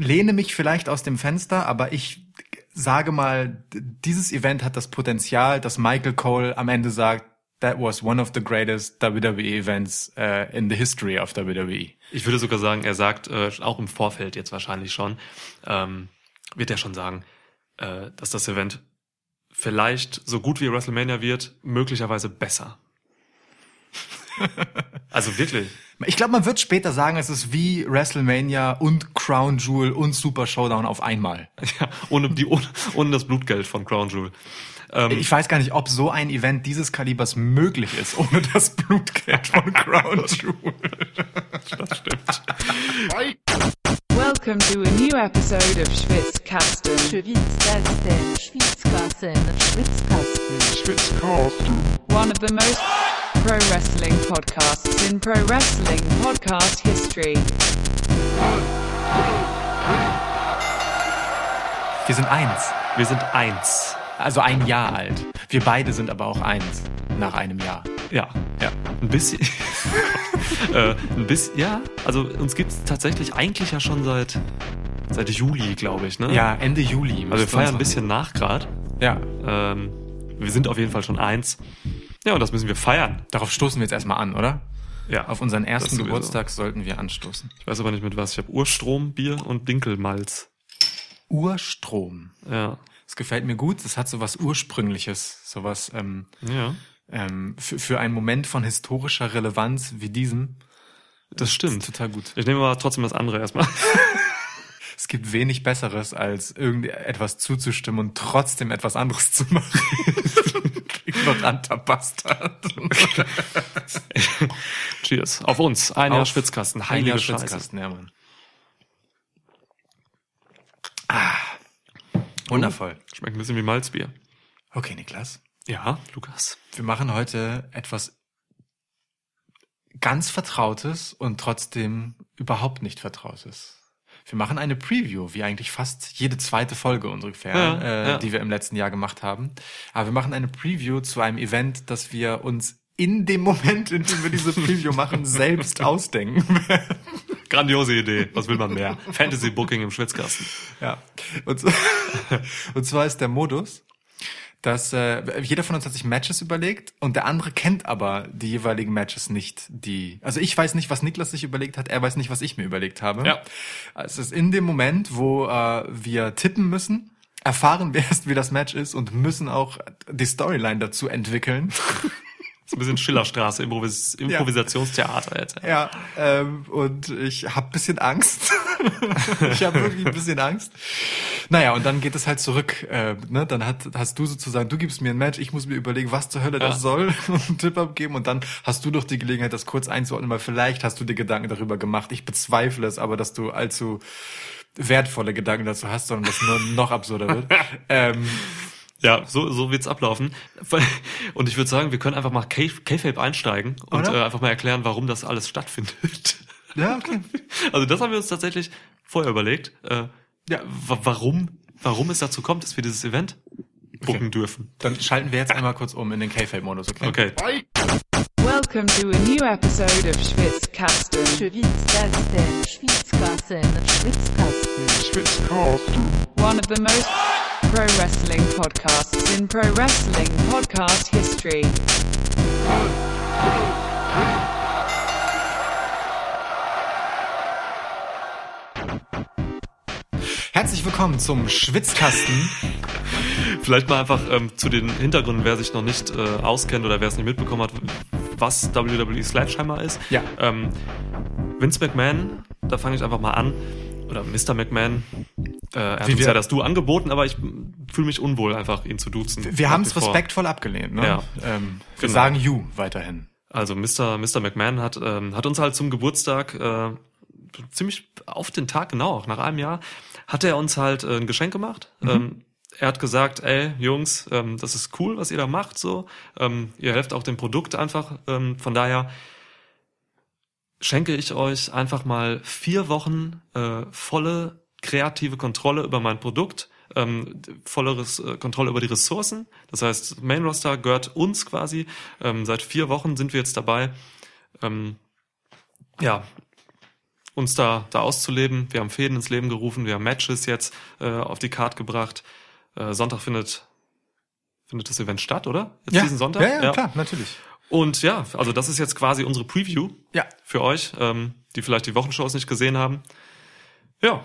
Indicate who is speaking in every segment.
Speaker 1: lehne mich vielleicht aus dem Fenster, aber ich sage mal, dieses Event hat das Potenzial, dass Michael Cole am Ende sagt, that was one of the greatest WWE events uh, in the history of WWE.
Speaker 2: Ich würde sogar sagen, er sagt, äh, auch im Vorfeld jetzt wahrscheinlich schon, ähm, wird er schon sagen, äh, dass das Event vielleicht so gut wie WrestleMania wird, möglicherweise besser. also wirklich.
Speaker 1: Ich glaube, man wird später sagen, es ist wie WrestleMania und Crown Jewel und Super Showdown auf einmal.
Speaker 2: Ja, ohne, die, ohne, ohne das Blutgeld von Crown Jewel.
Speaker 1: Ähm, ich weiß gar nicht, ob so ein Event dieses Kalibers möglich ist, ohne das Blutgeld von Crown Jewel.
Speaker 2: das stimmt.
Speaker 3: Welcome to a new episode of Schwitzkasten.
Speaker 4: Schwitzkasten, Schwitzkasten, Schwitzkasten,
Speaker 5: Schwitzkasten.
Speaker 3: One of the most pro wrestling podcasts in pro wrestling podcast history.
Speaker 1: Wir sind eins.
Speaker 2: Wir sind eins.
Speaker 1: Also ein Jahr alt. Wir beide sind aber auch eins nach einem Jahr.
Speaker 2: Ja, ja. Ein bisschen. äh, ein bisschen, ja. Also uns gibt's tatsächlich eigentlich ja schon seit seit Juli, glaube ich, ne?
Speaker 1: Ja, Ende Juli.
Speaker 2: Also wir feiern ein bisschen nach grad.
Speaker 1: Ja.
Speaker 2: Ähm, wir sind auf jeden Fall schon eins. Ja, und das müssen wir feiern.
Speaker 1: Darauf stoßen wir jetzt erstmal an, oder?
Speaker 2: Ja.
Speaker 1: Auf unseren ersten
Speaker 2: Das.
Speaker 1: Geburtstag sollten wir anstoßen.
Speaker 2: Ich weiß aber nicht mit was. Ich habe Urstrom, Bier und Dinkelmalz.
Speaker 1: Urstrom.
Speaker 2: Ja.
Speaker 1: Das gefällt mir gut. Das hat so was Ursprüngliches, sowas ähm,
Speaker 2: Ja.
Speaker 1: ähm, für, für einen Moment von historischer Relevanz wie diesem.
Speaker 2: Das stimmt.
Speaker 1: Total gut.
Speaker 2: Ich nehme aber trotzdem das andere erstmal.
Speaker 1: Es gibt wenig Besseres, als irgendetwas zuzustimmen und trotzdem etwas anderes zu machen. Ignoranter Bastard.
Speaker 2: Cheers. Auf uns. Ein Jahr Schwitzkasten.
Speaker 1: Ein
Speaker 2: Heilige
Speaker 1: Jahr
Speaker 2: Scheiße.
Speaker 1: Schwitzkasten, ja, Mann. Ah. Wundervoll.
Speaker 2: Schmeckt ein bisschen wie Malzbier.
Speaker 1: Okay, Niklas.
Speaker 2: Ja, Lukas.
Speaker 1: Wir machen heute etwas ganz Vertrautes und trotzdem überhaupt nicht Vertrautes. Wir machen eine Preview, wie eigentlich fast jede zweite Folge ungefähr,
Speaker 2: Ja,
Speaker 1: äh,
Speaker 2: ja.
Speaker 1: die wir im letzten Jahr gemacht haben. Aber wir machen eine Preview zu einem Event, das wir uns in dem Moment, in dem wir diese Preview machen, selbst ausdenken.
Speaker 2: Grandiose Idee. Was will man mehr? Fantasy Booking im Schwitzkasten.
Speaker 1: Ja. Und, so- und zwar ist der Modus, dass äh, jeder von uns hat sich Matches überlegt und der andere kennt aber die jeweiligen Matches nicht. Die, also ich weiß nicht, was Niklas sich überlegt hat, er weiß nicht, was ich mir überlegt habe.
Speaker 2: Ja.
Speaker 1: Es ist in dem Moment, wo äh, wir tippen müssen, erfahren wir erst, wie das Match ist und müssen auch die Storyline dazu entwickeln.
Speaker 2: ist ein bisschen Schillerstraße, Improvis Improvisationstheater jetzt.
Speaker 1: Ja, ähm, und ich habe bisschen Angst. ich habe wirklich ein bisschen Angst. Naja, und dann geht es halt zurück. Äh, ne? Dann hat, hast du sozusagen, du gibst mir ein Match, ich muss mir überlegen, was zur Hölle das
Speaker 2: Ja.
Speaker 1: soll und einen Tipp abgeben. Und dann hast du doch die Gelegenheit, das kurz einzuordnen, weil vielleicht hast du dir Gedanken darüber gemacht. Ich bezweifle es, aber dass du allzu wertvolle Gedanken dazu hast, sondern das nur noch absurder wird. ähm,
Speaker 2: Ja, so, so wird's ablaufen. Und ich würde sagen, wir können einfach mal K-Fape einsteigen und äh, einfach mal erklären, warum das alles stattfindet.
Speaker 1: ja, okay.
Speaker 2: Also das haben wir uns tatsächlich vorher überlegt. Äh,
Speaker 1: Ja.
Speaker 2: wa- warum, warum es dazu kommt, dass wir dieses Event booken
Speaker 1: Okay.
Speaker 2: dürfen.
Speaker 1: Dann schalten wir jetzt einmal kurz um in den K-Fape-Modus, okay?
Speaker 2: Okay.
Speaker 3: Welcome to a new episode of Schwitzkasten.
Speaker 4: Schwitzkasten, Schwitzkasten, Schwitzkasten,
Speaker 5: Schwitzkasten.
Speaker 3: One of the most pro wrestling podcasts in pro wrestling podcast history.
Speaker 1: Herzlich willkommen zum Schwitzkasten.
Speaker 2: Vielleicht mal einfach ähm, zu den Hintergründen, wer sich noch nicht äh, auskennt oder wer es nicht mitbekommen hat, was WWE Sledgehammer ist.
Speaker 1: Ja.
Speaker 2: Ähm, Vince McMahon, da fange ich einfach mal an. Oder Mr. McMahon. Äh, er hat
Speaker 1: Wie
Speaker 2: uns
Speaker 1: wir-
Speaker 2: ja das Du angeboten, aber ich fühle mich unwohl, einfach ihn zu duzen.
Speaker 1: Wir haben es respektvoll abgelehnt, ne?
Speaker 2: Ja.
Speaker 1: Ähm, wir
Speaker 2: Genau.
Speaker 1: sagen you weiterhin.
Speaker 2: Also Mr. Mr. McMahon hat, ähm, hat uns halt zum Geburtstag, äh, ziemlich auf den Tag genau, auch nach einem Jahr, hat er uns halt äh, ein Geschenk gemacht. Ähm, er hat gesagt, ey, Jungs, ähm, das ist cool, was ihr da macht, so. Ähm, ihr helft auch dem Produkt einfach. Ähm, von daher schenke ich euch einfach mal vier Wochen äh, volle kreative Kontrolle über mein Produkt, ähm, volle Res äh, Kontrolle über die Ressourcen. Das heißt, Main Roster gehört uns quasi. Ähm, seit vier Wochen sind wir jetzt dabei. Ähm, ja, uns da, da auszuleben. Wir haben Fäden ins Leben gerufen, wir haben Matches jetzt äh, auf die Card gebracht. Äh, Sonntag findet findet das Event statt, oder? Jetzt diesen Sonntag?
Speaker 1: Ja, ja, klar, natürlich.
Speaker 2: Und ja, also das ist jetzt quasi unsere Preview
Speaker 1: Ja.
Speaker 2: für euch, ähm, die vielleicht die Wochenshows nicht gesehen haben. Ja.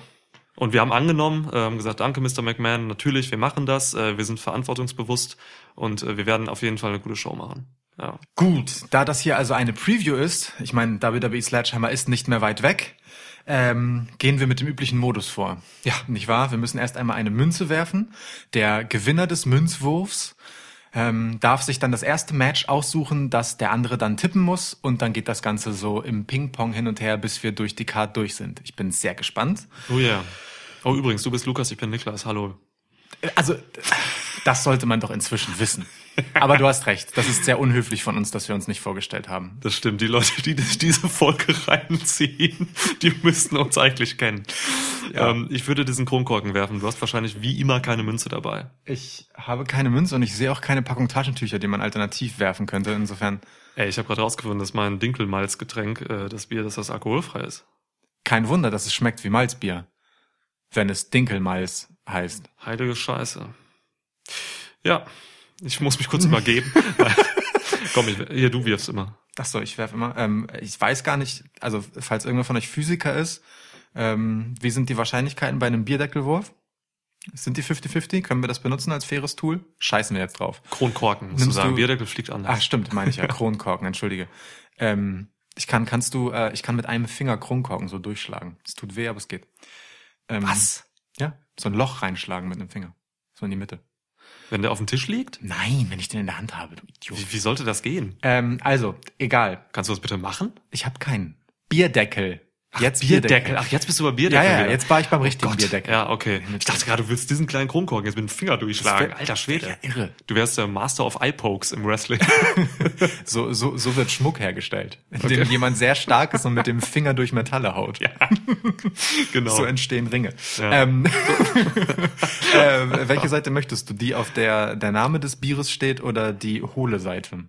Speaker 2: Und wir haben angenommen, äh, haben gesagt, danke Mr. McMahon, natürlich, wir machen das, äh, wir sind verantwortungsbewusst und äh, wir werden auf jeden Fall eine gute Show machen. Ja.
Speaker 1: Gut, da das hier also eine Preview ist, ich meine, WWE Sledgehammer ist nicht mehr weit weg, ähm, gehen wir mit dem üblichen Modus vor. Ja, nicht wahr? Wir müssen erst einmal eine Münze werfen. Der Gewinner des Münzwurfs ähm, darf sich dann das erste Match aussuchen, das der andere dann tippen muss und dann geht das Ganze so im Ping-Pong hin und her, bis wir durch die Card durch sind. Ich bin sehr gespannt.
Speaker 2: Oh ja. Oh übrigens, du bist Lukas, ich bin Niklas. Hallo.
Speaker 1: Also, das sollte man doch inzwischen wissen. Aber du hast recht, das ist sehr unhöflich von uns, dass wir uns nicht vorgestellt haben.
Speaker 2: Das stimmt. Die Leute, die diese Folge reinziehen, die müssten uns eigentlich kennen. Ähm, ich würde diesen Kronkorken werfen. Du hast wahrscheinlich wie immer keine Münze dabei.
Speaker 1: Ich habe keine Münze und ich sehe auch keine Packung Taschentücher, die man alternativ werfen könnte. Insofern
Speaker 2: Ey, ich habe gerade rausgefunden, dass mein Dinkelmalzgetränk, äh, das Bier, dass das alkoholfrei ist.
Speaker 1: kein Wunder, dass es schmeckt wie Malzbier. Wenn es Dinkelmalz heißt.
Speaker 2: Heilige Scheiße. Ja, ich muss mich kurz übergeben. Komm, ich, hier, du wirfst immer.
Speaker 1: Ach so, ich werf immer. Ähm, ich weiß gar nicht, also falls irgendwer von euch Physiker ist, ähm, wie sind die Wahrscheinlichkeiten bei einem Bierdeckelwurf? Sind die 50-50? Können wir das benutzen als faires Tool? Scheißen wir jetzt drauf.
Speaker 2: Kronkorken, musst du
Speaker 1: Nimmst
Speaker 2: sagen.
Speaker 1: du-
Speaker 2: Bierdeckel fliegt anders.
Speaker 1: Ach stimmt, meine ich ja. Kronkorken, entschuldige. Ähm, ich kann, kannst du, äh, ich kann mit einem Finger Kronkorken so durchschlagen. Es tut weh, aber es geht. Ähm,
Speaker 2: Was?
Speaker 1: Ja, so ein Loch reinschlagen mit einem Finger. So in die Mitte.
Speaker 2: Wenn der auf dem Tisch liegt?
Speaker 1: Nein, wenn ich den in der Hand habe, du Idiot.
Speaker 2: Wie, wie sollte das gehen?
Speaker 1: Ähm, also, egal.
Speaker 2: Kannst du das bitte machen?
Speaker 1: Ich habe keinen. Bierdeckel. Jetzt
Speaker 2: Ach, jetzt bist du bei
Speaker 1: Ja,
Speaker 2: Bierdeckel.
Speaker 1: ja,
Speaker 2: wieder.
Speaker 1: jetzt war ich beim richtigen
Speaker 2: Gott.
Speaker 1: Bierdeckel.
Speaker 2: Ja, okay. Ich dachte gerade, du willst diesen kleinen Kronkorken jetzt mit dem Finger durchschlagen.
Speaker 1: wär-
Speaker 2: Alter Schwede.
Speaker 1: Ja, irre.
Speaker 2: Du wärst der Master of Eye Pokes im Wrestling.
Speaker 1: So, so, so wird Schmuck hergestellt. Indem
Speaker 2: Okay.
Speaker 1: jemand sehr stark ist und mit dem Finger durch Metalle haut.
Speaker 2: ja. genau.
Speaker 1: So entstehen Ringe.
Speaker 2: Ja.
Speaker 1: Ähm, äh, welche Seite möchtest du? Die, auf der der Name des Bieres steht oder die hohle Seite?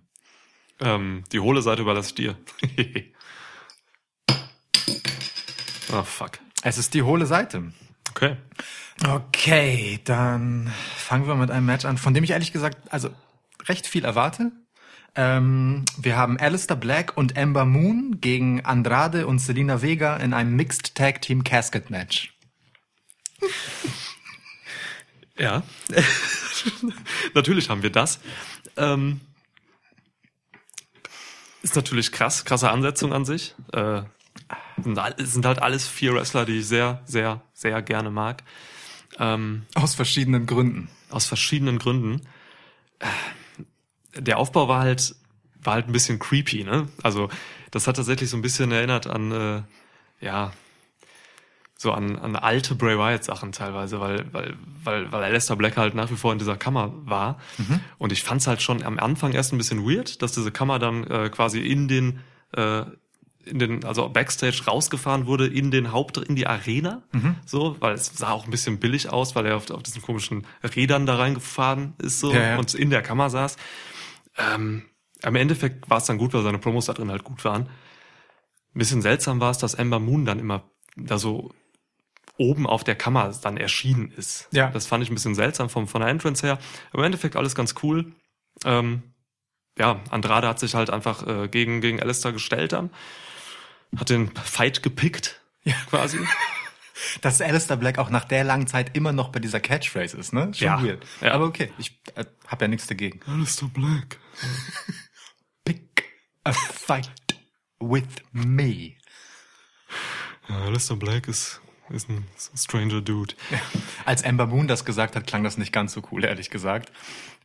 Speaker 2: ähm, die hohle Seite überlasse ich dir. Oh, fuck.
Speaker 1: Es ist die hohle Seite.
Speaker 2: Okay.
Speaker 1: Okay, dann fangen wir mit einem Match an, von dem ich ehrlich gesagt also recht viel erwarte. Ähm, wir haben Alistair Black und Ember Moon gegen Andrade und Selena Vega in einem Mixed Tag Team Casket Match.
Speaker 2: Ja. natürlich haben wir das. Ähm, ist natürlich krass, krasse Ansetzung an sich. Äh, sind, sind halt alles vier Wrestler, die ich sehr, sehr, sehr gerne mag. Ähm,
Speaker 1: Aus verschiedenen Gründen.
Speaker 2: aus verschiedenen Gründen. Äh, Der Aufbau war halt, war halt ein bisschen creepy, ne? Also, das hat tatsächlich so ein bisschen erinnert an, äh, ja, so an, an alte Bray Wyatt Sachen teilweise, weil, weil, weil, weil Alistair Black halt nach wie vor in dieser Kammer war. Und ich fand's halt schon am Anfang erst ein bisschen weird, dass diese Kammer dann äh, quasi in den, äh, in den, also Backstage rausgefahren wurde in den Haupt, in die Arena, so, weil es sah auch ein bisschen billig aus, weil er auf, auf diesen komischen Rädern da reingefahren ist, so,
Speaker 1: Ja, ja.
Speaker 2: und in der Kammer saß. Ähm, am Endeffekt war es dann gut, weil seine Promos da drin halt gut waren. Ein bisschen seltsam war es, dass Ember Moon dann immer da so oben auf der Kammer dann erschienen ist.
Speaker 1: Ja.
Speaker 2: Das fand ich ein bisschen seltsam vom, von der Entrance her. Aber im Endeffekt alles ganz cool. Ähm, ja, Andrade hat sich halt einfach äh, gegen, gegen Alistair gestellt dann. Hat den Fight gepickt,
Speaker 1: Ja.
Speaker 2: quasi.
Speaker 1: Dass Alistair Black auch nach der langen Zeit immer noch bei dieser Catchphrase ist, ne? Schon
Speaker 2: Ja.
Speaker 1: weird.
Speaker 2: Ja.
Speaker 1: Aber okay, ich äh, hab ja nichts dagegen.
Speaker 2: Alistair Black.
Speaker 1: Pick a fight with me.
Speaker 2: Ja, Alistair Black ist, ist ein stranger Dude.
Speaker 1: Als Amber Moon das gesagt hat, klang das nicht ganz so cool, ehrlich gesagt.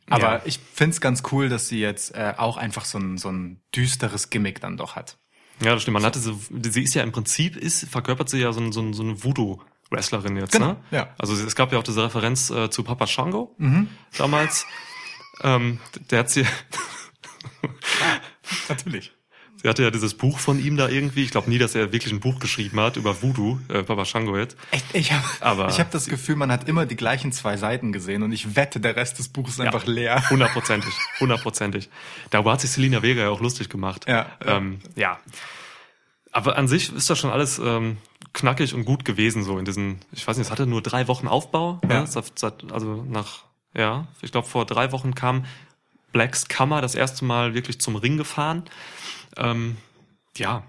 Speaker 1: Aber
Speaker 2: Ja.
Speaker 1: ich find's ganz cool, dass sie jetzt äh, auch einfach so ein, so ein düsteres Gimmick dann doch hat.
Speaker 2: Ja, das stimmt. Man hatte so, sie ist ja im Prinzip, ist, verkörpert sie ja so, ein- so, ein- so eine Voodoo-Wrestlerin jetzt,
Speaker 1: Genau,
Speaker 2: ne?
Speaker 1: ja.
Speaker 2: Also es gab ja auch diese Referenz äh, zu Papa Shango damals. ähm, der hat sie,
Speaker 1: Natürlich.
Speaker 2: Sie hatte ja dieses Buch von ihm da irgendwie. Ich glaube nie, dass er wirklich ein Buch geschrieben hat über Voodoo, äh, Papa Shango jetzt.
Speaker 1: Echt, ich habe
Speaker 2: Aber-
Speaker 1: ich hab das Gefühl, man hat immer die gleichen zwei Seiten gesehen und ich wette, der Rest des Buches ist einfach leer.
Speaker 2: Aber an sich ist das schon alles ähm, knackig und gut gewesen, so in diesen, ich weiß nicht, es hatte nur drei Wochen Aufbau.
Speaker 1: Ja.
Speaker 2: Ne? Seit- seit- Also nach, ja, ich glaube vor drei Wochen kam Blacks Kammer das erste Mal wirklich zum Ring gefahren. Ähm, ja,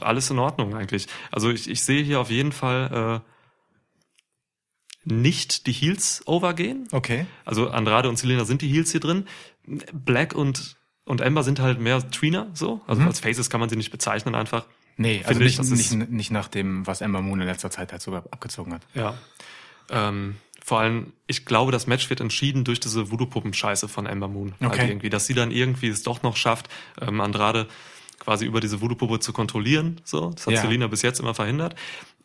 Speaker 2: alles in Ordnung eigentlich. Also ich, ich sehe hier auf jeden Fall äh, nicht die Heels overgehen.
Speaker 1: Okay.
Speaker 2: Also Andrade und Selena sind die Heels hier drin. Black und und Ember sind halt mehr Tweener, so. Also als Faces kann man sie nicht bezeichnen einfach.
Speaker 1: Nee, also
Speaker 2: ich,
Speaker 1: nicht,
Speaker 2: ist-
Speaker 1: nicht, nicht nach dem, was Ember Moon in letzter Zeit halt sogar abgezogen hat.
Speaker 2: Ja. Ähm, vor allem, ich glaube, das Match wird entschieden durch diese Voodoo-Puppen-Scheiße von Ember Moon. Halt
Speaker 1: Okay.
Speaker 2: irgendwie, dass sie dann irgendwie es doch noch schafft, ähm, Andrade quasi über diese Voodoo-Puppe zu kontrollieren. So, das hat
Speaker 1: Ja.
Speaker 2: Selina bis jetzt immer verhindert.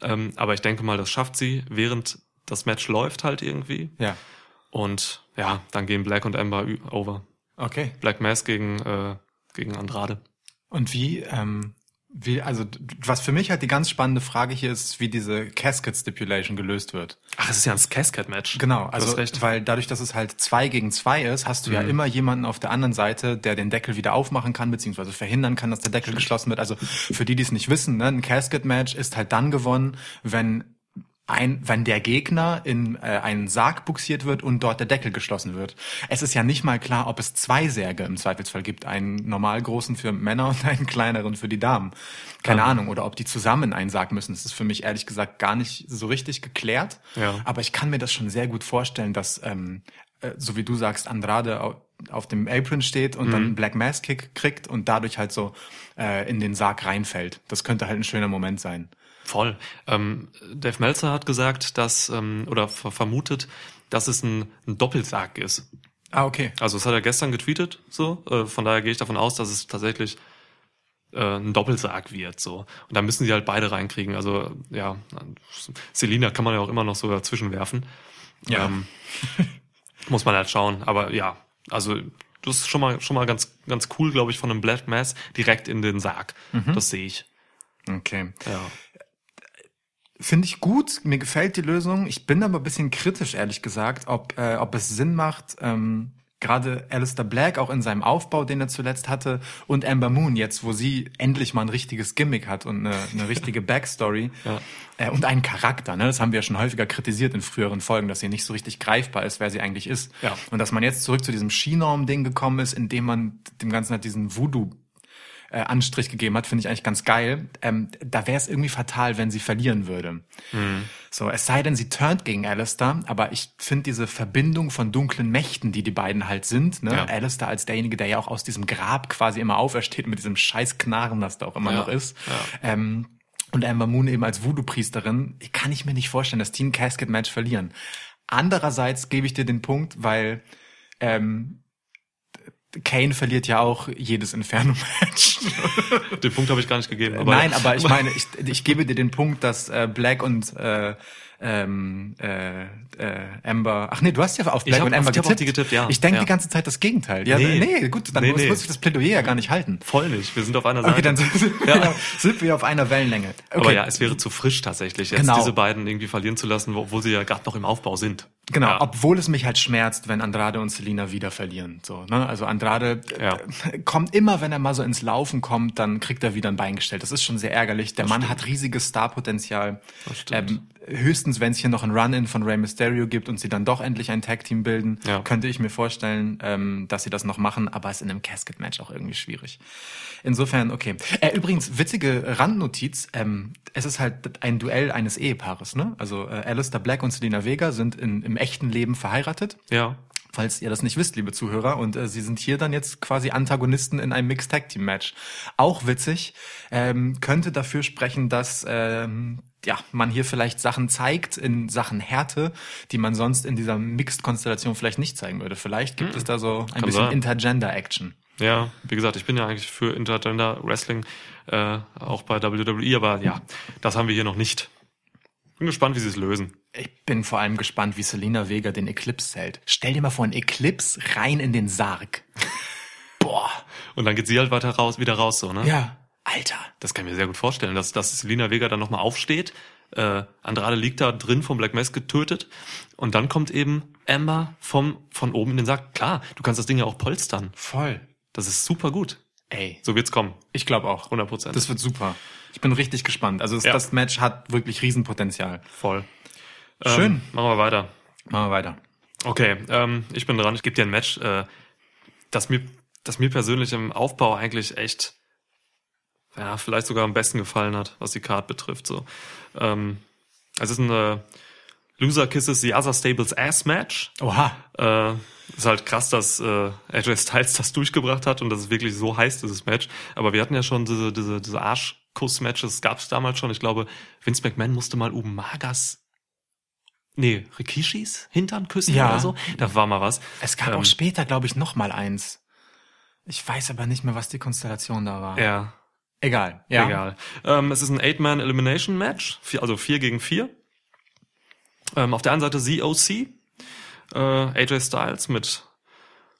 Speaker 2: Ähm, aber ich denke mal, das schafft sie, während das Match läuft halt irgendwie.
Speaker 1: Ja.
Speaker 2: Und ja, dann gehen Black und Ember over.
Speaker 1: Okay.
Speaker 2: Black Mass gegen äh, gegen Andrade.
Speaker 1: Und wie, ähm, wie, also was für mich halt die ganz spannende Frage hier ist, wie diese Casket Stipulation gelöst wird.
Speaker 2: Ach, es ist ja ein Cascade-Match.
Speaker 1: Genau,
Speaker 2: Du
Speaker 1: also weil dadurch, dass es halt zwei gegen zwei ist, hast du ja immer jemanden auf der anderen Seite, der den Deckel wieder aufmachen kann, beziehungsweise verhindern kann, dass der Deckel geschlossen wird. Also für die, die es nicht wissen, ne, ein Casket-Match ist halt dann gewonnen, wenn ein, wenn der Gegner in äh, einen Sarg buxiert wird und dort der Deckel geschlossen wird. Es ist ja nicht mal klar, ob es zwei Särge im Zweifelsfall gibt, einen normal großen für Männer und einen kleineren für die Damen. Keine Ahnung, oder ob die zusammen in einen Sarg müssen. Das ist für mich ehrlich gesagt gar nicht so richtig geklärt.
Speaker 2: Ja.
Speaker 1: Aber ich kann mir das schon sehr gut vorstellen, dass, ähm, äh, so wie du sagst, Andrade auf, dem Apron steht und dann einen Black Mass Kick kriegt und dadurch halt so äh, in den Sarg reinfällt. Das könnte halt ein schöner Moment sein.
Speaker 2: Voll. Ähm, Dave Meltzer hat gesagt, dass, ähm, oder ver vermutet, dass es ein, ein Doppelsarg ist.
Speaker 1: Ah, okay.
Speaker 2: Also das hat er gestern getweetet, so. Äh, von daher gehe ich davon aus, dass es tatsächlich äh, ein Doppelsarg wird, so. Und da müssen sie halt beide reinkriegen. Also, ja, Selina kann man ja auch immer noch so dazwischen werfen.
Speaker 1: Ja.
Speaker 2: Ähm, muss man halt schauen. Aber ja, also das ist schon mal schon mal ganz ganz cool, glaube ich, von einem Black Mass direkt in den Sarg. Das sehe ich.
Speaker 1: Okay.
Speaker 2: Ja.
Speaker 1: Finde ich gut, mir gefällt die Lösung. Ich bin aber ein bisschen kritisch, ehrlich gesagt, ob, äh, ob es Sinn macht, ähm, gerade Alistair Black auch in seinem Aufbau, den er zuletzt hatte, und Amber Moon jetzt, wo sie endlich mal ein richtiges Gimmick hat und eine, eine richtige Backstory
Speaker 2: Ja.
Speaker 1: äh, und einen Charakter. Ne? Das haben wir ja schon häufiger kritisiert in früheren Folgen, dass sie nicht so richtig greifbar ist, wer sie eigentlich ist.
Speaker 2: Ja.
Speaker 1: Und dass man jetzt zurück zu diesem Skinorm-Ding gekommen ist, indem man dem Ganzen halt diesen Voodoo äh, Anstrich gegeben hat, finde ich eigentlich ganz geil. Ähm, da wäre es irgendwie fatal, wenn sie verlieren würde. So, es sei denn, sie turnt gegen Alistair, aber ich finde diese Verbindung von dunklen Mächten, die die beiden halt sind, ne?
Speaker 2: Ja.
Speaker 1: Alistair als derjenige, der ja auch aus diesem Grab quasi immer aufersteht mit diesem scheiß Knarren, das da auch immer
Speaker 2: Ja.
Speaker 1: noch ist.
Speaker 2: Ja.
Speaker 1: Ähm, und Amber Moon eben als Voodoo-Priesterin, kann ich mir nicht vorstellen, dass die ein Casket-Match verlieren. Andererseits gebe ich dir den Punkt, weil ähm, Kane verliert ja auch jedes Inferno-Match.
Speaker 2: Den Punkt habe ich gar nicht gegeben. Aber
Speaker 1: Nein, aber ich meine, ich, ich gebe dir den Punkt, dass äh, Black und äh, ähm, äh, äh, Amber. Ach nee, du hast ja auf
Speaker 2: Ich
Speaker 1: Black
Speaker 2: hab
Speaker 1: und Amber
Speaker 2: ich hab auf die getippt, ja.
Speaker 1: Ich denke
Speaker 2: Ja.
Speaker 1: die ganze Zeit das Gegenteil. Ja,
Speaker 2: Nee.
Speaker 1: nee, gut, dann
Speaker 2: Nee,
Speaker 1: muss,
Speaker 2: nee.
Speaker 1: muss ich das Plädoyer ja gar nicht halten.
Speaker 2: voll nicht. Wir sind auf einer Seite.
Speaker 1: Okay, dann sind,
Speaker 2: Ja.
Speaker 1: wir, sind wir auf einer Wellenlänge. Okay.
Speaker 2: Aber ja, es wäre zu frisch tatsächlich, jetzt
Speaker 1: Genau.
Speaker 2: diese beiden irgendwie verlieren zu lassen, obwohl sie ja gerade noch im Aufbau sind.
Speaker 1: Genau,
Speaker 2: Ja.
Speaker 1: obwohl es mich halt schmerzt, wenn Andrade und Selina wieder verlieren. So, ne? Also Andrade
Speaker 2: Ja.
Speaker 1: äh, kommt immer, wenn er mal so ins Laufen kommt, dann kriegt er wieder ein Bein gestellt. Das ist schon sehr ärgerlich. Der Mann hat riesiges Starpotenzial.
Speaker 2: Das stimmt.
Speaker 1: Ähm, höchstens, wenn es hier noch ein Run-In von Rey Mysterio gibt und sie dann doch endlich ein Tag-Team bilden,
Speaker 2: Ja.
Speaker 1: könnte ich mir vorstellen, ähm, dass sie das noch machen, aber es ist in einem Casket-Match auch irgendwie schwierig. Insofern, okay. Äh, übrigens, witzige Randnotiz, ähm, es ist halt ein Duell eines Ehepaares, ne? Also äh, Alistair Black und Selena Vega sind in, im echten Leben verheiratet.
Speaker 2: Ja.
Speaker 1: Falls ihr das nicht wisst, liebe Zuhörer, und äh, sie sind hier dann jetzt quasi Antagonisten in einem Mixed Tag Team Match. Auch witzig, ähm, könnte dafür sprechen, dass ähm, ja man hier vielleicht Sachen zeigt in Sachen Härte, die man sonst in dieser Mixed Konstellation vielleicht nicht zeigen würde. Vielleicht gibt es da so ein bisschen
Speaker 2: sein.
Speaker 1: Intergender Action.
Speaker 2: Ja, wie gesagt, ich bin ja eigentlich für Intergender Wrestling, äh, auch bei WWE, aber ja, das haben wir hier noch nicht. Bin gespannt, wie sie es lösen.
Speaker 1: Ich bin vor allem gespannt, wie Selena Vega den Eclipse hält. Stell dir mal vor, ein Eclipse rein in den Sarg. Boah.
Speaker 2: Und dann geht sie halt weiter raus, wieder raus, so, ne?
Speaker 1: Ja. Alter.
Speaker 2: Das kann ich mir sehr gut vorstellen, dass, dass Selina Vega dann nochmal aufsteht. Äh, Andrade liegt da drin vom Black Mass getötet. Und dann kommt eben Amber vom, von oben in den Sack. Klar, du kannst das Ding ja auch polstern.
Speaker 1: Voll.
Speaker 2: Das ist super gut.
Speaker 1: Ey,
Speaker 2: So wird's kommen.
Speaker 1: ich glaube auch.
Speaker 2: 100 Prozent.
Speaker 1: Das wird super. Ich bin richtig gespannt. Also das,
Speaker 2: Ja.
Speaker 1: das Match hat wirklich Riesenpotenzial.
Speaker 2: Voll.
Speaker 1: Schön.
Speaker 2: Ähm, machen wir weiter.
Speaker 1: Machen wir weiter.
Speaker 2: Okay, ähm, ich bin dran. Ich gebe dir ein Match, äh, das mir, das mir persönlich im Aufbau eigentlich echt, ja, vielleicht sogar am besten gefallen hat, was die Card betrifft. So, ähm, es ist ein Loser Kisses the Other Stables Ass Match.
Speaker 1: Oha.
Speaker 2: Äh, ist halt krass, dass äh, AJ Styles das durchgebracht hat und dass es wirklich so heiß, dieses Match. Aber wir hatten ja schon diese, diese, diese Arschkuss-Matches, gab es damals schon. Ich glaube, Vince McMahon musste mal Umagas, nee, Rikishis Hintern küssen
Speaker 1: Ja.
Speaker 2: oder so. Da war mal was.
Speaker 1: Es gab
Speaker 2: Ähm,
Speaker 1: auch später, glaube ich, noch mal eins. Ich weiß aber nicht mehr, was die Konstellation da war.
Speaker 2: Ja,
Speaker 1: Egal. Ja.
Speaker 2: egal. Ähm, es ist ein Eight-Man-Elimination-Match, also vier gegen vier. Ähm, auf der einen Seite ZOC, äh, AJ Styles mit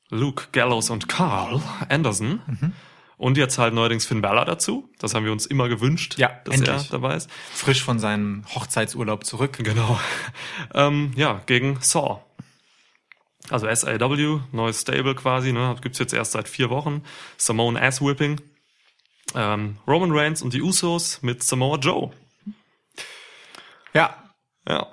Speaker 2: Luke Gallows und Carl Anderson.
Speaker 1: Mhm.
Speaker 2: Und jetzt halt neuerdings Finn Balor dazu. Das haben wir uns immer gewünscht,
Speaker 1: Ja,
Speaker 2: dass
Speaker 1: endlich.
Speaker 2: er dabei ist.
Speaker 1: Frisch von seinem Hochzeitsurlaub zurück.
Speaker 2: Genau. ähm, ja, gegen Saw. Also SAW, neues Stable quasi, ne? Gibt's jetzt erst seit vier Wochen. Samoan Ass Whipping. Ähm, Roman Reigns und die Usos mit Samoa Joe.
Speaker 1: Ja.
Speaker 2: Ja.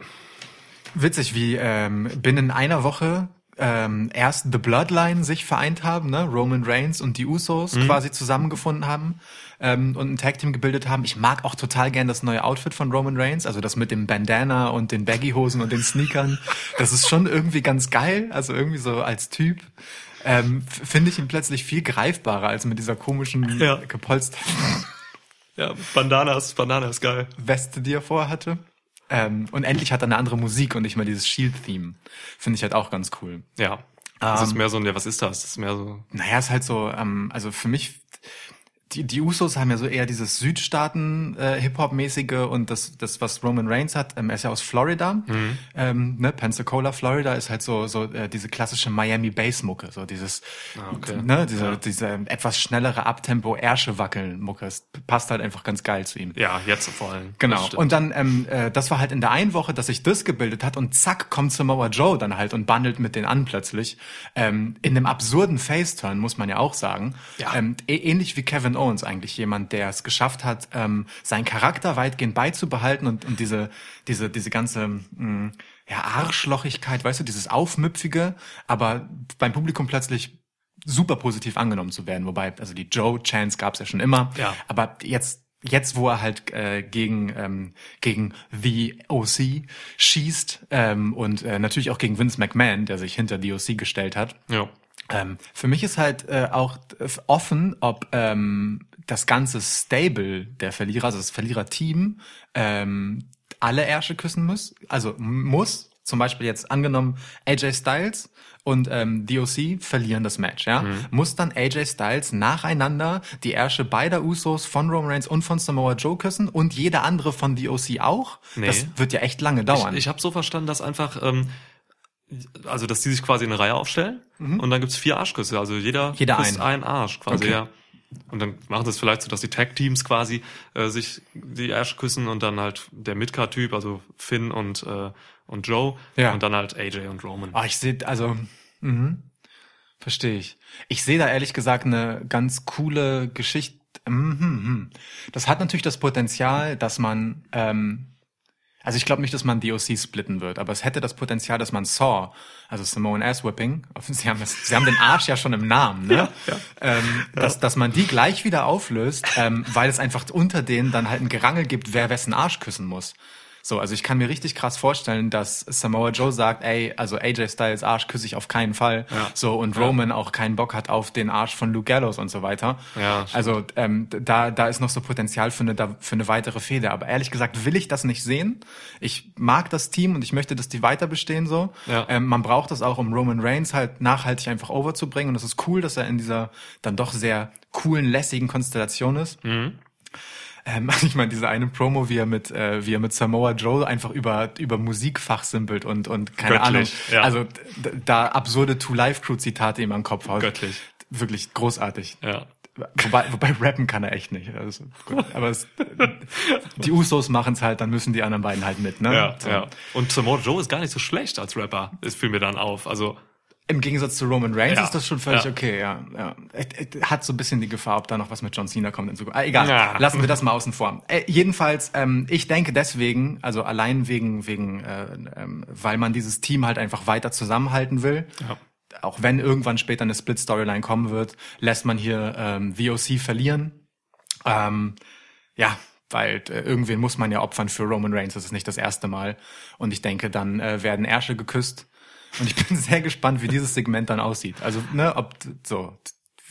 Speaker 1: Witzig, wie ähm, binnen einer Woche ähm, erst The Bloodline sich vereint haben, ne? Roman Reigns und die Usos quasi zusammengefunden haben ähm, und ein Tag-Team gebildet haben. Ich mag auch total gern das neue Outfit von Roman Reigns, also das mit dem Bandana und den Baggy-Hosen und den Sneakern. Das ist schon irgendwie ganz geil, also irgendwie so als Typ. Ähm, Finde ich ihn plötzlich viel greifbarer als mit dieser komischen
Speaker 2: Ja.
Speaker 1: gepolsterten
Speaker 2: Ja, Bandanas, Bandana ist geil.
Speaker 1: Weste, die er vorher hatte. Ähm, und endlich hat er eine andere Musik und nicht mehr dieses Shield-Theme. Finde ich halt auch ganz cool.
Speaker 2: Ja. Das ist
Speaker 1: Ähm,
Speaker 2: mehr so ein, ja, was ist das? Das ist mehr so.
Speaker 1: Naja, ist halt so, ähm, also für mich, die, die Usos haben ja so eher dieses Südstaaten-Hip-Hop-mäßige und das, das, was Roman Reigns hat, ähm, er ist ja aus Florida, ähm, ne, Pensacola, Florida ist halt so, so äh, diese klassische Miami-Bass-Mucke, so dieses,
Speaker 2: okay.
Speaker 1: ne, diese,
Speaker 2: Ja.
Speaker 1: diese etwas schnellere Abtempo-Ärsche-Wackeln-Mucke, es passt halt einfach ganz geil zu ihm.
Speaker 2: Ja, jetzt vor allem. Das
Speaker 1: Genau. Und dann, ähm, äh, das war halt in der einen Woche, dass sich das gebildet hat und zack kommt Samoa Joe dann halt und bandelt mit denen an plötzlich. Ähm, in einem absurden Face-Turn, muss man ja auch sagen.
Speaker 2: Ja.
Speaker 1: Ähm, ä- ähnlich wie Kevin Owens eigentlich, jemand, der es geschafft hat, ähm, seinen Charakter weitgehend beizubehalten und, und diese, diese, diese ganze, mh, ja, Arschlochigkeit, weißt du, dieses Aufmüpfige, aber beim Publikum plötzlich super positiv angenommen zu werden. Wobei, also die Joe-Chance gab es ja schon immer.
Speaker 2: Ja.
Speaker 1: Aber jetzt, jetzt, wo er halt äh, gegen ähm, gegen The OC schießt ähm, und äh, natürlich auch gegen Vince McMahon, der sich hinter The OC gestellt hat.
Speaker 2: ja.
Speaker 1: Ähm, für mich ist halt äh, auch offen, ob ähm, das ganze Stable der Verlierer, also das Verliererteam, ähm, alle Ärsche küssen muss. Also muss. Zum Beispiel jetzt angenommen AJ Styles und ähm, DOC verlieren das Match, ja. Muss dann AJ Styles nacheinander die Ärsche beider Usos von Roman Reigns und von Samoa Joe küssen und jeder andere von DOC auch?
Speaker 2: Nee.
Speaker 1: Das wird ja echt lange dauern.
Speaker 2: Ich, ich habe so verstanden, dass einfach, ähm, also dass die sich quasi in eine Reihe aufstellen und dann gibt's vier Arschküsse. Also jeder,
Speaker 1: Mhm. Jeder
Speaker 2: küsst
Speaker 1: einen.
Speaker 2: einen Arsch quasi,
Speaker 1: Okay.
Speaker 2: ja. Und dann machen sie es vielleicht so, dass die Tag-Teams quasi äh, sich die Arsch küssen und dann halt der Midcard-Typ, also Finn und, äh, und Joe
Speaker 1: Ja.
Speaker 2: und dann halt AJ und Roman.
Speaker 1: Ah, ich sehe, also, mhm. verstehe ich. Ich sehe da ehrlich gesagt eine ganz coole Geschichte. Mhm, mhm. Das hat natürlich das Potenzial, dass man, ähm, also ich glaube nicht, dass man DOC splitten wird, aber es hätte das Potenzial, dass man Saw, also Samoan Ass Whipping, sie haben, das, sie haben den Arsch ja schon im Namen, ne?
Speaker 2: ja.
Speaker 1: Ähm, dass, dass man die gleich wieder auflöst, ähm, weil es einfach unter denen dann halt ein Gerangel gibt, wer wessen Arsch küssen muss. So, also ich kann mir richtig krass vorstellen, dass Samoa Joe sagt, ey, also AJ Styles Arsch küsse ich auf keinen Fall.
Speaker 2: Ja.
Speaker 1: So, und Roman auch keinen Bock hat auf den Arsch von Luke Gallows und so weiter.
Speaker 2: Ja,
Speaker 1: also ähm, da, da ist noch so Potenzial für eine, da- für eine weitere Fehde. Aber ehrlich gesagt will ich das nicht sehen. Ich mag das Team und ich möchte, dass die weiter bestehen so.
Speaker 2: Ja.
Speaker 1: Ähm, man braucht das auch, um Roman Reigns halt nachhaltig einfach overzubringen. Und es ist cool, dass er in dieser dann doch sehr coolen, lässigen Konstellation ist.
Speaker 2: Mhm.
Speaker 1: Ähm, ich meine, diese eine Promo, wie er mit, äh, wie er mit Samoa Joe einfach über, über Musik fachsimpelt und, und keine
Speaker 2: Göttlich,
Speaker 1: Ahnung.
Speaker 2: ja.
Speaker 1: Also da absurde Two Life Crew Zitate ihm am Kopf haut.
Speaker 2: Göttlich.
Speaker 1: Wirklich großartig.
Speaker 2: Ja.
Speaker 1: Wobei, wobei rappen kann er echt nicht. Also, gut. Aber es, die Usos machen es halt, dann müssen die anderen beiden halt mit, ne?
Speaker 2: Ja,
Speaker 1: So.
Speaker 2: ja. Und Samoa Joe ist gar nicht so schlecht als Rapper. Das fiel mir dann auf. Also
Speaker 1: Im Gegensatz zu Roman Reigns
Speaker 2: Ja.
Speaker 1: ist das schon völlig
Speaker 2: Ja.
Speaker 1: okay, ja. ja. Hat so ein bisschen die Gefahr, ob da noch was mit John Cena kommt in Zukunft. Ah, egal,
Speaker 2: Ja.
Speaker 1: lassen wir das mal außen vor. Äh, jedenfalls, ähm, ich denke deswegen, also allein wegen, wegen, äh, ähm, weil man dieses Team halt einfach weiter zusammenhalten will.
Speaker 2: Ja.
Speaker 1: Auch wenn irgendwann später eine Split-Storyline kommen wird, lässt man hier ähm, VOC verlieren. Ähm, ja, weil äh, irgendwen muss man ja opfern für Roman Reigns. Das ist nicht das erste Mal. Und ich denke, dann äh, werden Ärsche geküsst. Und ich bin sehr gespannt, wie dieses Segment dann aussieht. Also, ne, ob so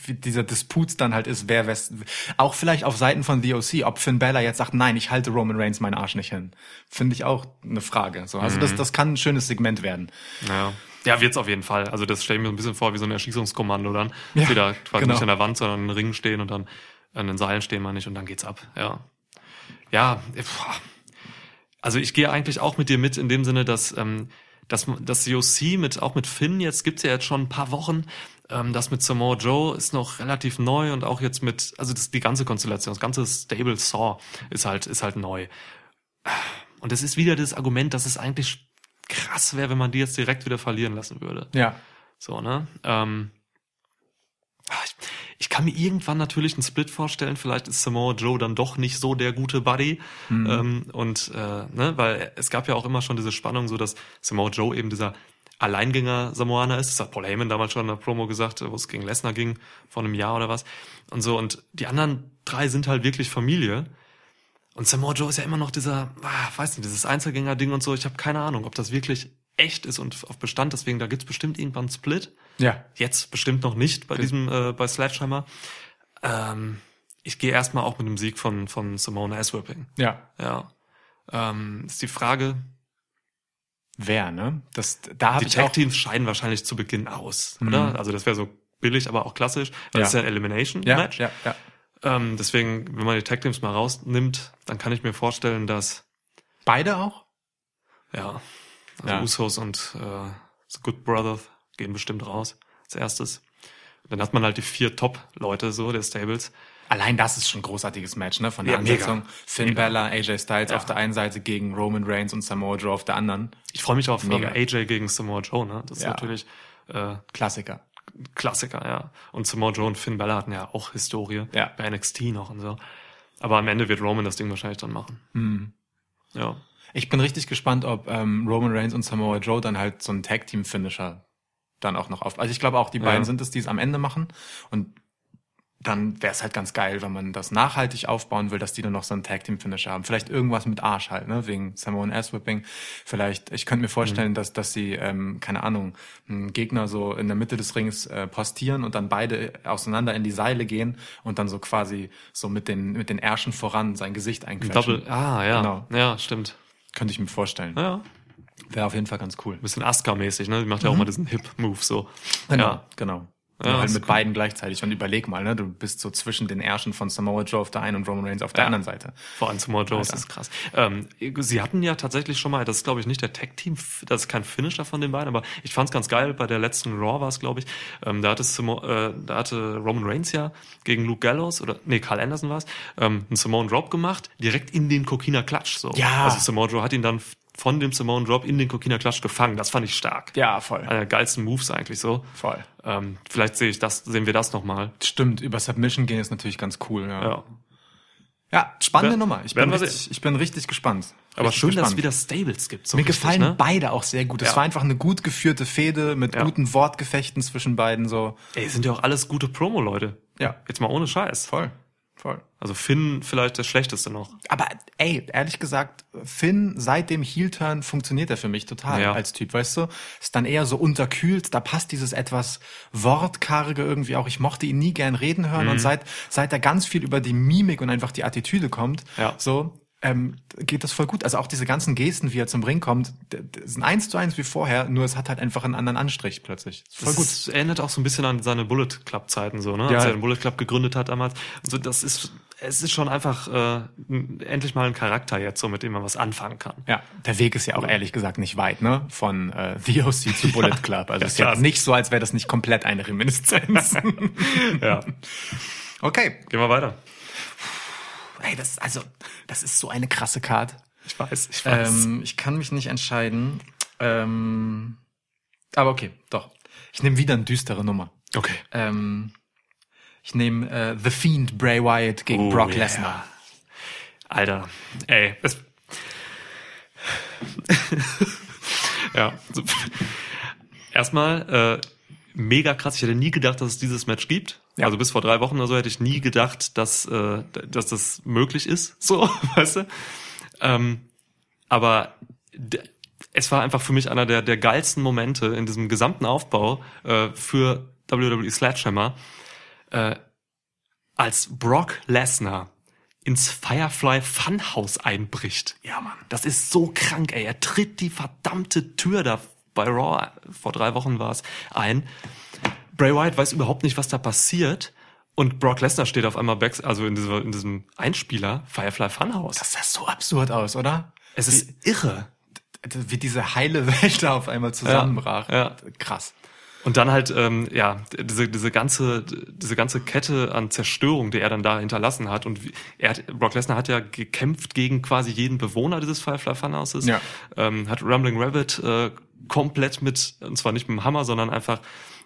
Speaker 1: wie dieser Disput dann halt ist, wer wes auch vielleicht auf Seiten von The OC, ob Finn Balor jetzt sagt, nein, ich halte Roman Reigns meinen Arsch nicht hin. Finde ich auch eine Frage. So, also
Speaker 2: Mhm.
Speaker 1: das, das kann ein schönes Segment werden.
Speaker 2: Ja, ja wird's auf jeden Fall. Also das stelle ich mir so ein bisschen vor wie so ein Erschießungskommando dann.
Speaker 1: Ja,
Speaker 2: die da quasi
Speaker 1: genau.
Speaker 2: nicht an der Wand, sondern in den Ringen stehen und dann an den Seilen stehen, meine ich, und dann geht's ab. Ja. Ja, boah. also ich gehe eigentlich auch mit dir mit in dem Sinne, dass ähm, dass das COC mit auch mit Finn jetzt gibt's ja jetzt schon ein paar Wochen. Ähm, das mit Samoa Joe ist noch relativ neu und auch jetzt mit also das die ganze Konstellation, das ganze Stable Saw ist halt ist halt neu. Und es ist wieder das Argument, dass es eigentlich krass wäre, wenn man die jetzt direkt wieder verlieren lassen würde.
Speaker 1: Ja.
Speaker 2: So, ne? Ähm, ich, kann mir irgendwann natürlich einen Split vorstellen. Vielleicht ist Samoa Joe dann doch nicht so der gute Buddy. Ähm, und äh, ne, weil es gab ja auch immer schon diese Spannung, so dass Samoa Joe eben dieser Alleingänger Samoaner ist. Das hat Paul Heyman damals schon in der Promo gesagt, wo es gegen Lesnar ging, vor einem Jahr oder was. Und so. Und die anderen drei sind halt wirklich Familie. Und Samoa Joe ist ja immer noch dieser, ah, weiß nicht, dieses Einzelgänger-Ding und so. Ich habe keine Ahnung, ob das wirklich echt ist und auf Bestand. Deswegen, da gibt's bestimmt irgendwann einen Split.
Speaker 1: Ja.
Speaker 2: Jetzt bestimmt noch nicht bei diesem, äh, bei Sledgehammer. Ähm, ich gehe erstmal auch mit dem Sieg von, von Simone Aswirping.
Speaker 1: Ja.
Speaker 2: Ja. Ähm, ist die Frage,
Speaker 1: Wer, ne? Das, da habe
Speaker 2: die
Speaker 1: ich auch,
Speaker 2: Tag-Teams scheiden wahrscheinlich zu Beginn aus, oder? Also das wäre so billig, aber auch klassisch. Weil
Speaker 1: Ja.
Speaker 2: Das ist ja ein
Speaker 1: ja,
Speaker 2: Elimination-Match.
Speaker 1: ja, ja.
Speaker 2: Ähm, deswegen, wenn man die Tag-Teams mal rausnimmt, dann kann ich mir vorstellen, dass
Speaker 1: Beide auch?
Speaker 2: Ja. Also
Speaker 1: Ja.
Speaker 2: Usos und äh, The Good Brothers gehen bestimmt raus als erstes. Dann hat man halt die vier Top-Leute so der Stables.
Speaker 1: Allein das ist schon ein großartiges Match, ne? Von der
Speaker 2: Ja, mega.
Speaker 1: Ansetzung. Finn
Speaker 2: Mega.
Speaker 1: Balor, AJ Styles
Speaker 2: Ja.
Speaker 1: auf der einen Seite gegen Roman Reigns und Samoa Joe auf der anderen.
Speaker 2: Ich freue mich auf
Speaker 1: Mega.
Speaker 2: ähm, AJ gegen Samoa Joe, ne? Das ist
Speaker 1: Ja.
Speaker 2: natürlich äh,
Speaker 1: Klassiker.
Speaker 2: Klassiker, ja. Und Samoa Joe und Finn Balor hatten ja auch Historie.
Speaker 1: Ja.
Speaker 2: Bei NXT noch und so. Aber am Ende wird Roman das Ding wahrscheinlich dann machen.
Speaker 1: Hm.
Speaker 2: Ja.
Speaker 1: Ich bin richtig gespannt, ob ähm, Roman Reigns und Samoa Joe dann halt so einen Tag-Team-Finisher dann auch noch auf. Also ich glaube auch, die
Speaker 2: Ja.
Speaker 1: beiden sind es, die es am Ende machen. Und dann wäre es halt ganz geil, wenn man das nachhaltig aufbauen will, dass die dann noch so einen Tag-Team-Finisher haben. Vielleicht irgendwas mit Arsch halt, ne? Wegen Samoan Ass-Whipping. Vielleicht, ich könnte mir vorstellen, dass, dass sie, ähm, keine Ahnung, einen Gegner so in der Mitte des Rings äh, postieren und dann beide auseinander in die Seile gehen und dann so quasi so mit den, mit den Ärschen voran sein Gesicht einquetschen.
Speaker 2: Doppel, ah, ja.
Speaker 1: Genau.
Speaker 2: Ja, stimmt.
Speaker 1: Könnte ich mir vorstellen.
Speaker 2: Ja.
Speaker 1: Wäre auf jeden Fall ganz cool.
Speaker 2: Bisschen Asuka-mäßig, ne? Die macht ja auch mal diesen Hip-Move so.
Speaker 1: Genau,
Speaker 2: Ja.
Speaker 1: genau.
Speaker 2: Ja,
Speaker 1: halt mit
Speaker 2: cool.
Speaker 1: beiden gleichzeitig. Und überleg mal, ne? Du bist so zwischen den Ärschen von Samoa Joe auf der einen und Roman Reigns auf der
Speaker 2: Ja.
Speaker 1: anderen Seite.
Speaker 2: Vor allem Samoa Joe, das
Speaker 1: Alter.
Speaker 2: ist krass. Ähm, sie hatten ja tatsächlich schon mal, das ist glaube ich nicht der Tag-Team, das ist kein Finisher von den beiden, aber ich fand's ganz geil, bei der letzten Raw war es, glaube ich, ähm, da, hatte Samo, äh, da hatte Roman Reigns ja gegen Luke Gallows, oder nee, Carl Anderson war's, ähm, einen Simone Drop gemacht, direkt in den Kokina Klatsch. So.
Speaker 1: Ja.
Speaker 2: Also Samoa Joe hat ihn dann von dem Simone Drop in den Kokina Klatsch gefangen, das fand ich stark.
Speaker 1: Ja, voll.
Speaker 2: Einer der geilsten Moves eigentlich so.
Speaker 1: Voll.
Speaker 2: Ähm, vielleicht sehe ich das, sehen wir das nochmal.
Speaker 1: Stimmt, über Submission gehen ist natürlich ganz cool. Ja,
Speaker 2: Ja.
Speaker 1: ja spannende
Speaker 2: Wer-
Speaker 1: Nummer. Ich bin, richtig, ich bin richtig gespannt.
Speaker 2: Aber
Speaker 1: richtig
Speaker 2: schön, dass es
Speaker 1: gespannt.
Speaker 2: wieder Stables gibt. So
Speaker 1: Mir
Speaker 2: richtig,
Speaker 1: gefallen
Speaker 2: ne?
Speaker 1: beide auch sehr gut. Es
Speaker 2: Ja.
Speaker 1: war einfach eine gut geführte Fehde mit
Speaker 2: Ja.
Speaker 1: guten Wortgefechten zwischen beiden. So,
Speaker 2: Ey, sind ja auch alles gute Promo-Leute.
Speaker 1: ja,
Speaker 2: Jetzt mal ohne Scheiß.
Speaker 1: voll, voll.
Speaker 2: Also Finn vielleicht der schlechteste noch.
Speaker 1: Aber ey, ehrlich gesagt, Finn seit dem Heel-Turn funktioniert er für mich total
Speaker 2: Ja.
Speaker 1: als Typ, weißt du? Ist dann eher so unterkühlt, da passt dieses etwas Wortkarge irgendwie auch. Ich mochte ihn nie gern reden hören
Speaker 2: Mhm.
Speaker 1: und seit, seit er ganz viel über die Mimik und einfach die Attitüde kommt,
Speaker 2: Ja.
Speaker 1: so, ähm, geht das voll gut. Also auch diese ganzen Gesten, wie er zum Ring kommt, sind eins zu eins wie vorher, nur es hat halt einfach einen anderen Anstrich plötzlich. Voll
Speaker 2: Das
Speaker 1: gut.
Speaker 2: ist, erinnert auch so ein bisschen an seine Bullet Club Zeiten so, ne?
Speaker 1: Ja.
Speaker 2: Als er den Bullet Club gegründet hat damals. Also das ist es ist schon einfach äh, endlich mal ein Charakter jetzt, so mit dem man was anfangen kann.
Speaker 1: Ja, der Weg ist ja auch ehrlich gesagt nicht weit, ne? Von äh, The OC zu Bullet Club. Also
Speaker 2: Ja,
Speaker 1: es ist ja nicht so, als wäre das nicht komplett eine Reminiszenz.
Speaker 2: Ja.
Speaker 1: okay.
Speaker 2: Gehen wir weiter.
Speaker 1: Ey, das also, das ist so eine krasse Card.
Speaker 2: Ich weiß, ich weiß.
Speaker 1: Ähm, ich kann mich nicht entscheiden. Ähm, aber okay, doch. Ich nehme wieder eine düstere Nummer.
Speaker 2: Okay.
Speaker 1: Ähm, ich nehme äh, The Fiend Bray Wyatt gegen
Speaker 2: Oh,
Speaker 1: Brock
Speaker 2: yeah.
Speaker 1: Lesnar.
Speaker 2: Alter, ey. Es ja. So. Erstmal, äh, mega krass. Ich hätte nie gedacht, dass es dieses Match gibt.
Speaker 1: Ja.
Speaker 2: Also bis vor drei Wochen oder so hätte ich nie gedacht, dass, äh, dass das möglich ist. So, weißt du? Ähm, aber es war einfach für mich einer der, der geilsten Momente in diesem gesamten Aufbau äh, für WWE Sledgehammer, äh, als Brock Lesnar ins Firefly Funhouse einbricht.
Speaker 1: Ja, Mann.
Speaker 2: Das ist so krank, ey. Er tritt die verdammte Tür da bei Raw, vor drei Wochen war es, ein. Bray Wyatt weiß überhaupt nicht, was da passiert. Und Brock Lesnar steht auf einmal back, also in, dieser, in diesem Einspieler Firefly Funhouse.
Speaker 1: Das sah so absurd aus, oder?
Speaker 2: es ist irre.
Speaker 1: Wie diese heile Welt da auf einmal zusammenbrach.
Speaker 2: Ja.
Speaker 1: Krass.
Speaker 2: Und dann halt, ähm, ja, diese, diese ganze, diese ganze Kette an Zerstörung, die er dann da hinterlassen hat. Und wie, er hat, Brock Lesnar hat ja gekämpft gegen quasi jeden Bewohner dieses Firefly Funhouses.
Speaker 1: Ja.
Speaker 2: Ähm, hat Rumbling Rabbit äh, komplett mit, und zwar nicht mit dem Hammer, sondern einfach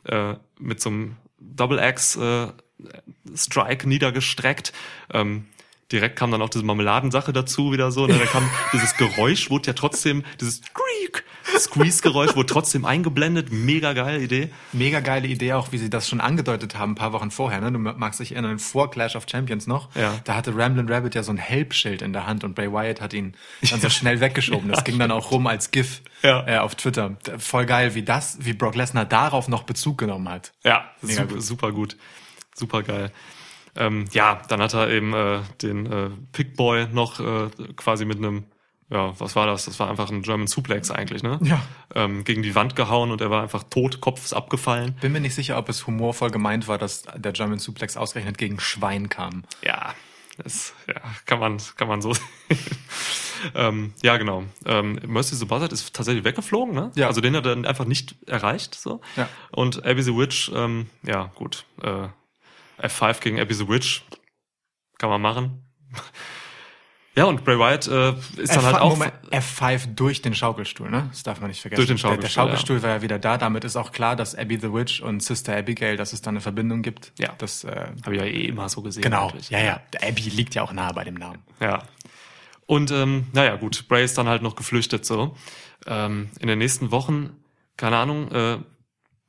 Speaker 2: äh, mit so einem Double Axe äh, Strike niedergestreckt. Ähm, direkt kam dann auch diese Marmeladensache dazu wieder so. Ne? Da kam dieses Geräusch, wurde ja trotzdem, dieses Squeak, Squeeze-Geräusch wurde trotzdem eingeblendet. Mega geile Idee.
Speaker 1: Mega geile Idee auch, wie sie das schon angedeutet haben, ein paar Wochen vorher. Ne? Du magst dich erinnern, vor Clash of Champions noch.
Speaker 2: Ja.
Speaker 1: Da hatte Ramblin' Rabbit ja so ein Help-Schild in der Hand und Bray Wyatt hat ihn dann so schnell weggeschoben. Das ging dann auch rum als GIF
Speaker 2: Ja.
Speaker 1: äh, auf Twitter. Voll geil, wie das, wie Brock Lesnar darauf noch Bezug genommen hat.
Speaker 2: Ja,
Speaker 1: Mega
Speaker 2: super,
Speaker 1: gut.
Speaker 2: super gut. Super geil. Ähm, ja, dann hat er eben äh, den äh, Pickboy noch äh, quasi mit einem, ja, was war das? Das war einfach ein German Suplex eigentlich, ne?
Speaker 1: Ja.
Speaker 2: Ähm, gegen die Wand gehauen und er war einfach tot, Kopf ist abgefallen.
Speaker 1: Bin mir nicht sicher, ob es humorvoll gemeint war, dass der German Suplex ausgerechnet gegen Schwein kam.
Speaker 2: Ja, das ja, kann man, kann man so sehen. ähm, ja, genau. Ähm, Mercy the Buzzard ist tatsächlich weggeflogen, ne?
Speaker 1: Ja.
Speaker 2: Also den hat er dann einfach nicht erreicht, so.
Speaker 1: Ja.
Speaker 2: Und Abby the Witch, ähm, ja, gut. Äh, F5 gegen Abby the Witch. Kann man machen. Ja, und Bray Wyatt äh, ist dann
Speaker 1: F
Speaker 2: halt auch.
Speaker 1: Moment, F5 durch den Schaukelstuhl, ne? Das darf man nicht vergessen.
Speaker 2: Durch den
Speaker 1: Der, der
Speaker 2: Schaukelstuhl,
Speaker 1: Schaukelstuhl war ja wieder da. Damit ist auch klar, dass Abby the Witch und Sister Abigail, dass es da eine Verbindung gibt.
Speaker 2: Ja.
Speaker 1: Das, äh,
Speaker 2: Habe ich ja eh immer so gesehen.
Speaker 1: genau.
Speaker 2: eigentlich.
Speaker 1: Ja, ja. Der Abby liegt ja auch nahe bei dem Namen.
Speaker 2: Ja. Und ähm, naja, gut, Bray ist dann halt noch geflüchtet so. Ähm, in den nächsten Wochen, keine Ahnung, äh,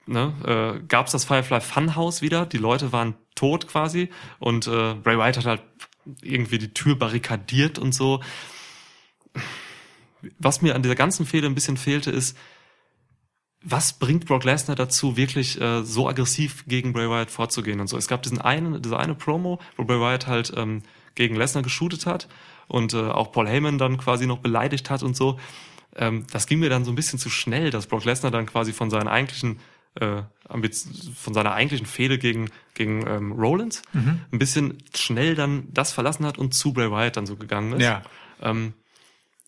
Speaker 2: ne, äh, gab es das Firefly Funhouse wieder. Die Leute waren tot quasi und äh, Bray Wyatt hat halt irgendwie die Tür barrikadiert und so. Was mir an dieser ganzen Fehde ein bisschen fehlte, ist, was bringt Brock Lesnar dazu, wirklich äh, so aggressiv gegen Bray Wyatt vorzugehen und so. Es gab diesen einen, diese eine Promo, wo Bray Wyatt halt ähm, gegen Lesnar geshootet hat und äh, auch Paul Heyman dann quasi noch beleidigt hat und so. Ähm, das ging mir dann so ein bisschen zu schnell, dass Brock Lesnar dann quasi von seinen eigentlichen äh, von seiner eigentlichen Fehde gegen gegen ähm, Rollins ein bisschen schnell dann das verlassen hat und zu Bray Wyatt dann so gegangen ist.
Speaker 1: Ja.
Speaker 2: Ähm,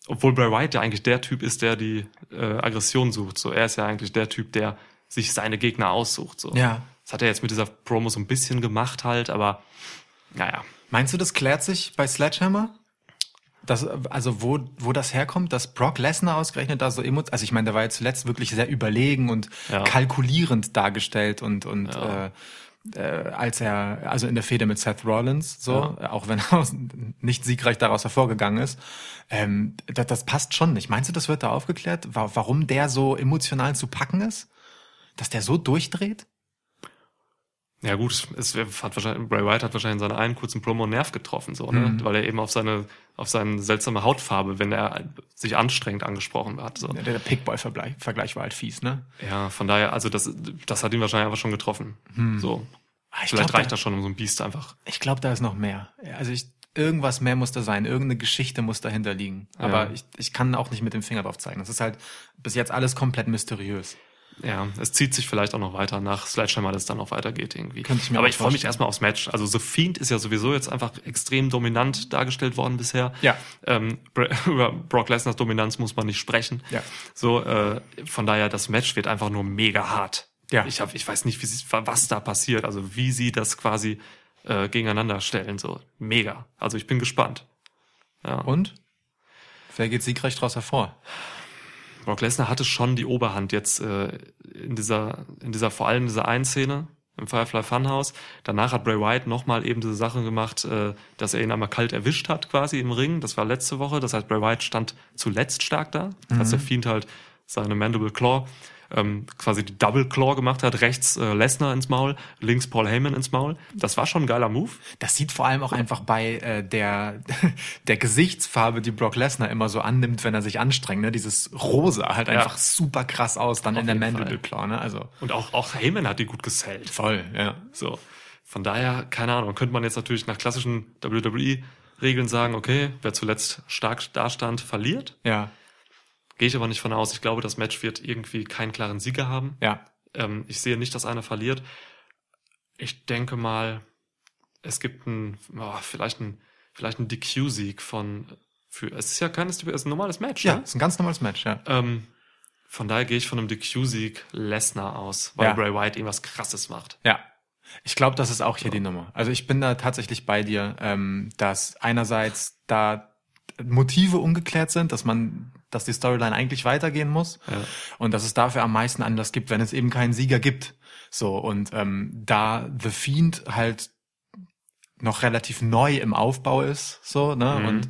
Speaker 2: obwohl Bray Wyatt ja eigentlich der Typ ist, der die äh, Aggression sucht. So, er ist ja eigentlich der Typ, der sich seine Gegner aussucht. So.
Speaker 1: Ja.
Speaker 2: Das hat er jetzt mit dieser Promo so ein bisschen gemacht halt, aber naja.
Speaker 1: Meinst du, das klärt sich bei Sledgehammer? Das, also wo, wo das herkommt, dass Brock Lesnar ausgerechnet da so emotional, also ich meine, der war ja zuletzt wirklich sehr überlegen und
Speaker 2: Ja.
Speaker 1: kalkulierend dargestellt und, und
Speaker 2: Ja.
Speaker 1: äh, äh, als er, also in der Fehde mit Seth Rollins, so, auch wenn er nicht siegreich daraus hervorgegangen ist, ähm, das, das passt schon nicht. Meinst du, das wird da aufgeklärt, wa warum der so emotional zu packen ist? Dass der so durchdreht?
Speaker 2: Ja gut, es hat wahrscheinlich, Bray Wyatt hat wahrscheinlich in seiner einen kurzen Promo einen Nerv getroffen, so, ne? Weil er eben auf seine, auf seine seltsame Hautfarbe, wenn er sich anstrengend angesprochen hat. So.
Speaker 1: Der, der Pickboy-Vergleich Vergleich war halt fies, ne?
Speaker 2: Ja, von daher, also das, das hat ihn wahrscheinlich einfach schon getroffen. So.
Speaker 1: Ah, ich
Speaker 2: Vielleicht
Speaker 1: glaub,
Speaker 2: reicht
Speaker 1: da-
Speaker 2: das schon, um so ein Biest einfach.
Speaker 1: Ich glaube, da ist noch mehr. Also ich, irgendwas mehr muss da sein. Irgendeine Geschichte muss dahinter liegen. Aber
Speaker 2: Ja.
Speaker 1: ich, ich kann auch nicht mit dem Finger drauf zeigen. Das ist halt bis jetzt alles komplett mysteriös.
Speaker 2: Ja, es zieht sich vielleicht auch noch weiter nach Sledgehammer, dass es dann noch weitergeht irgendwie.
Speaker 1: Könnte ich mir
Speaker 2: Aber
Speaker 1: auch
Speaker 2: ich freue mich erstmal aufs Match. Also The Fiend ist ja sowieso jetzt einfach extrem dominant dargestellt worden bisher.
Speaker 1: Ja.
Speaker 2: Ähm, über Brock Lesnars Dominanz muss man nicht sprechen.
Speaker 1: Ja.
Speaker 2: So, äh, von daher, das Match wird einfach nur mega hart.
Speaker 1: Ja.
Speaker 2: Ich, hab, ich weiß nicht, wie sie, was da passiert, also wie sie das quasi äh, gegeneinander stellen. So, mega. Also ich bin gespannt. Ja.
Speaker 1: Und? Wer geht siegreich draus hervor?
Speaker 2: Brock Lesnar hatte schon die Oberhand jetzt äh, in dieser, in dieser, vor allem in dieser einen Szene im Firefly Funhouse. Danach hat Bray Wyatt nochmal eben diese Sache gemacht, äh, dass er ihn einmal kalt erwischt hat, quasi im Ring. Das war letzte Woche. Das heißt, Bray Wyatt stand zuletzt stark da, als der Fiend halt seine Mandible Claw ähm, quasi die Double Claw gemacht hat, rechts äh, Lesnar ins Maul, links Paul Heyman ins Maul. Das war schon ein geiler Move.
Speaker 1: Das sieht vor allem auch einfach bei äh, der, der Gesichtsfarbe, die Brock Lesnar immer so annimmt, wenn er sich anstrengt. Ne? Dieses Rosa halt
Speaker 2: Ja.
Speaker 1: einfach super krass aus, dann
Speaker 2: Auf
Speaker 1: in der Mandible. Claw. Ne? Also
Speaker 2: Und auch, auch Heyman hat die gut gesellt.
Speaker 1: voll, ja.
Speaker 2: So. Von daher, keine Ahnung, könnte man jetzt natürlich nach klassischen WWE-Regeln sagen, okay, wer zuletzt stark dastand, verliert.
Speaker 1: Ja,
Speaker 2: Gehe ich aber nicht von aus. Ich glaube, das Match wird irgendwie keinen klaren Sieger haben.
Speaker 1: ja.
Speaker 2: Ähm, ich sehe nicht, dass einer verliert. Ich denke mal, es gibt ein, oh, vielleicht ein, vielleicht ein DQ-Sieg von, für, es ist ja keines, es ist ein normales Match,
Speaker 1: Ja,
Speaker 2: ne?
Speaker 1: ist ein ganz normales Match, ja.
Speaker 2: Ähm, von daher gehe ich von einem DQ-Sieg Lesnar aus, weil
Speaker 1: Ja.
Speaker 2: Bray Wyatt irgendwas krasses macht.
Speaker 1: Ja. Ich glaube, das ist auch hier die Nummer. Also ich bin da tatsächlich bei dir, ähm, dass einerseits da Motive ungeklärt sind, dass man, dass die Storyline eigentlich weitergehen muss
Speaker 2: Ja.
Speaker 1: und dass es dafür am meisten Anlass gibt, wenn es eben keinen Sieger gibt. So und ähm, da The Fiend halt noch relativ neu im Aufbau ist, so ne
Speaker 2: Mhm.
Speaker 1: und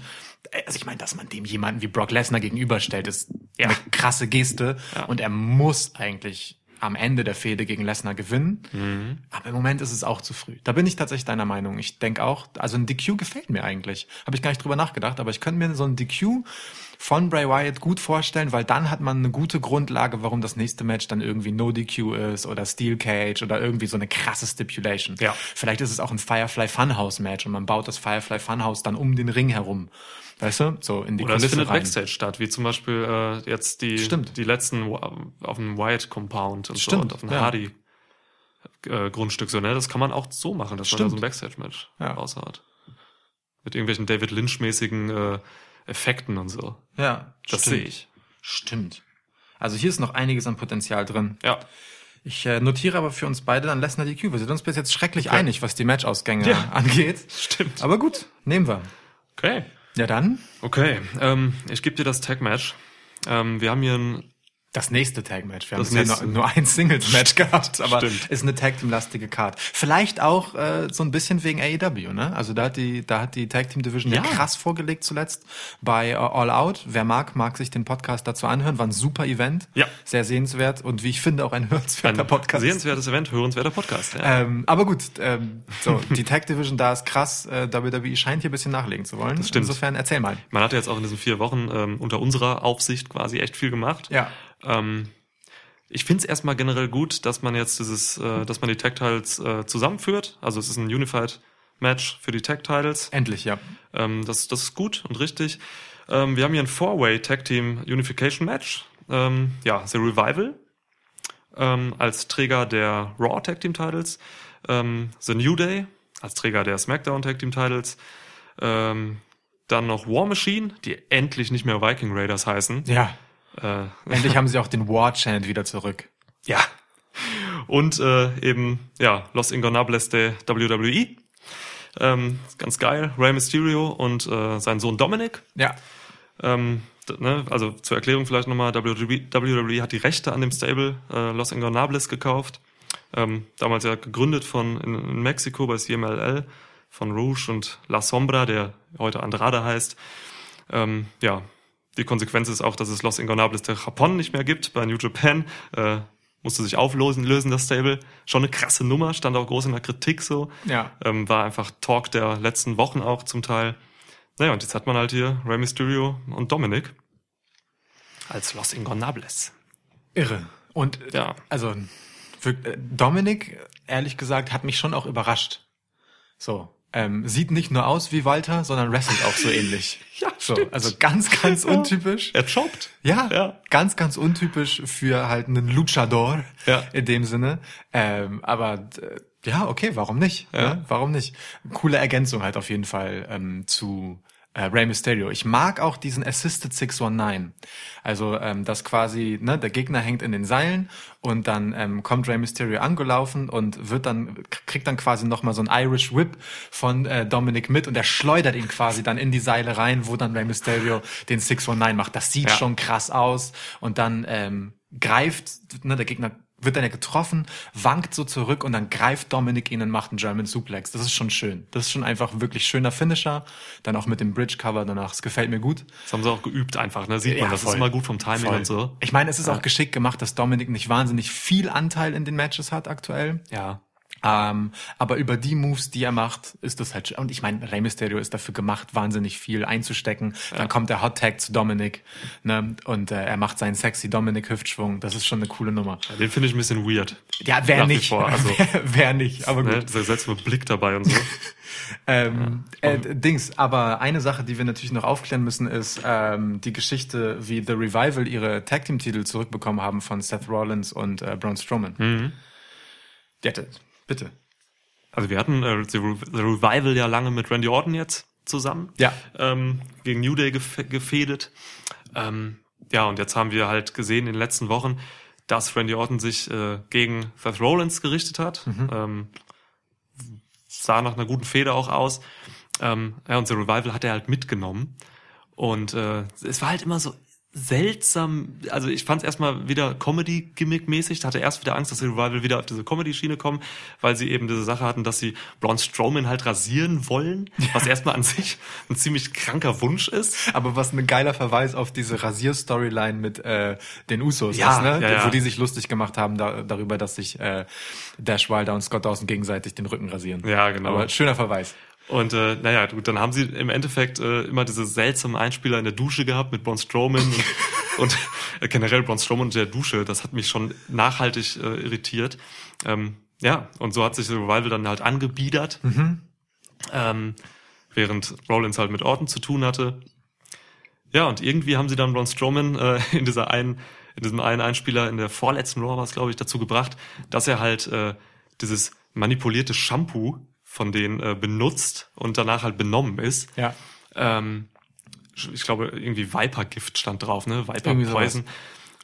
Speaker 1: äh, also ich meine, dass man dem jemanden wie Brock Lesnar gegenüberstellt, ist eine krasse Geste
Speaker 2: Ja.
Speaker 1: und er muss eigentlich am Ende der Fehde gegen Lesnar gewinnen.
Speaker 2: Mhm.
Speaker 1: Aber im Moment ist es auch zu früh. Da bin ich tatsächlich deiner Meinung. Ich denke auch, also ein DQ gefällt mir eigentlich. Habe ich gar nicht drüber nachgedacht, aber ich könnte mir so ein DQ von Bray Wyatt gut vorstellen, weil dann hat man eine gute Grundlage, warum das nächste Match dann irgendwie No DQ ist oder Steel Cage oder irgendwie so eine krasse Stipulation.
Speaker 2: Ja.
Speaker 1: Vielleicht ist es auch ein Firefly Funhouse Match und man baut das Firefly Funhouse dann um den Ring herum. Weißt du? So in die
Speaker 2: Oder es findet
Speaker 1: rein.
Speaker 2: Backstage statt, wie zum Beispiel äh, jetzt die,
Speaker 1: Stimmt.
Speaker 2: die letzten auf dem Wyatt Compound und so
Speaker 1: Stimmt,
Speaker 2: und auf dem
Speaker 1: ja.
Speaker 2: Hardy äh, Grundstück so, ne? Das kann man auch so machen, dass man da
Speaker 1: Stimmt.
Speaker 2: so ein Backstage-Match
Speaker 1: Ja.
Speaker 2: raushaut. Mit irgendwelchen David Lynch-mäßigen äh, Effekten und so.
Speaker 1: Ja,
Speaker 2: Das
Speaker 1: stimmt.
Speaker 2: sehe ich.
Speaker 1: Stimmt. Also hier ist noch einiges an Potenzial drin.
Speaker 2: Ja.
Speaker 1: Ich äh, notiere aber für uns beide dann Lesnar DQ. Wir sind uns bis jetzt schrecklich einig, was die Matchausgänge angeht.
Speaker 2: Stimmt.
Speaker 1: Aber gut, nehmen wir.
Speaker 2: Okay.
Speaker 1: Ja dann,
Speaker 2: Okay, ähm, ich gebe dir das Tag-Match. Ähm, wir haben hier ein
Speaker 1: das nächste Tag-Match. Wir haben
Speaker 2: Das
Speaker 1: bisher
Speaker 2: nächste.
Speaker 1: nur, nur ein Singles-Match gehabt, aber
Speaker 2: Stimmt.
Speaker 1: ist eine Tag-Team-lastige Card. Vielleicht auch äh, so ein bisschen wegen AEW, ne? Also da hat die, da hat die Tag-Team-Division ja.
Speaker 2: Ja.
Speaker 1: krass vorgelegt zuletzt bei äh, All Out. Wer mag, mag sich den Podcast dazu anhören. War ein super Event.
Speaker 2: Ja.
Speaker 1: Sehr sehenswert und wie ich finde auch ein hörenswerter
Speaker 2: ein
Speaker 1: Podcast.
Speaker 2: sehenswertes Event, hörenswerter Podcast. Ja.
Speaker 1: Ähm, aber gut, ähm, so, die Tag Division da ist krass. Äh, WWE scheint hier ein bisschen nachlegen zu wollen.
Speaker 2: Das stimmt.
Speaker 1: Insofern erzähl mal.
Speaker 2: Man hat jetzt auch in diesen vier Wochen ähm, unter unserer Aufsicht quasi echt viel gemacht.
Speaker 1: Ja.
Speaker 2: Ähm, ich finde es erstmal generell gut, dass man jetzt dieses, äh, dass man die Tag Titles äh, zusammenführt. Also es ist ein Unified Match für die Tag Titles.
Speaker 1: Endlich, ja.
Speaker 2: Ähm, das, das ist gut und richtig. Ähm, wir haben hier ein Four-Way Tag Team Unification Match. Ähm, ja, The Revival ähm, als Träger der Raw Tag Team Titles. Ähm, The New Day als Träger der SmackDown Tag Team Titles. Ähm, dann noch War Machine, die endlich nicht mehr Viking Raiders heißen.
Speaker 1: Ja.
Speaker 2: Äh,
Speaker 1: Endlich haben sie auch den War Chant wieder zurück.
Speaker 2: ja. Und äh, eben, ja, Los Ingonables de WWE. Ähm, ganz geil. Rey Mysterio und äh, sein Sohn Dominic.
Speaker 1: Ja.
Speaker 2: Ähm, ne, also zur Erklärung vielleicht nochmal, WWE, WWE hat die Rechte an dem Stable äh, Los Ingonables gekauft. Ähm, damals ja gegründet von in, in Mexiko bei CMLL von Rouge und La Sombra, der heute Andrade heißt. Ähm, ja, die Konsequenz ist auch, dass es Los Ingonables de Japón nicht mehr gibt bei New Japan. Äh, musste sich auflösen, lösen das Stable. Schon eine krasse Nummer, stand auch groß in der Kritik so.
Speaker 1: Ja.
Speaker 2: Ähm, war einfach Talk der letzten Wochen auch zum Teil. Naja, und jetzt hat man halt hier Rey Mysterio und Dominic als Los Ingonables.
Speaker 1: Irre. Und
Speaker 2: Ja.
Speaker 1: also äh, Dominik, ehrlich gesagt, hat mich schon auch überrascht. So. Ähm, sieht nicht nur aus wie Walter, sondern wrestelt auch so ähnlich.
Speaker 2: Ja,
Speaker 1: so,
Speaker 2: stimmt.
Speaker 1: also ganz, ganz untypisch.
Speaker 2: Er jobbt.
Speaker 1: Ja,
Speaker 2: Ja.
Speaker 1: ganz, ganz untypisch für halt einen Luchador
Speaker 2: Ja.
Speaker 1: in dem Sinne. Ähm, aber äh, ja, okay, warum nicht?
Speaker 2: Ja.
Speaker 1: Ne? Warum nicht? Coole Ergänzung halt auf jeden Fall ähm, zu äh, Rey Mysterio. Ich mag auch diesen Assisted 619. Also, ähm, dass quasi, ne, der Gegner hängt in den Seilen und dann ähm, kommt Rey Mysterio angelaufen und wird dann, kriegt dann quasi nochmal so ein Irish Whip von äh, Dominic mit und er schleudert ihn quasi dann in die Seile rein, wo dann Rey Mysterio den 619 macht. Das sieht
Speaker 2: Ja.
Speaker 1: schon krass aus und dann ähm, greift, ne, der Gegner wird dann ja getroffen, wankt so zurück und dann greift Dominic ihn und macht einen German Suplex. Das ist schon schön. Das ist schon einfach wirklich schöner Finisher. Dann auch mit dem Bridge Cover danach. Das gefällt mir gut.
Speaker 2: Das haben sie auch geübt einfach, ne? Sieht man,
Speaker 1: Ja,
Speaker 2: das
Speaker 1: voll.
Speaker 2: ist immer gut vom Timing
Speaker 1: Voll.
Speaker 2: und so.
Speaker 1: Ich meine, es ist auch geschickt gemacht, dass Dominic nicht wahnsinnig viel Anteil in den Matches hat aktuell.
Speaker 2: Ja.
Speaker 1: Ähm, aber über die Moves, die er macht, ist das halt. Und ich meine, Rey Mysterio ist dafür gemacht, wahnsinnig viel einzustecken. Dann kommt der Hot Tag zu Dominic, ne? Und äh, er macht seinen sexy Dominic Hüftschwung. Das ist schon eine coole Nummer.
Speaker 2: Den finde ich ein bisschen weird.
Speaker 1: Ja, wer
Speaker 2: Nach
Speaker 1: nicht?
Speaker 2: also-
Speaker 1: wer, wer nicht? Aber gut.
Speaker 2: Ne? Dieser seltsame Blick dabei und so.
Speaker 1: Ähm, äh, Dings, aber eine Sache, die wir natürlich noch aufklären müssen, ist ähm, die Geschichte, wie The Revival ihre Tag Team Titel zurückbekommen haben von Seth Rollins und äh, Braun Strowman.
Speaker 2: Mhm.
Speaker 1: Ja, d- bitte.
Speaker 2: Also wir hatten äh, The, Re- The Revival ja lange mit Randy Orton jetzt zusammen.
Speaker 1: Ja.
Speaker 2: Ähm, gegen New Day gef gefädet. Ähm, ja, und jetzt haben wir halt gesehen in den letzten Wochen, dass Randy Orton sich äh, gegen Seth Rollins gerichtet hat. Ähm, sah nach einer guten Feder auch aus. Ähm, ja, und The Revival hat er halt mitgenommen. Und äh, es war halt immer so seltsam, also ich fand es erstmal wieder Comedy-Gimmick-mäßig, hatte erst wieder Angst, dass die Revival wieder auf diese Comedy-Schiene kommen, weil sie eben diese Sache hatten, dass sie Braun Strowman halt rasieren wollen, was erstmal an sich ein ziemlich kranker Wunsch ist.
Speaker 1: Aber was ein geiler Verweis auf diese Rasier-Storyline mit äh, den Usos
Speaker 2: Ja,
Speaker 1: ist, ne?
Speaker 2: ja, ja.
Speaker 1: Wo die sich lustig gemacht haben da, darüber, dass sich äh, Dash Wilder und Scott Dawson gegenseitig den Rücken rasieren.
Speaker 2: Ja, genau.
Speaker 1: Aber schöner Verweis.
Speaker 2: Und äh, naja, gut, dann haben sie im Endeffekt äh, immer diese seltsamen Einspieler in der Dusche gehabt mit Braun Strowman und, und äh, generell Braun Strowman in der Dusche. Das hat mich schon nachhaltig äh, irritiert. Ähm, ja, und so hat sich The Revival dann halt angebiedert, ähm, während Rollins halt mit Orton zu tun hatte. Ja, und irgendwie haben sie dann Braun Strowman äh, in dieser einen, in diesem einen Einspieler in der vorletzten Raw war es, glaube ich, dazu gebracht, dass er halt äh, dieses manipulierte Shampoo von denen äh, benutzt und danach halt benommen ist.
Speaker 1: Ja.
Speaker 2: Ähm, ich glaube, irgendwie Viper-Gift stand drauf, ne? Viper. Poison.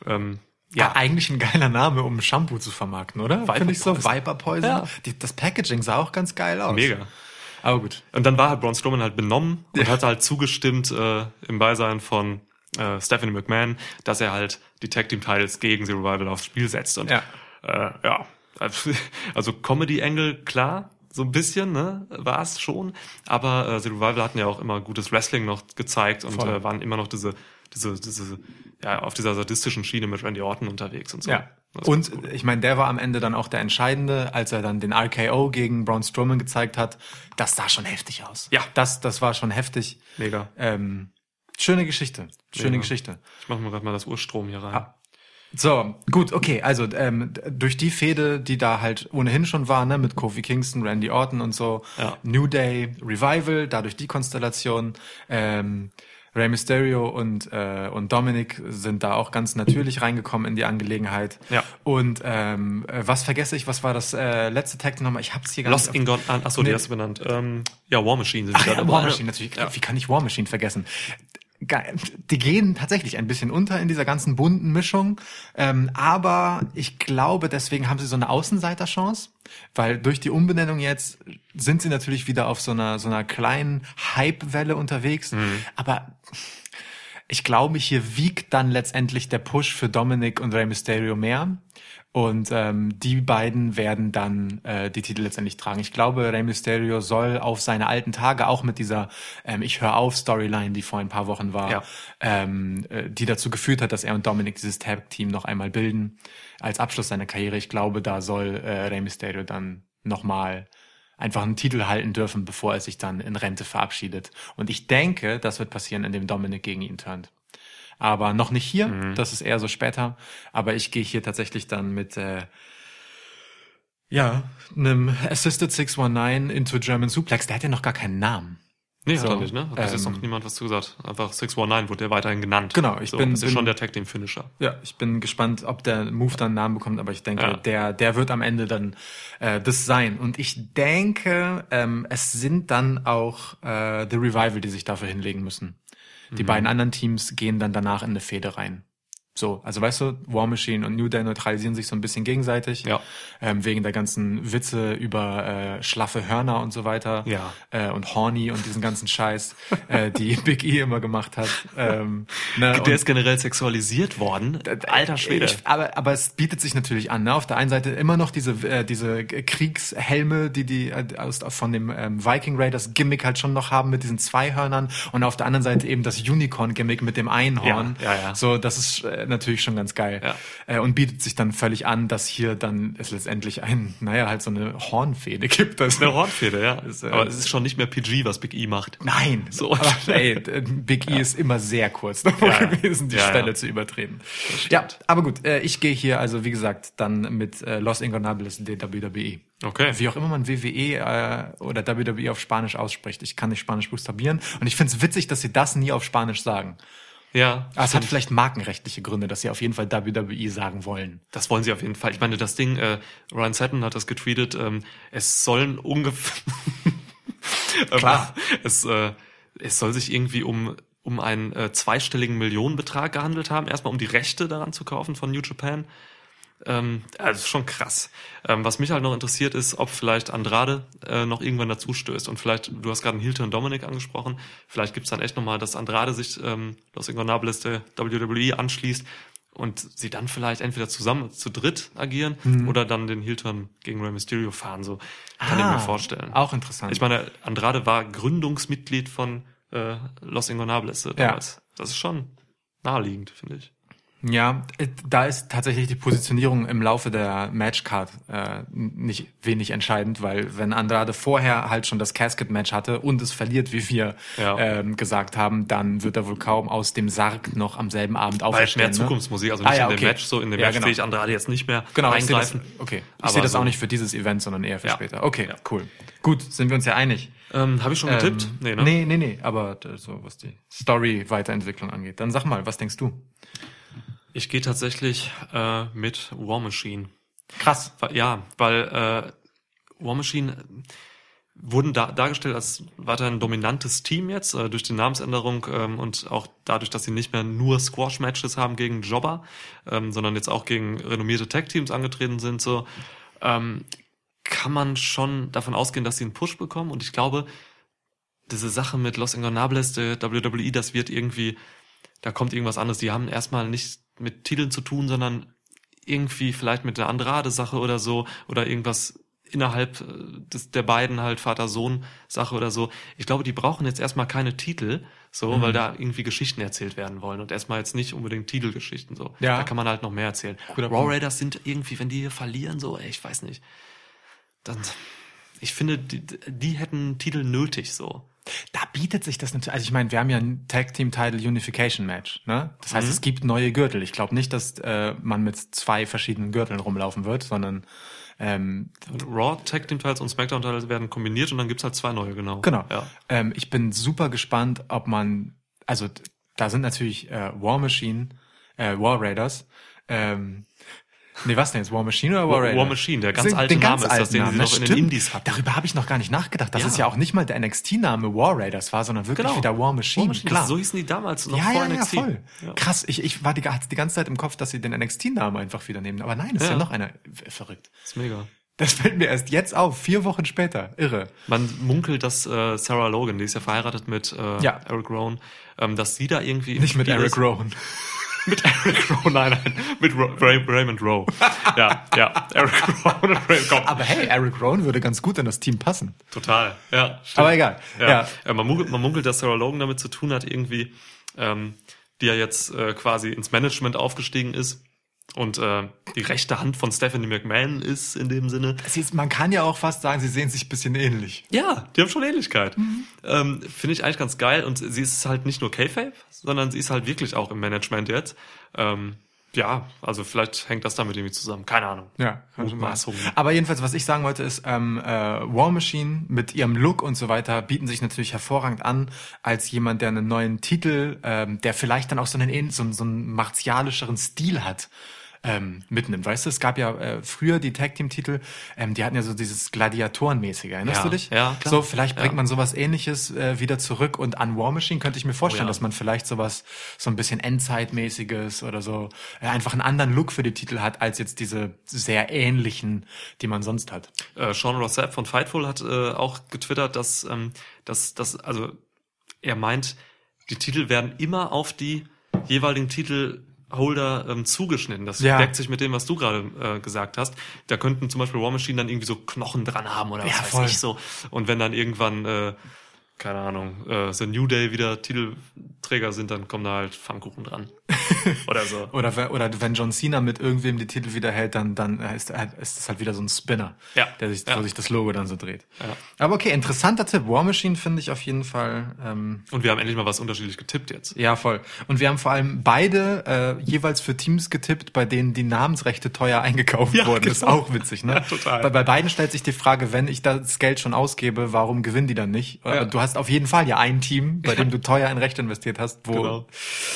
Speaker 2: Ähm,
Speaker 1: Ja,
Speaker 2: ja,
Speaker 1: eigentlich ein geiler Name, um Shampoo zu vermarkten, oder?
Speaker 2: Viper
Speaker 1: Finde ich so. Viper Poison.
Speaker 2: Ja.
Speaker 1: Die, das Packaging sah auch ganz geil aus.
Speaker 2: mega.
Speaker 1: Aber gut.
Speaker 2: Und dann war halt Braun Strowman halt benommen und
Speaker 1: Ja.
Speaker 2: hat halt zugestimmt äh, im Beisein von äh, Stephanie McMahon, dass er halt die Tag Team Titles gegen The Revival aufs Spiel setzt. Und
Speaker 1: Ja.
Speaker 2: äh, ja, also Comedy Angle klar, so ein bisschen, ne, war es schon. Aber äh, The Revival hatten ja auch immer gutes Wrestling noch gezeigt und äh, waren immer noch diese, diese, diese, ja, auf dieser sadistischen Schiene mit Randy Orton unterwegs und so.
Speaker 1: Ja. Und ich meine, der war am Ende dann auch der Entscheidende, als er dann den RKO gegen Braun Strowman gezeigt hat. Das sah schon heftig aus.
Speaker 2: Ja.
Speaker 1: Das, das war schon heftig.
Speaker 2: mega.
Speaker 1: Ähm, schöne Geschichte. Schöne
Speaker 2: Mega.
Speaker 1: Geschichte.
Speaker 2: Ich mache mir gerade mal das Urstrom hier rein.
Speaker 1: Ah. So, gut, okay, also ähm, durch die Fehde, die da halt ohnehin schon war, ne, mit Kofi Kingston, Randy Orton und so,
Speaker 2: Ja.
Speaker 1: New Day, Revival, dadurch die Konstellation, ähm, Rey Mysterio und, äh, und Dominic sind da auch ganz natürlich reingekommen in die Angelegenheit.
Speaker 2: Ja.
Speaker 1: Und ähm, äh, was vergesse ich, was war das äh, letzte Tag nochmal? Ich hab's hier gar
Speaker 2: Lost
Speaker 1: nicht.
Speaker 2: in God, ah, ach so,
Speaker 1: Nee.
Speaker 2: die hast du benannt. Ähm, ja, War Machine sind
Speaker 1: Ach ja, War Machine natürlich.
Speaker 2: Ja.
Speaker 1: Wie kann ich War Machine vergessen? Die gehen tatsächlich ein bisschen unter in dieser ganzen bunten Mischung, ähm, aber ich glaube, deswegen haben sie so eine Außenseiterchance, weil durch die Umbenennung jetzt sind sie natürlich wieder auf so einer so einer kleinen Hype-Welle unterwegs, aber ich glaube, hier wiegt dann letztendlich der Push für Dominic und Rey Mysterio mehr. Und ähm, die beiden werden dann äh, die Titel letztendlich tragen. Ich glaube, Rey Mysterio soll auf seine alten Tage auch mit dieser ähm, Ich höre auf Storyline, die vor ein paar Wochen war,
Speaker 2: Ja.
Speaker 1: ähm, äh, die dazu geführt hat, dass er und Dominic dieses Tag-Team noch einmal bilden, als Abschluss seiner Karriere. Ich glaube, da soll äh, Rey Mysterio dann nochmal einfach einen Titel halten dürfen, bevor er sich dann in Rente verabschiedet. Und ich denke, das wird passieren, indem Dominic gegen ihn turnt. Aber noch nicht hier, das ist eher so später. Aber ich gehe hier tatsächlich dann mit äh, ja, einem Assisted 619 into German Suplex. Der hat ja noch gar keinen Namen.
Speaker 2: Nee,
Speaker 1: So,
Speaker 2: hat er nicht, ne? Hat bis jetzt
Speaker 1: ähm,
Speaker 2: noch niemand was zu gesagt. Einfach 619 wurde der weiterhin genannt.
Speaker 1: Genau, ich
Speaker 2: so,
Speaker 1: bin-
Speaker 2: Das ist
Speaker 1: bin-
Speaker 2: schon der Tag Team Finisher.
Speaker 1: Ja, ich bin gespannt, ob der Move dann einen Namen bekommt, aber ich denke,
Speaker 2: Ja.
Speaker 1: der, der wird am Ende dann äh, das sein. Und ich denke, ähm, es sind dann auch äh, The Revival, die sich dafür hinlegen müssen.
Speaker 2: Mhm.
Speaker 1: Die beiden anderen Teams gehen dann danach in eine Fehde rein. So, also weißt du, War Machine und New Day neutralisieren sich so ein bisschen gegenseitig.
Speaker 2: Ja.
Speaker 1: Ähm, wegen der ganzen Witze über äh, schlaffe Hörner und so weiter.
Speaker 2: Ja.
Speaker 1: Äh, und Horny und diesen ganzen Scheiß, äh, die Big E immer gemacht hat. Ähm, ne, und-
Speaker 2: Der ist generell sexualisiert worden. Alter Schwede.
Speaker 1: ich, aber, aber es bietet sich natürlich an. Ne? Auf der einen Seite immer noch diese, äh, diese Kriegshelme, die die äh, aus, von dem ähm, Viking Raiders Gimmick halt schon noch haben mit diesen zwei Hörnern und auf der anderen Seite eben das Unicorn Gimmick mit dem Einhorn.
Speaker 2: Ja, ja, ja.
Speaker 1: So, das ist äh, natürlich schon ganz geil.
Speaker 2: Ja.
Speaker 1: Äh, und bietet sich dann völlig an, dass hier dann es letztendlich ein, naja, halt so eine Hornfehde gibt. Das
Speaker 2: Eine Hornfehde, ja.
Speaker 1: Ist, äh,
Speaker 2: Aber es ist schon nicht mehr PG, was Big E macht.
Speaker 1: Nein,
Speaker 2: So.
Speaker 1: Aber, ey, Big E ist immer sehr kurz davor
Speaker 2: Ja, ja.
Speaker 1: gewesen, die
Speaker 2: Ja,
Speaker 1: Schwelle
Speaker 2: ja.
Speaker 1: zu übertreten. Ja, aber gut, äh, ich gehe hier also wie gesagt dann mit äh, Los Ingonables de WWE.
Speaker 2: Okay.
Speaker 1: Wie auch immer man WWE äh, oder WWE auf Spanisch ausspricht. Ich kann nicht Spanisch buchstabieren und ich finde es witzig, dass sie das nie auf Spanisch sagen.
Speaker 2: Ja.
Speaker 1: Aber es hat vielleicht markenrechtliche Gründe, dass sie auf jeden Fall WWE sagen wollen.
Speaker 2: Das wollen sie auf jeden Fall. Ich meine, das Ding, äh, Ryan Satin hat das getweetet, ähm, es sollen ungefähr
Speaker 1: Klar.
Speaker 2: es, äh, es soll sich irgendwie um um einen äh, zweistelligen Millionenbetrag gehandelt haben, erstmal um die Rechte daran zu kaufen von New Japan. Ähm, also schon krass. Ähm, was mich halt noch interessiert ist, ob vielleicht Andrade äh, noch irgendwann dazu stößt. Und vielleicht, du hast gerade einen Hilton und Dominic angesprochen, vielleicht gibt's dann echt nochmal, dass Andrade sich ähm, Los Ingonables der WWE anschließt und sie dann vielleicht entweder zusammen zu dritt agieren
Speaker 1: Mhm.
Speaker 2: oder dann den Hilton gegen Rey Mysterio fahren. So kann ich mir vorstellen.
Speaker 1: Ah, Auch interessant.
Speaker 2: Ich meine, Andrade war Gründungsmitglied von äh, Los Ingonables damals. Das ist schon naheliegend, finde ich.
Speaker 1: Ja, äh, da ist tatsächlich die Positionierung im Laufe der Matchcard äh, nicht wenig entscheidend, weil wenn Andrade vorher halt schon das Casket-Match hatte und es verliert, wie wir
Speaker 2: Ja.
Speaker 1: ähm, gesagt haben, dann wird er wohl kaum aus dem Sarg noch am selben Abend
Speaker 2: Weil
Speaker 1: auferstehen.
Speaker 2: mehr
Speaker 1: ne?
Speaker 2: Zukunftsmusik, also nicht
Speaker 1: Ah, ja,
Speaker 2: in dem
Speaker 1: okay.
Speaker 2: Match, so in dem
Speaker 1: Ja,
Speaker 2: Match
Speaker 1: genau.
Speaker 2: sehe ich Andrade jetzt nicht mehr
Speaker 1: Genau, ich sehe das, okay. Ich sehe das
Speaker 2: so-
Speaker 1: auch nicht für dieses Event, sondern eher für später. Okay, cool. Gut, sind wir uns ja einig.
Speaker 2: Ähm, Habe ich schon getippt?
Speaker 1: Ähm,
Speaker 2: nee, ne?
Speaker 1: nee, nee, nee, aber äh, so was die Story-Weiterentwicklung angeht. Dann sag mal, was denkst du?
Speaker 2: Ich gehe tatsächlich äh, mit War Machine.
Speaker 1: Krass.
Speaker 2: Ja, weil äh, War Machine wurden da, dargestellt als weiterhin dominantes Team jetzt äh, durch die Namensänderung ähm, und auch dadurch, dass sie nicht mehr nur Squash-Matches haben gegen Jobber, ähm, sondern jetzt auch gegen renommierte Tag-Teams angetreten sind. So ähm, kann man schon davon ausgehen, dass sie einen Push bekommen. Und ich glaube, diese Sache mit Los Ingonables, der WWE, das wird irgendwie, da kommt irgendwas anderes. Die haben erstmal nicht mit Titeln zu tun, sondern irgendwie vielleicht mit der Andrade-Sache oder so oder irgendwas innerhalb äh, des, der beiden halt Vater-Sohn-Sache oder so. Ich glaube, die brauchen jetzt erstmal keine Titel, so,
Speaker 1: Mhm.
Speaker 2: weil da irgendwie Geschichten erzählt werden wollen und erstmal jetzt nicht unbedingt Titelgeschichten so.
Speaker 1: Ja.
Speaker 2: Da kann man halt noch mehr erzählen.
Speaker 1: Guter
Speaker 2: Raw. Raiders sind irgendwie, wenn die hier verlieren, so, ey, ich weiß nicht. Dann, ich finde, die, die hätten Titel nötig, so.
Speaker 1: Da bietet sich das natürlich. Also ich meine, wir haben ja ein Tag Team Title Unification Match. Ne? Das
Speaker 2: Mhm.
Speaker 1: heißt, es gibt neue Gürtel. Ich glaube nicht, dass äh, man mit zwei verschiedenen Gürteln rumlaufen wird, sondern ähm,
Speaker 2: Raw Tag Team Titles und SmackDown Titles werden kombiniert und dann gibt's halt zwei neue, genau.
Speaker 1: genau.
Speaker 2: Ja.
Speaker 1: Ähm, ich bin super gespannt, ob man. Also da sind natürlich äh, War Machine, äh, War Raiders. Ähm, Nee, was denn jetzt? War Machine oder War Raider?
Speaker 2: War Machine, der ganz alte
Speaker 1: ganz
Speaker 2: Name ist das, den sie
Speaker 1: Namen,
Speaker 2: noch in den
Speaker 1: stimmt.
Speaker 2: Indies hatten.
Speaker 1: Darüber habe ich noch gar nicht nachgedacht, dass
Speaker 2: Ja.
Speaker 1: es ja auch nicht mal der NXT-Name War Raiders war, sondern wirklich
Speaker 2: Genau.
Speaker 1: wieder War Machine.
Speaker 2: War Machine,
Speaker 1: Klar.
Speaker 2: so hießen die damals noch
Speaker 1: ja,
Speaker 2: vor
Speaker 1: ja, ja,
Speaker 2: NXT.
Speaker 1: voll.
Speaker 2: Ja.
Speaker 1: Krass, ich, ich war die, hatte die ganze Zeit im Kopf, dass sie den NXT-Namen einfach wieder nehmen. Aber nein, ist ja,
Speaker 2: Ja.
Speaker 1: noch einer. F- Verrückt.
Speaker 2: Das ist mega.
Speaker 1: Das fällt mir erst jetzt auf, vier Wochen später. Irre.
Speaker 2: Man munkelt, dass äh, Sarah Logan, die ist ja verheiratet mit äh,
Speaker 1: Ja.
Speaker 2: Eric Rowan, ähm, dass sie da irgendwie
Speaker 1: Nicht mit Eric. Rowan.
Speaker 2: Mit Eric Rowan, nein, nein, mit Ro Ray Raymond Rowe. ja, ja, Eric Rowan und Ray, komm.
Speaker 1: Aber hey, Eric Rowan würde ganz gut in das Team passen.
Speaker 2: Total, ja. Stimmt.
Speaker 1: Aber egal.
Speaker 2: Ja.
Speaker 1: Ja.
Speaker 2: Äh, Man, munkelt, man munkelt, dass Sarah Logan damit zu tun hat, irgendwie, ähm, die ja jetzt äh, quasi ins Management aufgestiegen ist und äh, die rechte Hand von Stephanie McMahon ist in dem Sinne.
Speaker 1: Ist, man kann ja auch fast sagen, sie sehen sich ein bisschen ähnlich.
Speaker 2: Ja, die haben schon Ähnlichkeit.
Speaker 1: Mhm.
Speaker 2: Ähm, Finde ich eigentlich ganz geil und sie ist halt nicht nur K-Fape, sondern sie ist halt wirklich auch im Management jetzt. Ähm, ja, also vielleicht hängt das damit irgendwie zusammen. Keine Ahnung.
Speaker 1: Ja.
Speaker 2: Mutmaßungen.
Speaker 1: Aber jedenfalls, was ich sagen wollte, ist, ähm, äh, War Machine mit ihrem Look und so weiter bieten sich natürlich hervorragend an als jemand, der einen neuen Titel, ähm, der vielleicht dann auch so einen, so, so einen martialischeren Stil hat. Ähm, mitnimmt. Weißt du, es gab ja äh, früher die Tag Team Titel, ähm, die hatten ja so dieses Gladiatorenmäßige, erinnerst
Speaker 2: Ja,
Speaker 1: du dich?
Speaker 2: ja, klar.
Speaker 1: So, vielleicht bringt
Speaker 2: Ja.
Speaker 1: man sowas ähnliches äh, wieder zurück und an War Machine könnte ich mir vorstellen,
Speaker 2: Oh ja.
Speaker 1: dass man vielleicht sowas, so ein bisschen Endzeitmäßiges oder so, äh, einfach einen anderen Look für die Titel hat, als jetzt diese sehr ähnlichen, die man sonst hat.
Speaker 2: Äh, Sean Rossap von Fightful hat äh, auch getwittert, dass, ähm, dass, dass, also er meint, die Titel werden immer auf die jeweiligen Titelholder ähm, zugeschnitten. Das
Speaker 1: Ja.
Speaker 2: deckt sich mit dem, was du gerade äh, gesagt hast. Da könnten zum Beispiel War Machine dann irgendwie so Knochen dran haben oder was
Speaker 1: Ja,
Speaker 2: weiß
Speaker 1: voll.
Speaker 2: ich so. Und wenn dann irgendwann, äh, keine Ahnung, äh, The New Day wieder Titelträger sind, dann kommen da halt Pfannkuchen dran. oder so.
Speaker 1: Oder, wenn- oder wenn John Cena mit irgendwem die Titel wieder hält, dann, dann ist, ist es halt wieder so ein Spinner,
Speaker 2: Ja.
Speaker 1: der sich,
Speaker 2: Ja.
Speaker 1: wo sich das Logo dann so dreht.
Speaker 2: Ja.
Speaker 1: Aber okay, interessanter Tipp. War Machine finde ich auf jeden Fall. Ähm,
Speaker 2: Und wir haben endlich mal was unterschiedlich getippt jetzt.
Speaker 1: ja, voll. Und wir haben vor allem beide äh, jeweils für Teams getippt, bei denen die Namensrechte teuer eingekauft
Speaker 2: Ja,
Speaker 1: wurden. Ist
Speaker 2: genau.
Speaker 1: auch witzig, ne?
Speaker 2: Ja, total.
Speaker 1: Bei, bei beiden stellt sich die Frage, wenn ich das Geld schon ausgebe, warum gewinnen die dann nicht?
Speaker 2: Ja.
Speaker 1: Du hast auf jeden Fall ja ein Team, bei dem du teuer in Recht investiert hast, wo
Speaker 2: Genau.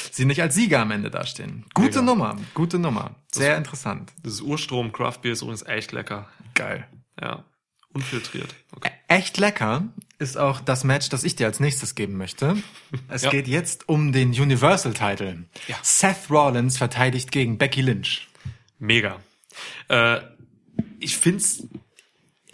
Speaker 1: sie nicht als Sieger am Ende dastehen. Gute
Speaker 2: Mega.
Speaker 1: Nummer, gute Nummer. Sehr interessant.
Speaker 2: Dieses Urstrom Craft Beer ist übrigens echt lecker.
Speaker 1: Geil.
Speaker 2: Ja. Unfiltriert. Okay.
Speaker 1: Echt lecker ist auch das Match, das ich dir als nächstes geben möchte. Es
Speaker 2: Ja.
Speaker 1: geht jetzt um den Universal-Title.
Speaker 2: Ja.
Speaker 1: Seth Rollins verteidigt gegen Becky Lynch.
Speaker 2: Mega. Äh, ich find's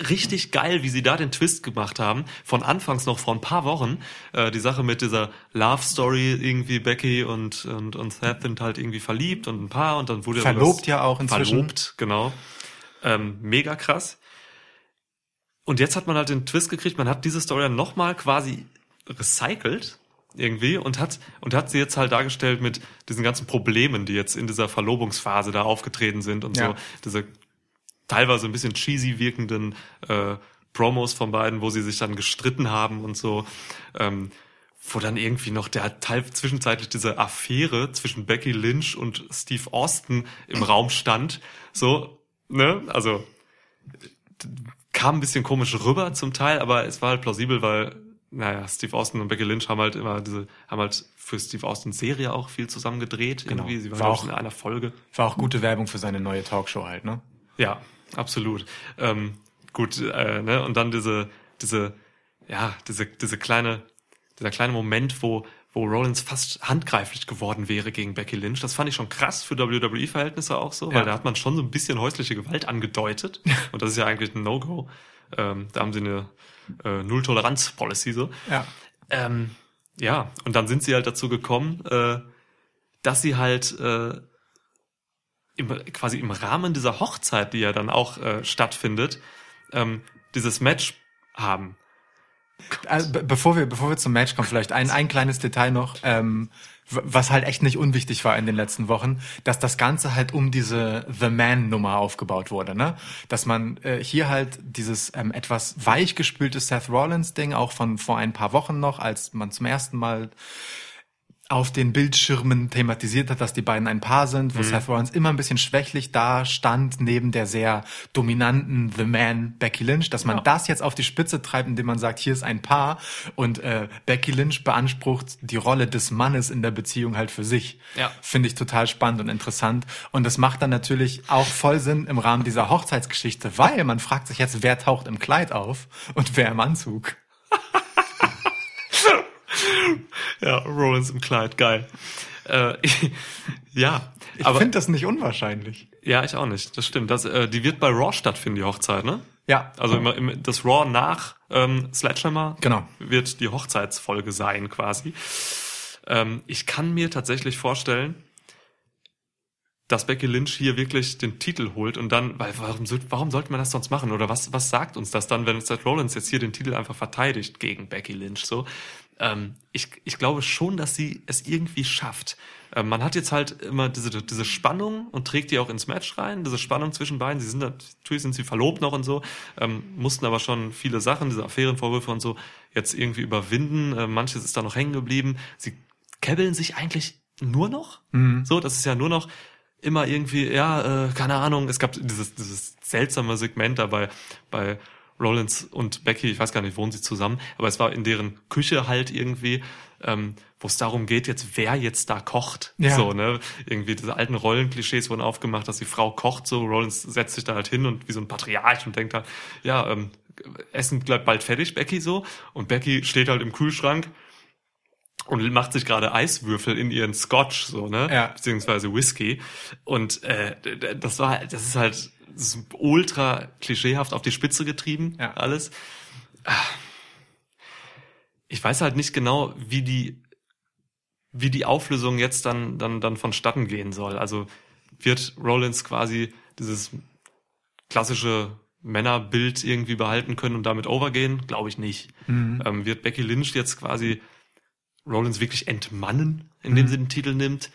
Speaker 2: richtig geil, wie sie da den Twist gemacht haben. Von anfangs noch vor ein paar Wochen. Äh, die Sache mit dieser Love Story irgendwie Becky und, und, und Seth sind halt irgendwie verliebt und ein Paar und dann wurde
Speaker 1: Verlobt ja auch inzwischen.
Speaker 2: Verlobt, genau. Ähm, mega krass. Und jetzt hat man halt den Twist gekriegt, man hat diese Story dann nochmal quasi recycelt irgendwie und hat und hat sie jetzt halt dargestellt mit diesen ganzen Problemen, die jetzt in dieser Verlobungsphase da aufgetreten sind und
Speaker 1: Ja.
Speaker 2: so diese teilweise ein bisschen cheesy wirkenden äh, Promos von beiden, wo sie sich dann gestritten haben und so, ähm, wo dann irgendwie noch der Teil zwischenzeitlich diese Affäre zwischen Becky Lynch und Steve Austin im Raum stand, so, ne, also kam ein bisschen komisch rüber zum Teil, aber es war halt plausibel, weil, naja, Steve Austin und Becky Lynch haben halt immer diese, haben halt für Steve Austins Serie auch viel zusammen gedreht,
Speaker 1: Genau.
Speaker 2: irgendwie. Sie waren
Speaker 1: War auch-
Speaker 2: in einer Folge.
Speaker 1: War auch gute Werbung für seine neue Talkshow halt, ne?
Speaker 2: Ja, absolut. Ähm, gut, äh, ne, und dann diese, diese, ja, diese, diese kleine, dieser kleine Moment, wo, wo Rollins fast handgreiflich geworden wäre gegen Becky Lynch. Das fand ich schon krass für WWE-Verhältnisse auch so, weil
Speaker 1: Ja.
Speaker 2: da hat man schon so ein bisschen häusliche Gewalt angedeutet. und das ist ja eigentlich ein No-Go. Ähm, da haben sie eine äh, Null-Toleranz-Policy so.
Speaker 1: Ja.
Speaker 2: Ähm, ja, und dann sind sie halt dazu gekommen, äh, dass sie halt äh, im, quasi im Rahmen dieser Hochzeit, die ja dann auch äh, stattfindet, ähm, dieses Match haben.
Speaker 1: Also, be bevor wir, bevor wir zum Match kommen, vielleicht ein, ein kleines Detail noch, ähm, was halt echt nicht unwichtig war in den letzten Wochen, dass das Ganze halt um diese The Man-Nummer aufgebaut wurde, ne? Dass man äh, hier halt dieses ähm, etwas weichgespülte Seth Rollins-Ding auch von vor ein paar Wochen noch, als man zum ersten Mal auf den Bildschirmen thematisiert hat, dass die beiden ein Paar sind, wo
Speaker 2: Mhm.
Speaker 1: Seth Rollins immer ein bisschen schwächlich da stand, neben der sehr dominanten The Man Becky Lynch, dass man
Speaker 2: Ja.
Speaker 1: das jetzt auf die Spitze treibt, indem man sagt, hier ist ein Paar und äh, Becky Lynch beansprucht die Rolle des Mannes in der Beziehung halt für sich.
Speaker 2: Ja.
Speaker 1: Finde ich total spannend und interessant. Und das macht dann natürlich auch voll Sinn im Rahmen dieser Hochzeitsgeschichte, weil man fragt sich jetzt, wer taucht im Kleid auf und wer im Anzug.
Speaker 2: Ja, Rollins im Kleid, geil. Äh, ja,
Speaker 1: Ich finde das nicht unwahrscheinlich.
Speaker 2: ja, ich auch nicht. Das stimmt. Das, äh, die wird bei Raw stattfinden, die Hochzeit, ne?
Speaker 1: Ja.
Speaker 2: Also immer, immer das Raw nach ähm, Sledgehammer
Speaker 1: Genau.
Speaker 2: wird die Hochzeitsfolge sein quasi. Ähm, ich kann mir tatsächlich vorstellen, dass Becky Lynch hier wirklich den Titel holt und dann, weil warum, warum sollte man das sonst machen? Oder was, was sagt uns das dann, wenn Seth Rollins jetzt hier den Titel einfach verteidigt gegen Becky Lynch? So, ähm, ich, ich glaube schon, dass sie es irgendwie schafft. Ähm, man hat jetzt halt immer diese, diese Spannung und trägt die auch ins Match rein, diese Spannung zwischen beiden. Sie sind natürlich sind sie verlobt noch und so, ähm, mussten aber schon viele Sachen, diese Affärenvorwürfe und so, jetzt irgendwie überwinden. Äh, manches ist da noch hängen geblieben. Sie kebbeln sich eigentlich nur noch. So, das ist ja nur noch immer irgendwie, ja, äh, keine Ahnung, es gab dieses, dieses seltsame Segment dabei bei Rollins und Becky, ich weiß gar nicht, wohnen sie zusammen, aber es war in deren Küche halt irgendwie, ähm, wo es darum geht, jetzt wer jetzt da kocht.
Speaker 1: Ja.
Speaker 2: So, ne? Irgendwie diese alten Rollenklischees wurden aufgemacht, dass die Frau kocht, so Rollins setzt sich da halt hin und wie so ein Patriarch und denkt halt, ja, ähm, Essen bleibt bald fertig, Becky so. Und Becky steht halt im Kühlschrank und macht sich gerade Eiswürfel in ihren Scotch, so, ne?
Speaker 1: Ja.
Speaker 2: Beziehungsweise Whisky. Und äh, das war, das ist halt ultra klischeehaft auf die Spitze getrieben,
Speaker 1: Ja.
Speaker 2: alles. Ah. Ich weiß halt nicht genau, wie die, wie die Auflösung jetzt dann, dann, dann vonstatten gehen soll. Also wird Rollins quasi dieses klassische Männerbild irgendwie behalten können und damit overgehen? Glaube ich nicht. Ähm, wird Becky Lynch jetzt quasi Rollins wirklich entmannen, indem sie den Titel nimmt?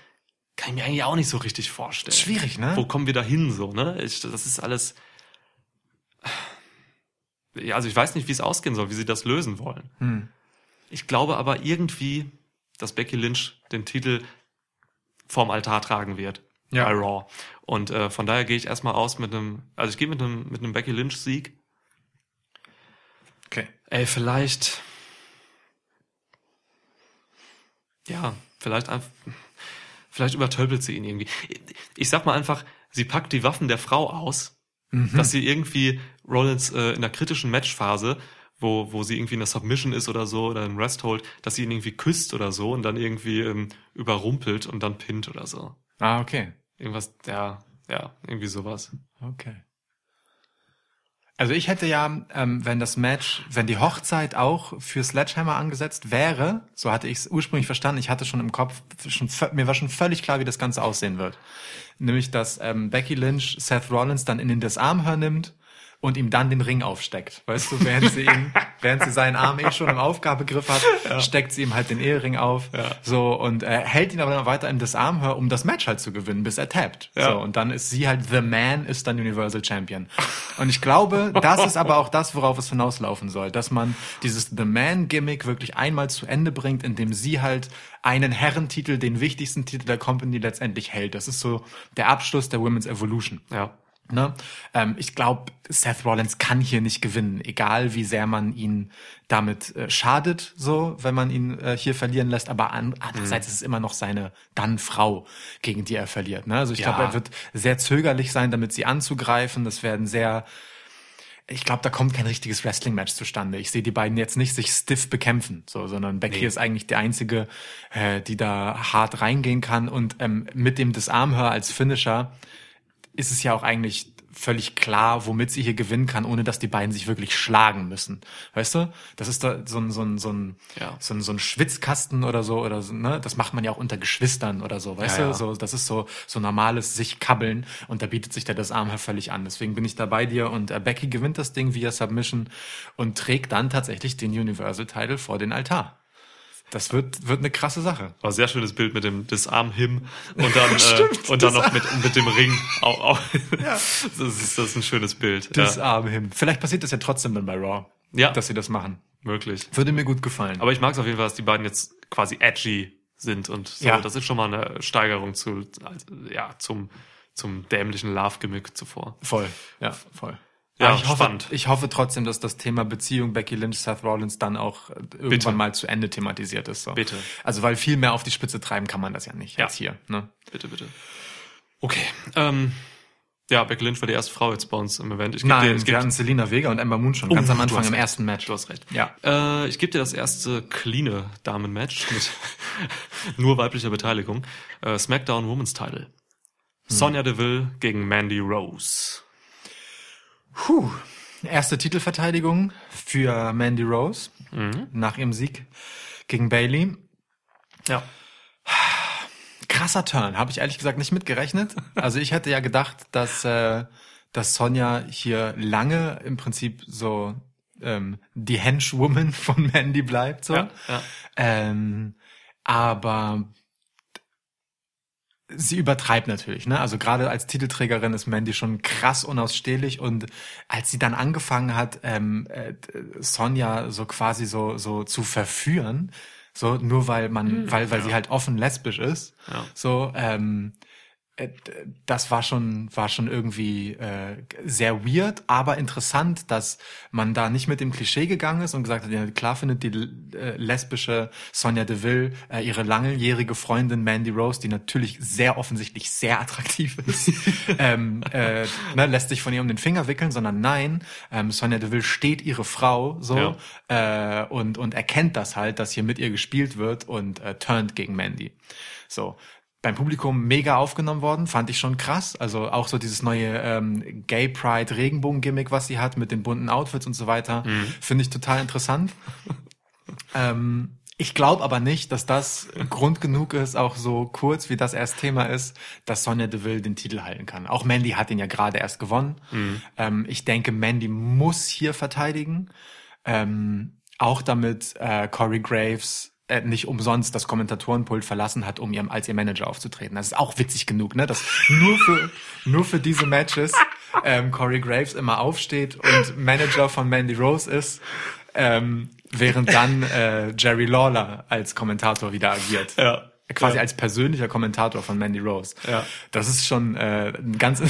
Speaker 2: Kann ich mir eigentlich auch nicht so richtig vorstellen.
Speaker 1: Schwierig, ne?
Speaker 2: Wo kommen wir da hin so, ne? Ich, das ist alles. Ja, also ich weiß nicht, wie es ausgehen soll, wie sie das lösen wollen.
Speaker 1: Hm.
Speaker 2: Ich glaube aber irgendwie, dass Becky Lynch den Titel vorm Altar tragen wird.
Speaker 1: Ja.
Speaker 2: Bei Raw. Und äh, von daher gehe ich erstmal aus mit einem, also ich gehe mit einem, mit einem Becky Lynch-Sieg.
Speaker 1: Okay.
Speaker 2: Ey, vielleicht. Ja, vielleicht einfach. Vielleicht übertölpelt sie ihn irgendwie. Ich sag mal einfach, sie packt die Waffen der Frau aus, dass sie irgendwie Rollins äh, in der kritischen Matchphase, wo, wo sie irgendwie in der Submission ist oder so, oder im Rest holt, dass sie ihn irgendwie küsst oder so und dann irgendwie ähm, überrumpelt und dann pinnt oder so.
Speaker 1: Ah, okay.
Speaker 2: Irgendwas, ja, ja, irgendwie sowas.
Speaker 1: Okay. Also ich hätte ja, ähm, wenn das Match, wenn die Hochzeit auch für Sledgehammer angesetzt wäre, so hatte ich es ursprünglich verstanden, ich hatte schon im Kopf, schon, mir war schon völlig klar, wie das Ganze aussehen wird. Nämlich, dass ähm, Becky Lynch Seth Rollins dann in den Disarmhör nimmt und ihm dann den Ring aufsteckt. Weißt du, während sie ihn, während sie seinen Arm eh schon im Aufgabegriff hat, steckt sie ihm halt den Ehering auf. So, und äh, hält ihn aber dann weiter im Disarmhör, um das Match halt zu gewinnen, bis er tappt.
Speaker 2: Ja.
Speaker 1: So, und dann ist sie halt The Man, ist dann Universal Champion. Und ich glaube, das ist aber auch das, worauf es hinauslaufen soll, dass man dieses The Man-Gimmick wirklich einmal zu Ende bringt, indem sie halt einen Herrentitel, den wichtigsten Titel der Company letztendlich hält. Das ist so der Abschluss der Women's Evolution.
Speaker 2: Ja.
Speaker 1: Ne? Ähm, ich glaube, Seth Rollins kann hier nicht gewinnen, egal wie sehr man ihn damit äh, schadet, so, wenn man ihn äh, hier verlieren lässt. Aber an, andererseits ist es immer noch seine dann Frau, gegen die er verliert. Ne? Also ich
Speaker 2: Ja.
Speaker 1: glaube, er wird sehr zögerlich sein, damit sie anzugreifen. Das werden sehr ich glaube, da kommt kein richtiges Wrestling-Match zustande. Ich sehe die beiden jetzt nicht sich stiff bekämpfen, so, sondern Becky
Speaker 2: Nee.
Speaker 1: ist eigentlich die einzige, äh, die da hart reingehen kann. Und ähm, mit dem Disarmhör als Finisher ist es ja auch eigentlich völlig klar, womit sie hier gewinnen kann, ohne dass die beiden sich wirklich schlagen müssen. Weißt du? Das ist da so ein, so ein, so ein,
Speaker 2: Ja.
Speaker 1: so ein, so ein Schwitzkasten oder so, oder so, ne? Das macht man ja auch unter Geschwistern oder so, weißt
Speaker 2: Ja,
Speaker 1: du?
Speaker 2: ja.
Speaker 1: So, das ist so, so normales sich kabbeln und da bietet sich der das Armhaar völlig an. Deswegen bin ich da bei dir und äh, Becky gewinnt das Ding via Submission und trägt dann tatsächlich den Universal Title vor den Altar. Das wird, wird eine krasse Sache.
Speaker 2: Aber sehr schönes Bild mit dem Disarm him und dann äh, und dann noch mit mit dem Ring. Auch, auch. Das ist das ist ein schönes Bild.
Speaker 1: Das
Speaker 2: ja,
Speaker 1: Arm hin. Vielleicht passiert das ja trotzdem dann bei Raw,
Speaker 2: Ja.
Speaker 1: dass sie das machen.
Speaker 2: möglich.
Speaker 1: Würde mir gut gefallen.
Speaker 2: Aber ich mag es auf jeden Fall, dass die beiden jetzt quasi edgy sind und so.
Speaker 1: Ja.
Speaker 2: Das ist schon mal eine Steigerung zu ja zum zum dämlichen Love-Gimmick zuvor.
Speaker 1: Voll, ja, voll.
Speaker 2: Ja,
Speaker 1: ich hoffe,
Speaker 2: spannend.
Speaker 1: ich hoffe trotzdem, dass das Thema Beziehung Becky Lynch, Seth Rollins dann auch äh, irgendwann
Speaker 2: Bitte.
Speaker 1: mal zu Ende thematisiert ist. So.
Speaker 2: Bitte.
Speaker 1: Also weil viel mehr auf die Spitze treiben kann man das ja nicht
Speaker 2: Ja.
Speaker 1: als hier. Ne?
Speaker 2: Bitte, bitte. Okay. Ähm, ja, Becky Lynch war die erste Frau jetzt bei uns im Event. Ich geb
Speaker 1: Nein,
Speaker 2: dir, ich
Speaker 1: wir hatten Selina Vega und Ember Moon schon ganz
Speaker 2: Oh,
Speaker 1: am
Speaker 2: du
Speaker 1: Anfang im
Speaker 2: recht.
Speaker 1: ersten Match.
Speaker 2: Du hast recht.
Speaker 1: Ja.
Speaker 2: Äh, ich gebe dir das erste cleane Damen-Match mit nur weiblicher Beteiligung. Äh, SmackDown Women's Title. Sonja Deville gegen Mandy Rose.
Speaker 1: Puh. Erste Titelverteidigung für Mandy Rose nach ihrem Sieg gegen Bailey.
Speaker 2: Ja.
Speaker 1: Krasser Turn, habe ich ehrlich gesagt nicht mitgerechnet. Also ich hätte ja gedacht, dass, äh, dass Sonja hier lange im Prinzip so ähm, die Henchwoman von Mandy bleibt. So.
Speaker 2: Ja, ja.
Speaker 1: Ähm, aber sie übertreibt natürlich, ne? Also gerade als Titelträgerin ist Mandy schon krass unausstehlich und als sie dann angefangen hat, ähm, äh, Sonja so quasi so so zu verführen, so nur weil man, weil weil sie halt offen lesbisch ist,
Speaker 2: Ja.
Speaker 1: so ähm, äh, das war schon war schon irgendwie äh, sehr weird, aber interessant, dass man da nicht mit dem Klischee gegangen ist und gesagt hat, ja, klar findet die äh, lesbische Sonja Deville äh, ihre langjährige Freundin Mandy Rose, die natürlich sehr offensichtlich sehr attraktiv ist, ähm, äh, ne, lässt sich von ihr um den Finger wickeln, sondern nein, ähm, Sonja Deville steht ihre Frau so äh, und und erkennt das halt, dass hier mit ihr gespielt wird und äh, turnt gegen Mandy. So beim Publikum mega aufgenommen worden, fand ich schon krass. Also auch so dieses neue ähm, Gay Pride Regenbogen-Gimmick, was sie hat mit den bunten Outfits und so weiter, finde ich total interessant. ähm, ich glaube aber nicht, dass das Grund genug ist, auch so kurz wie das erst Thema ist, dass Sonja Deville den Titel halten kann. Auch Mandy hat ihn ja gerade erst gewonnen. Ähm, ich denke, Mandy muss hier verteidigen. Ähm, auch damit äh, Corey Graves äh, nicht umsonst das Kommentatorenpult verlassen hat, um ihrem, als ihr Manager aufzutreten. Das ist auch witzig genug, ne? Dass nur für, nur für diese Matches ähm, Corey Graves immer aufsteht und Manager von Mandy Rose ist, ähm, während dann äh, Jerry Lawler als Kommentator wieder agiert.
Speaker 2: Ja.
Speaker 1: Quasi
Speaker 2: Ja.
Speaker 1: als persönlicher Kommentator von Mandy Rose.
Speaker 2: Ja.
Speaker 1: Das ist schon äh, ein ganz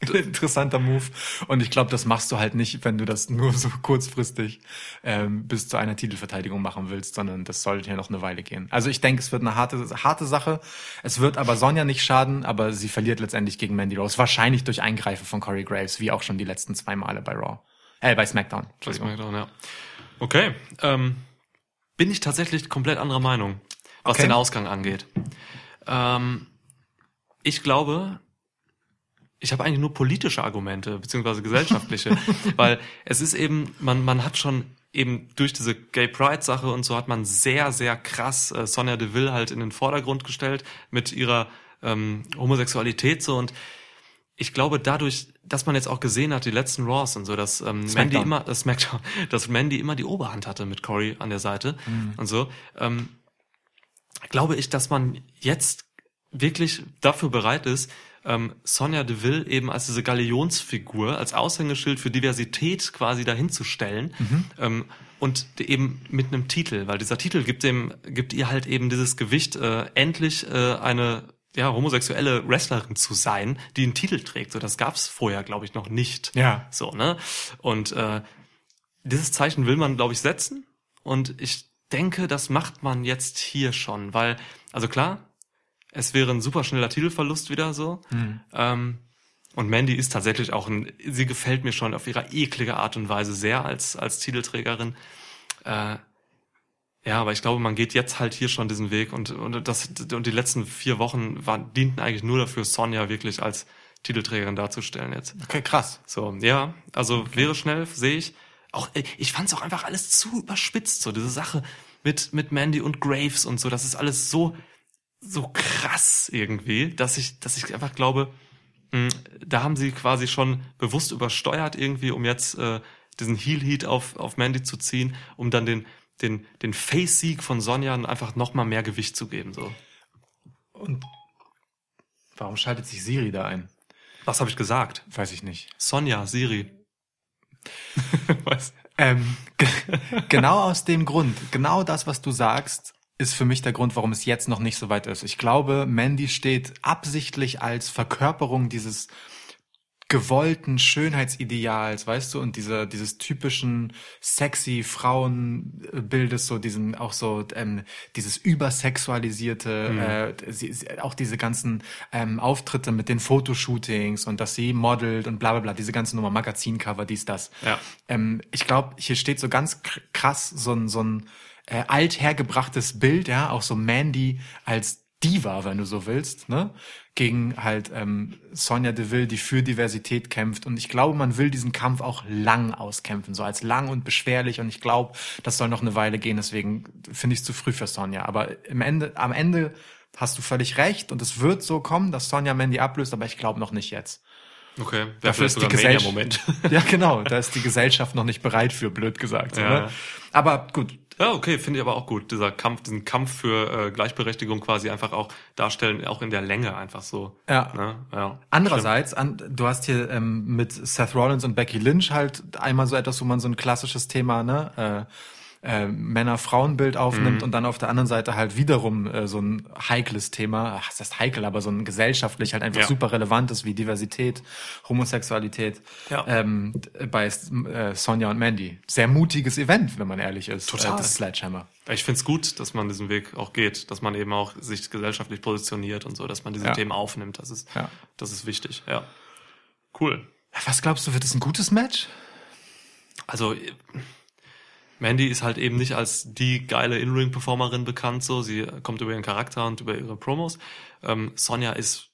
Speaker 1: interessanter Move. Und ich glaube, das machst du halt nicht, wenn du das nur so kurzfristig ähm, bis zu einer Titelverteidigung machen willst, sondern das sollte ja noch eine Weile gehen. Also ich denke, es wird eine harte, harte Sache. Es wird aber Sonja nicht schaden, aber sie verliert letztendlich gegen Mandy Rose. Wahrscheinlich durch Eingreifen von Corey Graves, wie auch schon die letzten zwei Male bei Raw. Äh, bei SmackDown. Entschuldigung.
Speaker 2: SmackDown, ja. Okay, ähm, bin ich tatsächlich komplett anderer Meinung, was
Speaker 1: Okay.
Speaker 2: den Ausgang angeht. Ähm, ich glaube, ich habe eigentlich nur politische Argumente, beziehungsweise gesellschaftliche, weil es ist eben, man, man hat schon eben durch diese Gay Pride Sache und so hat man sehr, sehr krass äh, Sonja Deville halt in den Vordergrund gestellt mit ihrer ähm, Homosexualität so. Und ich glaube dadurch, dass man jetzt auch gesehen hat, die letzten Raws und so, dass ähm, Mandy immer, das Smackdown, dass Mandy immer die Oberhand hatte mit Corey an der Seite und so, ähm, glaube ich, dass man jetzt wirklich dafür bereit ist, ähm, Sonja Deville eben als diese Galionsfigur, als Aushängeschild für Diversität quasi dahinzustellen ähm, und eben mit einem Titel, weil dieser Titel gibt dem gibt ihr halt eben dieses Gewicht, äh, endlich äh, eine ja homosexuelle Wrestlerin zu sein, die einen Titel trägt. So das gab's vorher, glaube ich, noch nicht.
Speaker 1: Ja.
Speaker 2: So ne und äh, dieses Zeichen will man, glaube ich, setzen. Und ich denke, das macht man jetzt hier schon, weil, also klar, es wäre ein super schneller Titelverlust wieder so. Ähm, und Mandy ist tatsächlich auch ein, sie gefällt mir schon auf ihre eklige Art und Weise sehr als, als Titelträgerin. Äh, ja, aber ich glaube, man geht jetzt halt hier schon diesen Weg und, und das, und die letzten vier Wochen waren, dienten eigentlich nur dafür, Sonja wirklich als Titelträgerin darzustellen jetzt.
Speaker 1: Okay, krass.
Speaker 2: So, ja, also wäre schnell, sehe ich. Auch, ich fand es auch einfach alles zu überspitzt, so diese Sache mit, mit Mandy und Graves und so, das ist alles so, so krass irgendwie, dass ich, dass ich einfach glaube, mh, da haben sie quasi schon bewusst übersteuert irgendwie, um jetzt äh, diesen Heel-Heat auf, auf Mandy zu ziehen, um dann den, den, den Face-Sieg von Sonja einfach nochmal mehr Gewicht zu geben, so.
Speaker 1: Und warum schaltet sich Siri da ein?
Speaker 2: Was habe ich gesagt?
Speaker 1: Weiß ich nicht.
Speaker 2: Sonja, Siri. Was?
Speaker 1: Ähm, ge- genau aus dem Grund, genau das, was du sagst, ist für mich der Grund, warum es jetzt noch nicht so weit ist. Ich glaube, Mandy steht absichtlich als Verkörperung dieses gewollten Schönheitsideals, weißt du, und dieser dieses typischen sexy Frauenbildes, so diesen auch so ähm, dieses übersexualisierte, äh, sie, sie, auch diese ganzen ähm, Auftritte mit den Fotoshootings und dass sie modelt und bla bla bla, diese ganze Nummer, Magazincover, dies, das.
Speaker 2: Ja.
Speaker 1: Ähm, ich glaube, hier steht so ganz kr- krass so ein, so ein äh, althergebrachtes Bild, ja, auch so Mandy als Diva, wenn du so willst, ne? Gegen halt ähm, Sonja Deville, die für Diversität kämpft. Und ich glaube, man will diesen Kampf auch lang auskämpfen, so als lang und beschwerlich. Und ich glaube, das soll noch eine Weile gehen. Deswegen finde ich es zu früh für Sonja. Aber im Ende, am Ende hast du völlig recht. Und es wird so kommen, dass Sonja Mandy ablöst, aber ich glaube noch nicht jetzt.
Speaker 2: Okay,
Speaker 1: Dafür ist die Gesellschaft. Ja, genau. Da ist die Gesellschaft noch nicht bereit für, blöd gesagt. So,
Speaker 2: Ja.
Speaker 1: ne? Aber gut.
Speaker 2: Ja, okay, finde ich aber auch gut. Dieser Kampf, diesen Kampf für äh, Gleichberechtigung quasi einfach auch darstellen, auch in der Länge einfach so.
Speaker 1: Ja.
Speaker 2: Ne? ja.
Speaker 1: Andererseits, an, du hast hier ähm, mit Seth Rollins und Becky Lynch halt einmal so etwas, wo man so ein klassisches Thema ne, äh, Männer-Frauen-Bild
Speaker 2: Mhm.
Speaker 1: aufnimmt und dann auf der anderen Seite halt wiederum äh, so ein heikles Thema, ach, das heißt heikel, aber so ein gesellschaftlich halt einfach
Speaker 2: Ja.
Speaker 1: super relevantes wie Diversität, Homosexualität
Speaker 2: Ja.
Speaker 1: ähm, bei äh, Sonja und Mandy. Sehr mutiges Event, wenn man ehrlich ist.
Speaker 2: Total.
Speaker 1: Äh, das Sledgehammer.
Speaker 2: Ich find's gut, dass man diesen Weg auch geht, dass man eben auch sich gesellschaftlich positioniert und so, dass man diese
Speaker 1: Ja.
Speaker 2: Themen aufnimmt. Das ist,
Speaker 1: Ja.
Speaker 2: das ist wichtig, ja. Cool.
Speaker 1: Was glaubst du, wird es ein gutes Match?
Speaker 2: Also äh, Mandy ist halt eben nicht als die geile In-Ring-Performerin bekannt, so. Sie kommt über ihren Charakter und über ihre Promos. Ähm, Sonja ist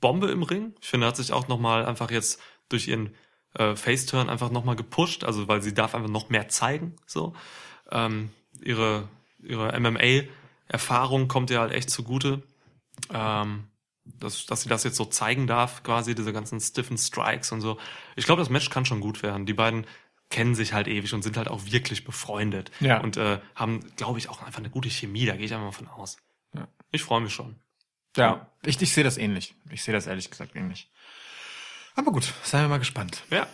Speaker 2: Bombe im Ring. Ich finde, hat sich auch nochmal einfach jetzt durch ihren äh, Face-Turn einfach nochmal gepusht, also weil sie darf einfach noch mehr zeigen, so. Ähm, ihre, ihre MMA-Erfahrung kommt ihr halt echt zugute. Ähm, dass, dass sie das jetzt so zeigen darf, quasi, diese ganzen stiffen Strikes und so. Ich glaube, das Match kann schon gut werden. Die beiden kennen sich halt ewig und sind halt auch wirklich befreundet.
Speaker 1: Ja.
Speaker 2: Und äh, haben, glaube ich, auch einfach eine gute Chemie, da gehe ich einfach mal von aus.
Speaker 1: Ja.
Speaker 2: Ich freue mich schon.
Speaker 1: Ja, ich, ich sehe das ähnlich. Ich sehe das ehrlich gesagt ähnlich. Aber gut, seien wir mal gespannt.
Speaker 2: Ja.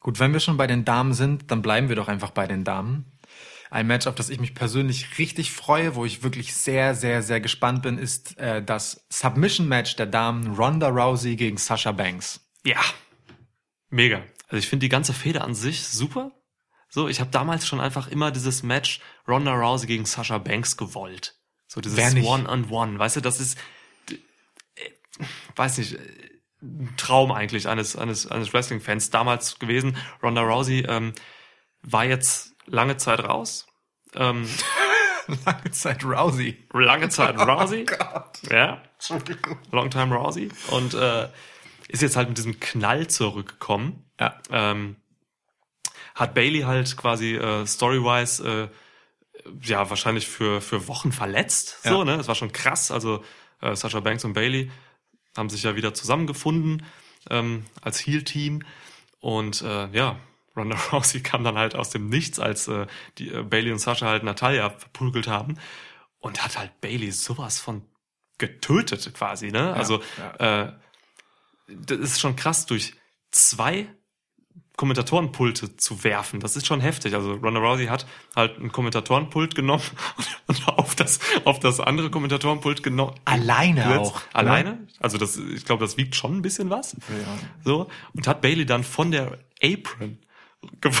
Speaker 1: Gut, wenn wir schon bei den Damen sind, dann bleiben wir doch einfach bei den Damen. Ein Match, auf das ich mich persönlich richtig freue, wo ich wirklich sehr, sehr, sehr gespannt bin, ist äh, das Submission-Match der Damen Ronda Rousey gegen Sasha Banks.
Speaker 2: Ja. Mega. Also ich finde die ganze Feder an sich super. So, ich habe damals schon einfach immer dieses Match Ronda Rousey gegen Sasha Banks gewollt. So dieses
Speaker 1: Wer nicht?
Speaker 2: One-on-One. Weißt du, das ist, äh, weiß nicht, ein Traum eigentlich eines, eines, eines Wrestling-Fans damals gewesen. Ronda Rousey ähm, war jetzt lange Zeit raus. Ähm,
Speaker 1: Lange Zeit Rousey.
Speaker 2: lange Zeit Rousey.
Speaker 1: Gott.
Speaker 2: Ja.
Speaker 1: Entschuldigung.
Speaker 2: Longtime Rousey. Und äh, ist jetzt halt mit diesem Knall zurückgekommen.
Speaker 1: Ja.
Speaker 2: Ähm, hat Bailey halt quasi äh, storywise äh, ja wahrscheinlich für für Wochen verletzt. So,
Speaker 1: Ja.
Speaker 2: ne? Das war schon krass. Also äh, Sasha Banks und Bailey haben sich ja wieder zusammengefunden ähm, als Heel-Team. Und äh, ja, Ronda Rousey kam dann halt aus dem Nichts, als äh, die äh, Bailey und Sasha halt Natalia verprügelt haben und hat halt Bailey sowas von getötet quasi, ne? also Äh, das ist schon krass, durch zwei Kommentatorenpulte zu werfen. Das ist schon heftig. Also Ronda Rousey hat halt ein Kommentatorenpult genommen und auf das auf das andere Kommentatorenpult genommen.
Speaker 1: Alleine
Speaker 2: gestürzt.
Speaker 1: auch, ne?
Speaker 2: Alleine? Also das, ich glaube, das wiegt schon ein bisschen was. So und hat Bailey dann von der Apron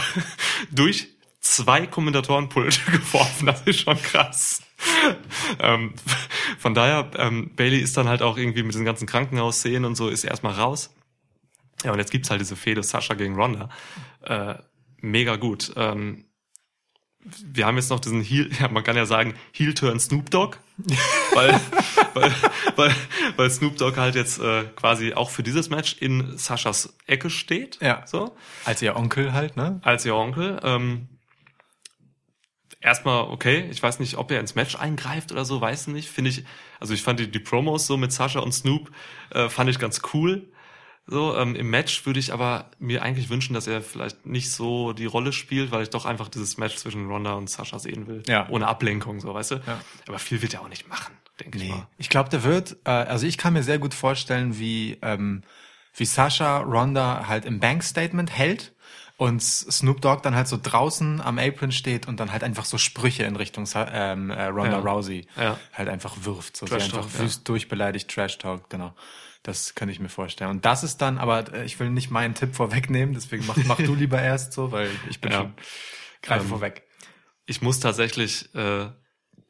Speaker 2: durch zwei Kommentatorenpulte geworfen. Das ist schon krass. ähm, von daher, ähm, Bailey ist dann halt auch irgendwie mit diesen ganzen Krankenhausszenen und so, ist erstmal raus. Ja, und jetzt gibt's halt diese Fehde Sascha gegen Ronda. Äh, mega gut. Ähm, wir haben jetzt noch diesen Heel, ja, man kann ja sagen, Heel-Turn Snoop Dogg. weil, weil, weil, weil Snoop Dogg halt jetzt äh, quasi auch für dieses Match in Saschas Ecke steht.
Speaker 1: Ja.
Speaker 2: So
Speaker 1: Als ihr Onkel halt, ne?
Speaker 2: als ihr Onkel. Ähm, erstmal, okay, ich weiß nicht, ob er ins Match eingreift oder so, weiß nicht. Finde ich, also ich fand die, die Promos so mit Sascha und Snoop, äh, fand ich ganz cool. So, ähm, im Match würde ich aber mir eigentlich wünschen, dass er vielleicht nicht so die Rolle spielt, weil ich doch einfach dieses Match zwischen Ronda und Sascha sehen will.
Speaker 1: Ja.
Speaker 2: Ohne Ablenkung, so, weißt du?
Speaker 1: Ja.
Speaker 2: Aber viel wird er auch nicht machen, denke ich
Speaker 1: Nee.
Speaker 2: mal.
Speaker 1: Ich glaube, der wird, äh, also ich kann mir sehr gut vorstellen, wie, ähm, wie Sasha Ronda halt im Bank-Statement hält und Snoop Dogg dann halt so draußen am Apron steht und dann halt einfach so Sprüche in Richtung ähm, äh, Ronda
Speaker 2: Ja.
Speaker 1: Rousey
Speaker 2: Ja.
Speaker 1: halt einfach wirft. So sie
Speaker 2: Trash
Speaker 1: einfach
Speaker 2: Talk, ja.
Speaker 1: wüst durchbeleidigt, Trash Talk, genau. Das könnte ich mir vorstellen. Und das ist dann, aber äh, ich will nicht meinen Tipp vorwegnehmen, deswegen mach, mach du lieber erst so, weil ich bin
Speaker 2: Ja.
Speaker 1: schon greife
Speaker 2: Ähm,
Speaker 1: vorweg.
Speaker 2: ich muss tatsächlich äh,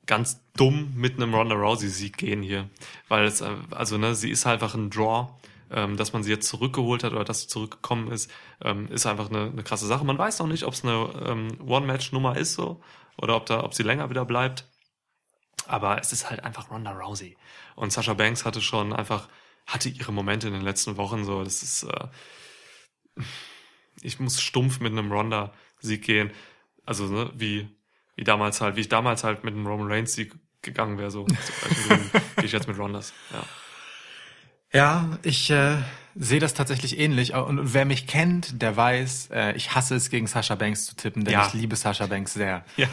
Speaker 2: ganz dumm mit einem Ronda Rousey Sieg gehen hier, weil es äh, also ne, sie ist halt einfach ein Draw, ähm, dass man sie jetzt zurückgeholt hat oder dass sie zurückgekommen ist, ähm, ist einfach eine, eine krasse Sache. Man weiß noch nicht, ob es eine ähm, One Match Nummer ist so oder ob da ob sie länger wieder bleibt. Aber es ist halt einfach Ronda Rousey und Sasha Banks hatte schon einfach hatte ihre Momente in den letzten Wochen so, das ist äh, ich muss stumpf mit einem Ronda Sieg gehen. Also ne, wie wie damals halt, wie ich damals halt mit einem Roman Reigns Sieg gegangen wäre, so gehe ich jetzt mit Rondas. Ja.
Speaker 1: Ja, ich äh, sehe das tatsächlich ähnlich. Und, und wer mich kennt, der weiß, äh, ich hasse es, gegen Sasha Banks zu tippen, denn
Speaker 2: Ja.
Speaker 1: ich liebe Sasha Banks sehr.
Speaker 2: Ja.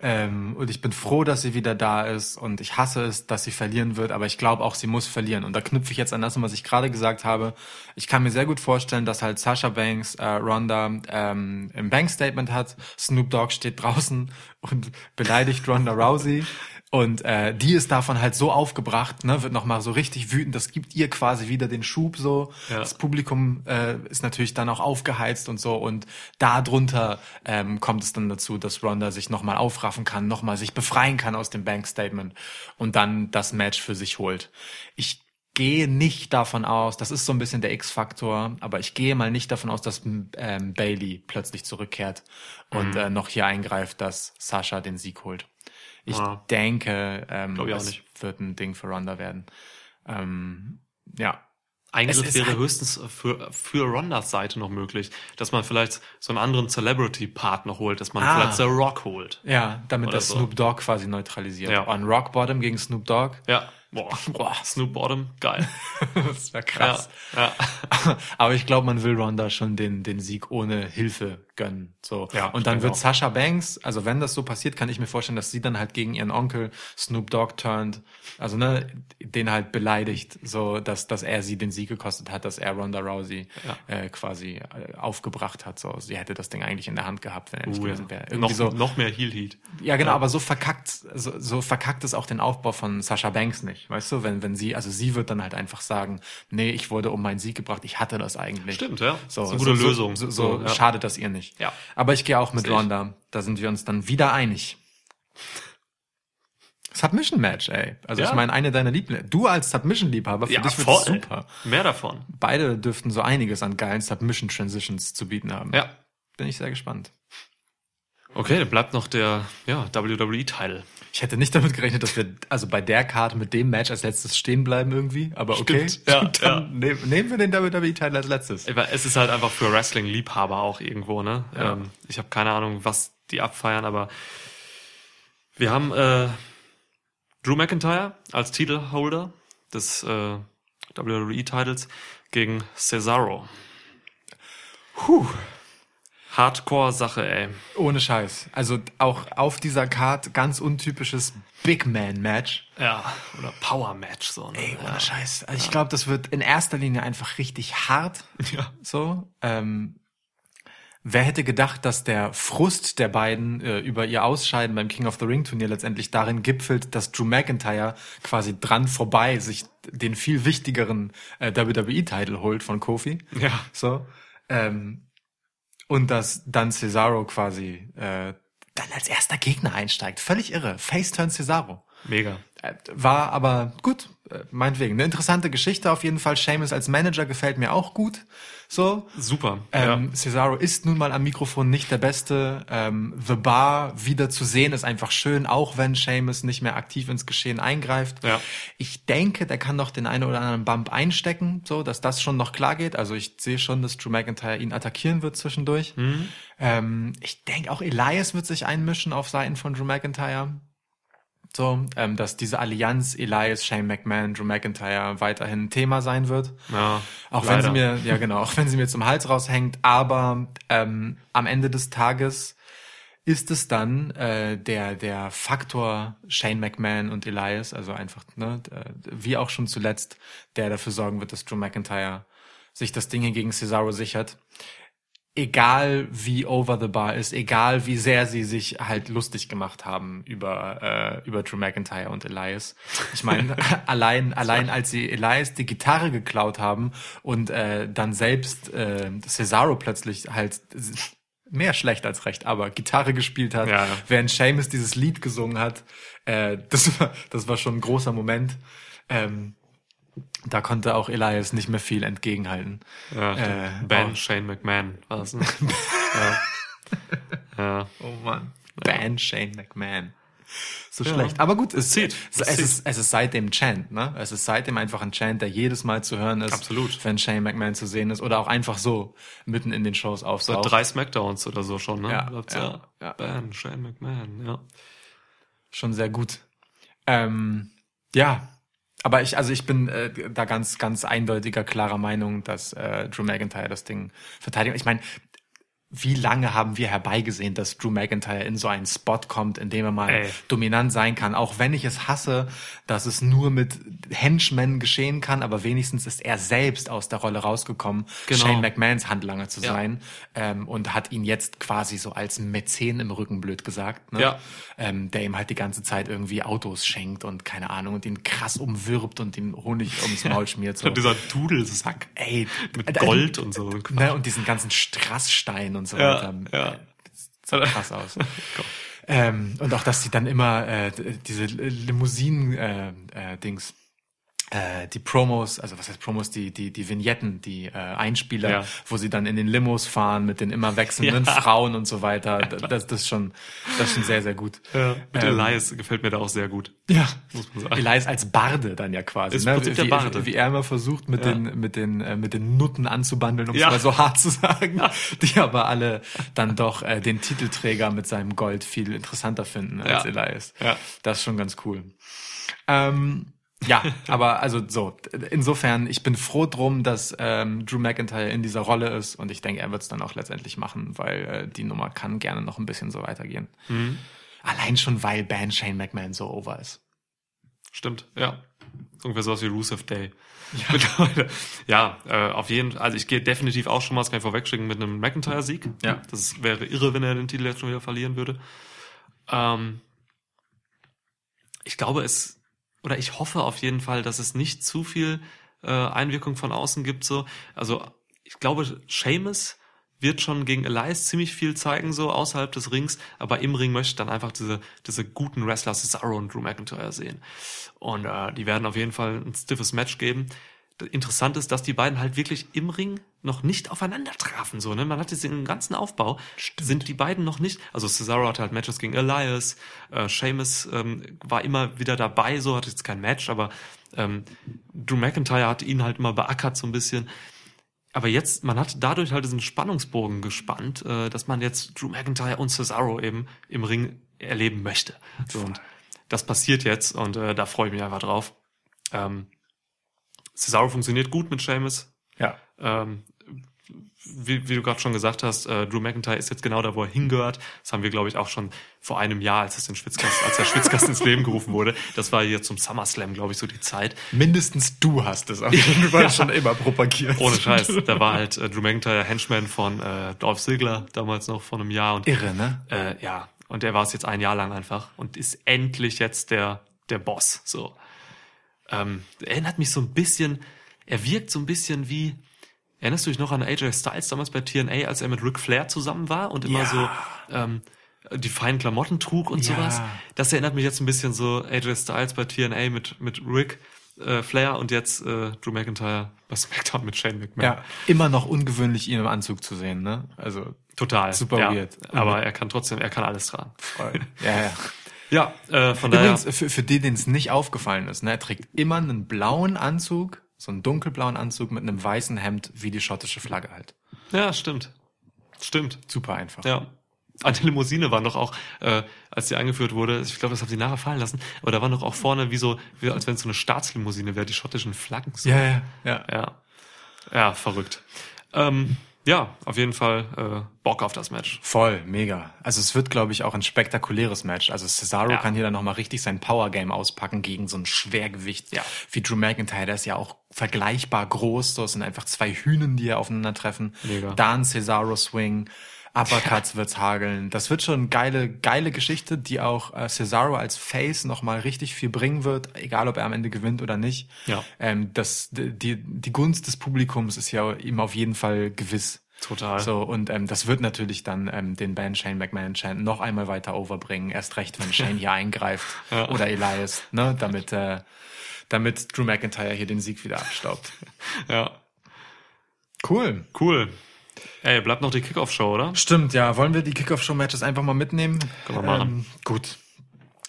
Speaker 1: Ähm, und ich bin froh, dass sie wieder da ist und ich hasse es, dass sie verlieren wird, aber ich glaube auch, sie muss verlieren. Und da knüpfe ich jetzt an das, was ich gerade gesagt habe. Ich kann mir sehr gut vorstellen, dass halt Sasha Banks äh, Ronda ähm, im Bank-Statement hat. Snoop Dogg steht draußen und beleidigt Ronda Rousey. Und äh, die ist davon halt so aufgebracht, ne, wird nochmal so richtig wütend. Das gibt ihr quasi wieder den Schub so.
Speaker 2: Ja.
Speaker 1: Das Publikum äh, ist natürlich dann auch aufgeheizt und so. Und darunter ähm, kommt es dann dazu, dass Ronda sich nochmal aufraffen kann, nochmal sich befreien kann aus dem Bank-Statement und dann das Match für sich holt. Ich gehe nicht davon aus, das ist so ein bisschen der X-Faktor, aber ich gehe mal nicht davon aus, dass ähm, Bailey plötzlich zurückkehrt und äh, noch hier eingreift, dass Sasha den Sieg holt. Ich
Speaker 2: Ja.
Speaker 1: denke, ähm,
Speaker 2: Glaub ich
Speaker 1: es
Speaker 2: nicht.
Speaker 1: wird ein Ding für Ronda werden. Ähm, ja,
Speaker 2: Eingriff
Speaker 1: ist
Speaker 2: wäre
Speaker 1: halt-
Speaker 2: höchstens für, für Rondas Seite noch möglich, dass man vielleicht so einen anderen Celebrity-Part noch holt, dass man
Speaker 1: Ah.
Speaker 2: vielleicht The Rock holt.
Speaker 1: ja, damit das
Speaker 2: so.
Speaker 1: Snoop Dogg quasi neutralisiert.
Speaker 2: Ja.
Speaker 1: On Rock Bottom gegen Snoop Dogg,
Speaker 2: Ja. Boah.
Speaker 1: Boah.
Speaker 2: Snoop Bottom, geil.
Speaker 1: das wäre krass.
Speaker 2: Ja. ja.
Speaker 1: Aber ich glaube, man will Ronda schon den, den Sieg ohne Hilfe gönnen. So.
Speaker 2: Ja,
Speaker 1: und dann
Speaker 2: denke
Speaker 1: wird
Speaker 2: auch.
Speaker 1: Sasha Banks, also wenn das so passiert, kann ich mir vorstellen, dass sie dann halt gegen ihren Onkel Snoop Dogg turnt, also ne, den halt beleidigt, so dass, dass er sie den Sieg gekostet hat, dass er Ronda Rousey
Speaker 2: Ja.
Speaker 1: äh, quasi äh, aufgebracht hat. So, sie hätte das Ding eigentlich in der Hand gehabt, wenn er nicht
Speaker 2: Uh,
Speaker 1: gewesen wäre.
Speaker 2: Noch,
Speaker 1: so.
Speaker 2: noch mehr Heel Heat.
Speaker 1: Ja, genau, aber so verkackt, so, so verkackt es auch den Aufbau von Sasha Banks nicht, weißt du? Wenn, wenn sie, also sie wird dann halt einfach sagen, nee, ich wurde um meinen Sieg gebracht, ich hatte das eigentlich.
Speaker 2: Stimmt, ja.
Speaker 1: So,
Speaker 2: Das ist eine gute
Speaker 1: so,
Speaker 2: Lösung.
Speaker 1: So, so,
Speaker 2: So, ja.
Speaker 1: schadet das ihr nicht.
Speaker 2: Ja.
Speaker 1: Aber ich gehe auch mit. Ronda. Da sind wir uns dann wieder einig. Submission Match, ey. Also
Speaker 2: Ja.
Speaker 1: ich meine, eine deiner Lieblinge. Du als Submission-Liebhaber, für
Speaker 2: Ja,
Speaker 1: dich
Speaker 2: voll.
Speaker 1: super.
Speaker 2: Mehr davon.
Speaker 1: Beide dürften so einiges an geilen Submission-Transitions zu bieten haben.
Speaker 2: Ja.
Speaker 1: Bin ich sehr gespannt.
Speaker 2: Okay, dann bleibt noch der ja, WWE-Title.
Speaker 1: Ich hätte nicht damit gerechnet, dass wir also bei der Karte mit dem Match als letztes stehen bleiben irgendwie, aber okay.
Speaker 2: Stimmt, ja,
Speaker 1: Dann nehm- nehmen wir den WWE-Titel als letztes.
Speaker 2: Es ist halt einfach für Wrestling-Liebhaber auch irgendwo, ne?
Speaker 1: Ja.
Speaker 2: Ähm, ich habe keine Ahnung, was die abfeiern, aber wir haben äh, Drew McIntyre als Titelholder des äh, WWE-Titles gegen Cesaro.
Speaker 1: Puh.
Speaker 2: Hardcore-Sache, ey.
Speaker 1: Ohne Scheiß. Also auch auf dieser Card ganz untypisches Big Man Match.
Speaker 2: Ja, oder Power-Match, so, ne?
Speaker 1: Ey, ohne
Speaker 2: ja.
Speaker 1: Scheiß. Also ich glaube, das wird in erster Linie einfach richtig hart.
Speaker 2: Ja.
Speaker 1: So. Ähm, wer hätte gedacht, dass der Frust der beiden äh, über ihr Ausscheiden beim King of the Ring Turnier letztendlich darin gipfelt, dass Drew McIntyre quasi dran vorbei sich den viel wichtigeren äh, WWE-Titel holt von Kofi.
Speaker 2: Ja.
Speaker 1: So. Ähm, und dass dann Cesaro quasi äh, dann als erster Gegner einsteigt. Völlig irre. Face-Turn Cesaro.
Speaker 2: Mega.
Speaker 1: Äh, War aber gut, äh, meinetwegen. Eine interessante Geschichte auf jeden Fall. Seamus als Manager gefällt mir auch gut. So.
Speaker 2: Super.
Speaker 1: Ähm, Cesaro ist nun mal am Mikrofon nicht der Beste. Ähm, The Bar wieder zu sehen ist einfach schön, auch wenn Seamus nicht mehr aktiv ins Geschehen eingreift.
Speaker 2: Ja.
Speaker 1: Ich denke, der kann noch den einen oder anderen Bump einstecken, so dass das schon noch klar geht. Also ich sehe schon, dass Drew McIntyre ihn attackieren wird zwischendurch.
Speaker 2: Mhm.
Speaker 1: Ähm, ich denke auch Elias wird sich einmischen auf Seiten von Drew McIntyre. So, ähm, dass diese Allianz Elias, Shane McMahon, Drew McIntyre weiterhin ein Thema sein wird.
Speaker 2: Ja,
Speaker 1: Auch wenn
Speaker 2: leider.
Speaker 1: sie mir, ja genau, auch wenn sie mir zum Hals raushängt, aber ähm, am Ende des Tages ist es dann äh, der der Faktor Shane McMahon und Elias, also einfach ne, wie auch schon zuletzt, der dafür sorgen wird, dass Drew McIntyre sich das Ding hier gegen Cesaro sichert. Egal wie over the bar ist, egal wie sehr sie sich halt lustig gemacht haben über äh, über Drew McIntyre und Elias. Ich meine, allein allein als sie Elias die Gitarre geklaut haben und äh, dann selbst äh, Cesaro plötzlich halt mehr schlecht als recht, aber Gitarre gespielt hat,
Speaker 2: Ja, ja.
Speaker 1: während Seamus dieses Lied gesungen hat. Äh, das war das war schon ein großer Moment. Ähm, da konnte auch Elias nicht mehr viel entgegenhalten.
Speaker 2: Ja,
Speaker 1: Äh,
Speaker 2: Ben
Speaker 1: oh.
Speaker 2: Shane McMahon war es, ne? ja. ja.
Speaker 1: Oh Mann. Ban Shane McMahon. So
Speaker 2: Ja.
Speaker 1: schlecht. Aber gut, es,
Speaker 2: zieht.
Speaker 1: Es,
Speaker 2: Es
Speaker 1: es, ist, es ist seitdem Chant, ne? Es ist seitdem einfach ein Chant, der jedes Mal zu hören ist.
Speaker 2: Absolut.
Speaker 1: Wenn Shane McMahon zu sehen ist oder auch einfach so mitten in den Shows
Speaker 2: Seit
Speaker 1: auftaucht.
Speaker 2: drei Smackdowns oder so schon, ne?
Speaker 1: Ja,
Speaker 2: Bleibt's
Speaker 1: ja, ja.
Speaker 2: Ben Shane McMahon, ja.
Speaker 1: Schon sehr gut. Ähm, ja. Aber ich, also ich bin äh, da ganz, ganz eindeutiger, klarer Meinung, dass äh, Drew McIntyre das Ding verteidigt. Ich meine, wie lange haben wir herbeigesehen, dass Drew McIntyre in so einen Spot kommt, in dem er mal
Speaker 2: Ey.
Speaker 1: dominant sein kann. Auch wenn ich es hasse, dass es nur mit Henchmen geschehen kann, aber wenigstens ist er selbst aus der Rolle rausgekommen,
Speaker 2: Genau.
Speaker 1: Shane McMahons Handlanger zu
Speaker 2: Ja.
Speaker 1: sein ähm, und hat ihn jetzt quasi so als Mäzen im Rücken, blöd gesagt, ne?
Speaker 2: Ja.
Speaker 1: ähm, der ihm halt die ganze Zeit irgendwie Autos schenkt und keine Ahnung und ihn krass umwirbt und ihn Honig ums Maul schmiert. So.
Speaker 2: Und dieser Dudelsack
Speaker 1: Ey,
Speaker 2: mit
Speaker 1: äh,
Speaker 2: Gold und so.
Speaker 1: Ne, und diesen ganzen Strassstein und so
Speaker 2: Ja,
Speaker 1: weiter.
Speaker 2: ja.
Speaker 1: Sieht krass aus. ähm, und auch, dass die dann immer äh, diese Limousinen äh, äh, Dings äh, die Promos, also was heißt Promos, die die die Vignetten, die äh, Einspieler,
Speaker 2: Ja.
Speaker 1: wo sie dann in den Limos fahren mit den immer wechselnden
Speaker 2: Ja.
Speaker 1: Frauen und so weiter. das, das ist schon das ist schon sehr sehr gut.
Speaker 2: Ja, mit
Speaker 1: Ähm,
Speaker 2: Elias gefällt mir da auch sehr gut.
Speaker 1: Ja,
Speaker 2: Muss man sagen.
Speaker 1: Elias als Barde dann ja quasi,
Speaker 2: Ist
Speaker 1: ne?
Speaker 2: Prinzip der
Speaker 1: wie,
Speaker 2: Barde.
Speaker 1: wie er immer versucht mit
Speaker 2: Ja.
Speaker 1: den mit den äh, mit den Nutten anzubandeln, um es mal so hart zu sagen, die aber alle dann doch äh, den Titelträger mit seinem Gold viel interessanter finden als. Elias.
Speaker 2: Ja.
Speaker 1: Das ist schon ganz cool. Ähm, ja, aber also so, insofern, ich bin froh drum, dass ähm, Drew McIntyre in dieser Rolle ist und ich denke, er wird es dann auch letztendlich machen, weil äh, die Nummer kann gerne noch ein bisschen so weitergehen.
Speaker 2: Mhm.
Speaker 1: Allein schon, weil Band Shane McMahon so over ist.
Speaker 2: Stimmt, ja. Ungefähr sowas wie Rusev Day. Mittlerweile. Ja, äh, auf jeden Fall. Also ich gehe definitiv auch schon mal, das kann ich vorwegschicken, mit einem McIntyre-Sieg.
Speaker 1: Ja.
Speaker 2: Das wäre irre, wenn er den Titel jetzt schon wieder verlieren würde. Ähm, ich glaube, es, oder ich hoffe auf jeden Fall, dass es nicht zu viel äh, Einwirkung von außen gibt. So, Also ich glaube, Seamus wird schon gegen Elias ziemlich viel zeigen, so außerhalb des Rings, aber im Ring möchte ich dann einfach diese, diese guten Wrestler Cesaro und Drew McIntyre sehen. Und äh, die werden auf jeden Fall ein stiffes Match geben. Interessant ist, dass die beiden halt wirklich im Ring noch nicht aufeinander trafen. So, ne? Man hat jetzt den ganzen Aufbau, sind die beiden noch nicht. Also Cesaro hatte halt Matches gegen Elias, äh, Sheamus ähm, war immer wieder dabei, so hatte jetzt kein Match, aber ähm, Drew McIntyre hat ihn halt immer beackert so ein bisschen. Aber jetzt, man hat dadurch halt diesen Spannungsbogen gespannt, äh, dass man jetzt Drew McIntyre und Cesaro eben im Ring erleben möchte. So, und das passiert jetzt und äh, da freue ich mich einfach drauf. Ähm, Cesaro funktioniert gut mit Sheamus.
Speaker 1: Ja.
Speaker 2: Ähm, wie, wie du gerade schon gesagt hast, äh, Drew McIntyre ist jetzt genau da, wo er hingehört. Das haben wir, glaube ich, auch schon vor einem Jahr, als es den Schwitzkasten, als der Schwitzkasten ins Leben gerufen wurde. Das war hier zum SummerSlam, glaube ich, so die Zeit.
Speaker 1: Mindestens du hast es auf jeden Fall schon immer propagiert.
Speaker 2: Ohne Scheiß. Da war halt äh, Drew McIntyre Henchman von äh, Dolph Ziggler damals noch vor einem Jahr und
Speaker 1: Irre, ne?
Speaker 2: äh, ja, und der war es jetzt ein Jahr lang einfach und ist endlich jetzt der der Boss. So ähm, erinnert mich so ein bisschen. Er wirkt so ein bisschen wie. Erinnerst du dich noch an AJ Styles damals bei TNA, als er mit Ric Flair zusammen war und immer
Speaker 1: Ja.
Speaker 2: so ähm, die feinen Klamotten trug und
Speaker 1: Ja.
Speaker 2: sowas? Das erinnert mich jetzt ein bisschen so AJ Styles bei TNA mit mit Ric äh, Flair und jetzt äh, Drew McIntyre bei SmackDown mit Shane McMahon.
Speaker 1: Ja, immer noch ungewöhnlich, ihn im Anzug zu sehen, ne? Also
Speaker 2: Total.
Speaker 1: Super
Speaker 2: ja.
Speaker 1: weird.
Speaker 2: Aber er kann trotzdem, er kann alles tragen.
Speaker 1: voll. ja, ja.
Speaker 2: Ja, äh, von
Speaker 1: Übrigens,
Speaker 2: daher.
Speaker 1: für, für die, denen es nicht aufgefallen ist, ne, er trägt immer einen blauen Anzug, so einen dunkelblauen Anzug mit einem weißen Hemd, wie die schottische Flagge halt.
Speaker 2: Ja, stimmt. Stimmt.
Speaker 1: Super einfach.
Speaker 2: Ja. An der Limousine war noch auch, äh, als die eingeführt wurde, ich glaube, das haben sie nachher fallen lassen, aber da war noch auch vorne wie so, wie, als wenn es so eine Staatslimousine wäre, die schottischen Flaggen. So.
Speaker 1: ja, ja. ja.
Speaker 2: ja. Ja, verrückt. Ähm, ja, auf jeden Fall äh, Bock auf das Match.
Speaker 1: Voll, mega. Also es wird, glaube ich, auch ein spektakuläres Match. Also Cesaro
Speaker 2: Ja.
Speaker 1: kann hier dann nochmal richtig sein Power-Game auspacken gegen so ein Schwergewicht
Speaker 2: Ja.
Speaker 1: wie Drew McIntyre. Der ist ja auch vergleichbar groß. Es sind einfach zwei Hühnen, die aufeinandertreffen.
Speaker 2: Mega.
Speaker 1: Da ein Cesaro-Swing. Uppercuts wird's hageln. Das wird schon geile, geile Geschichte, die auch äh, Cesaro als Face nochmal richtig viel bringen wird, egal ob er am Ende gewinnt oder nicht.
Speaker 2: Ja.
Speaker 1: Ähm, das, die, die Gunst des Publikums ist ja ihm auf jeden Fall gewiss.
Speaker 2: Total.
Speaker 1: So, und ähm, das wird natürlich dann ähm, den Band Shane McMahon Chant noch einmal weiter overbringen. Erst recht, wenn Shane hier eingreift
Speaker 2: Ja.
Speaker 1: oder Elias, ne, damit, äh, damit Drew McIntyre hier den Sieg wieder abstaubt.
Speaker 2: Ja.
Speaker 1: Cool.
Speaker 2: Cool. Ey, bleibt noch die Kickoff-Show, oder?
Speaker 1: Stimmt, ja. Wollen wir die Kickoff-Show-Matches einfach mal mitnehmen?
Speaker 2: Können wir machen.
Speaker 1: Ähm, gut.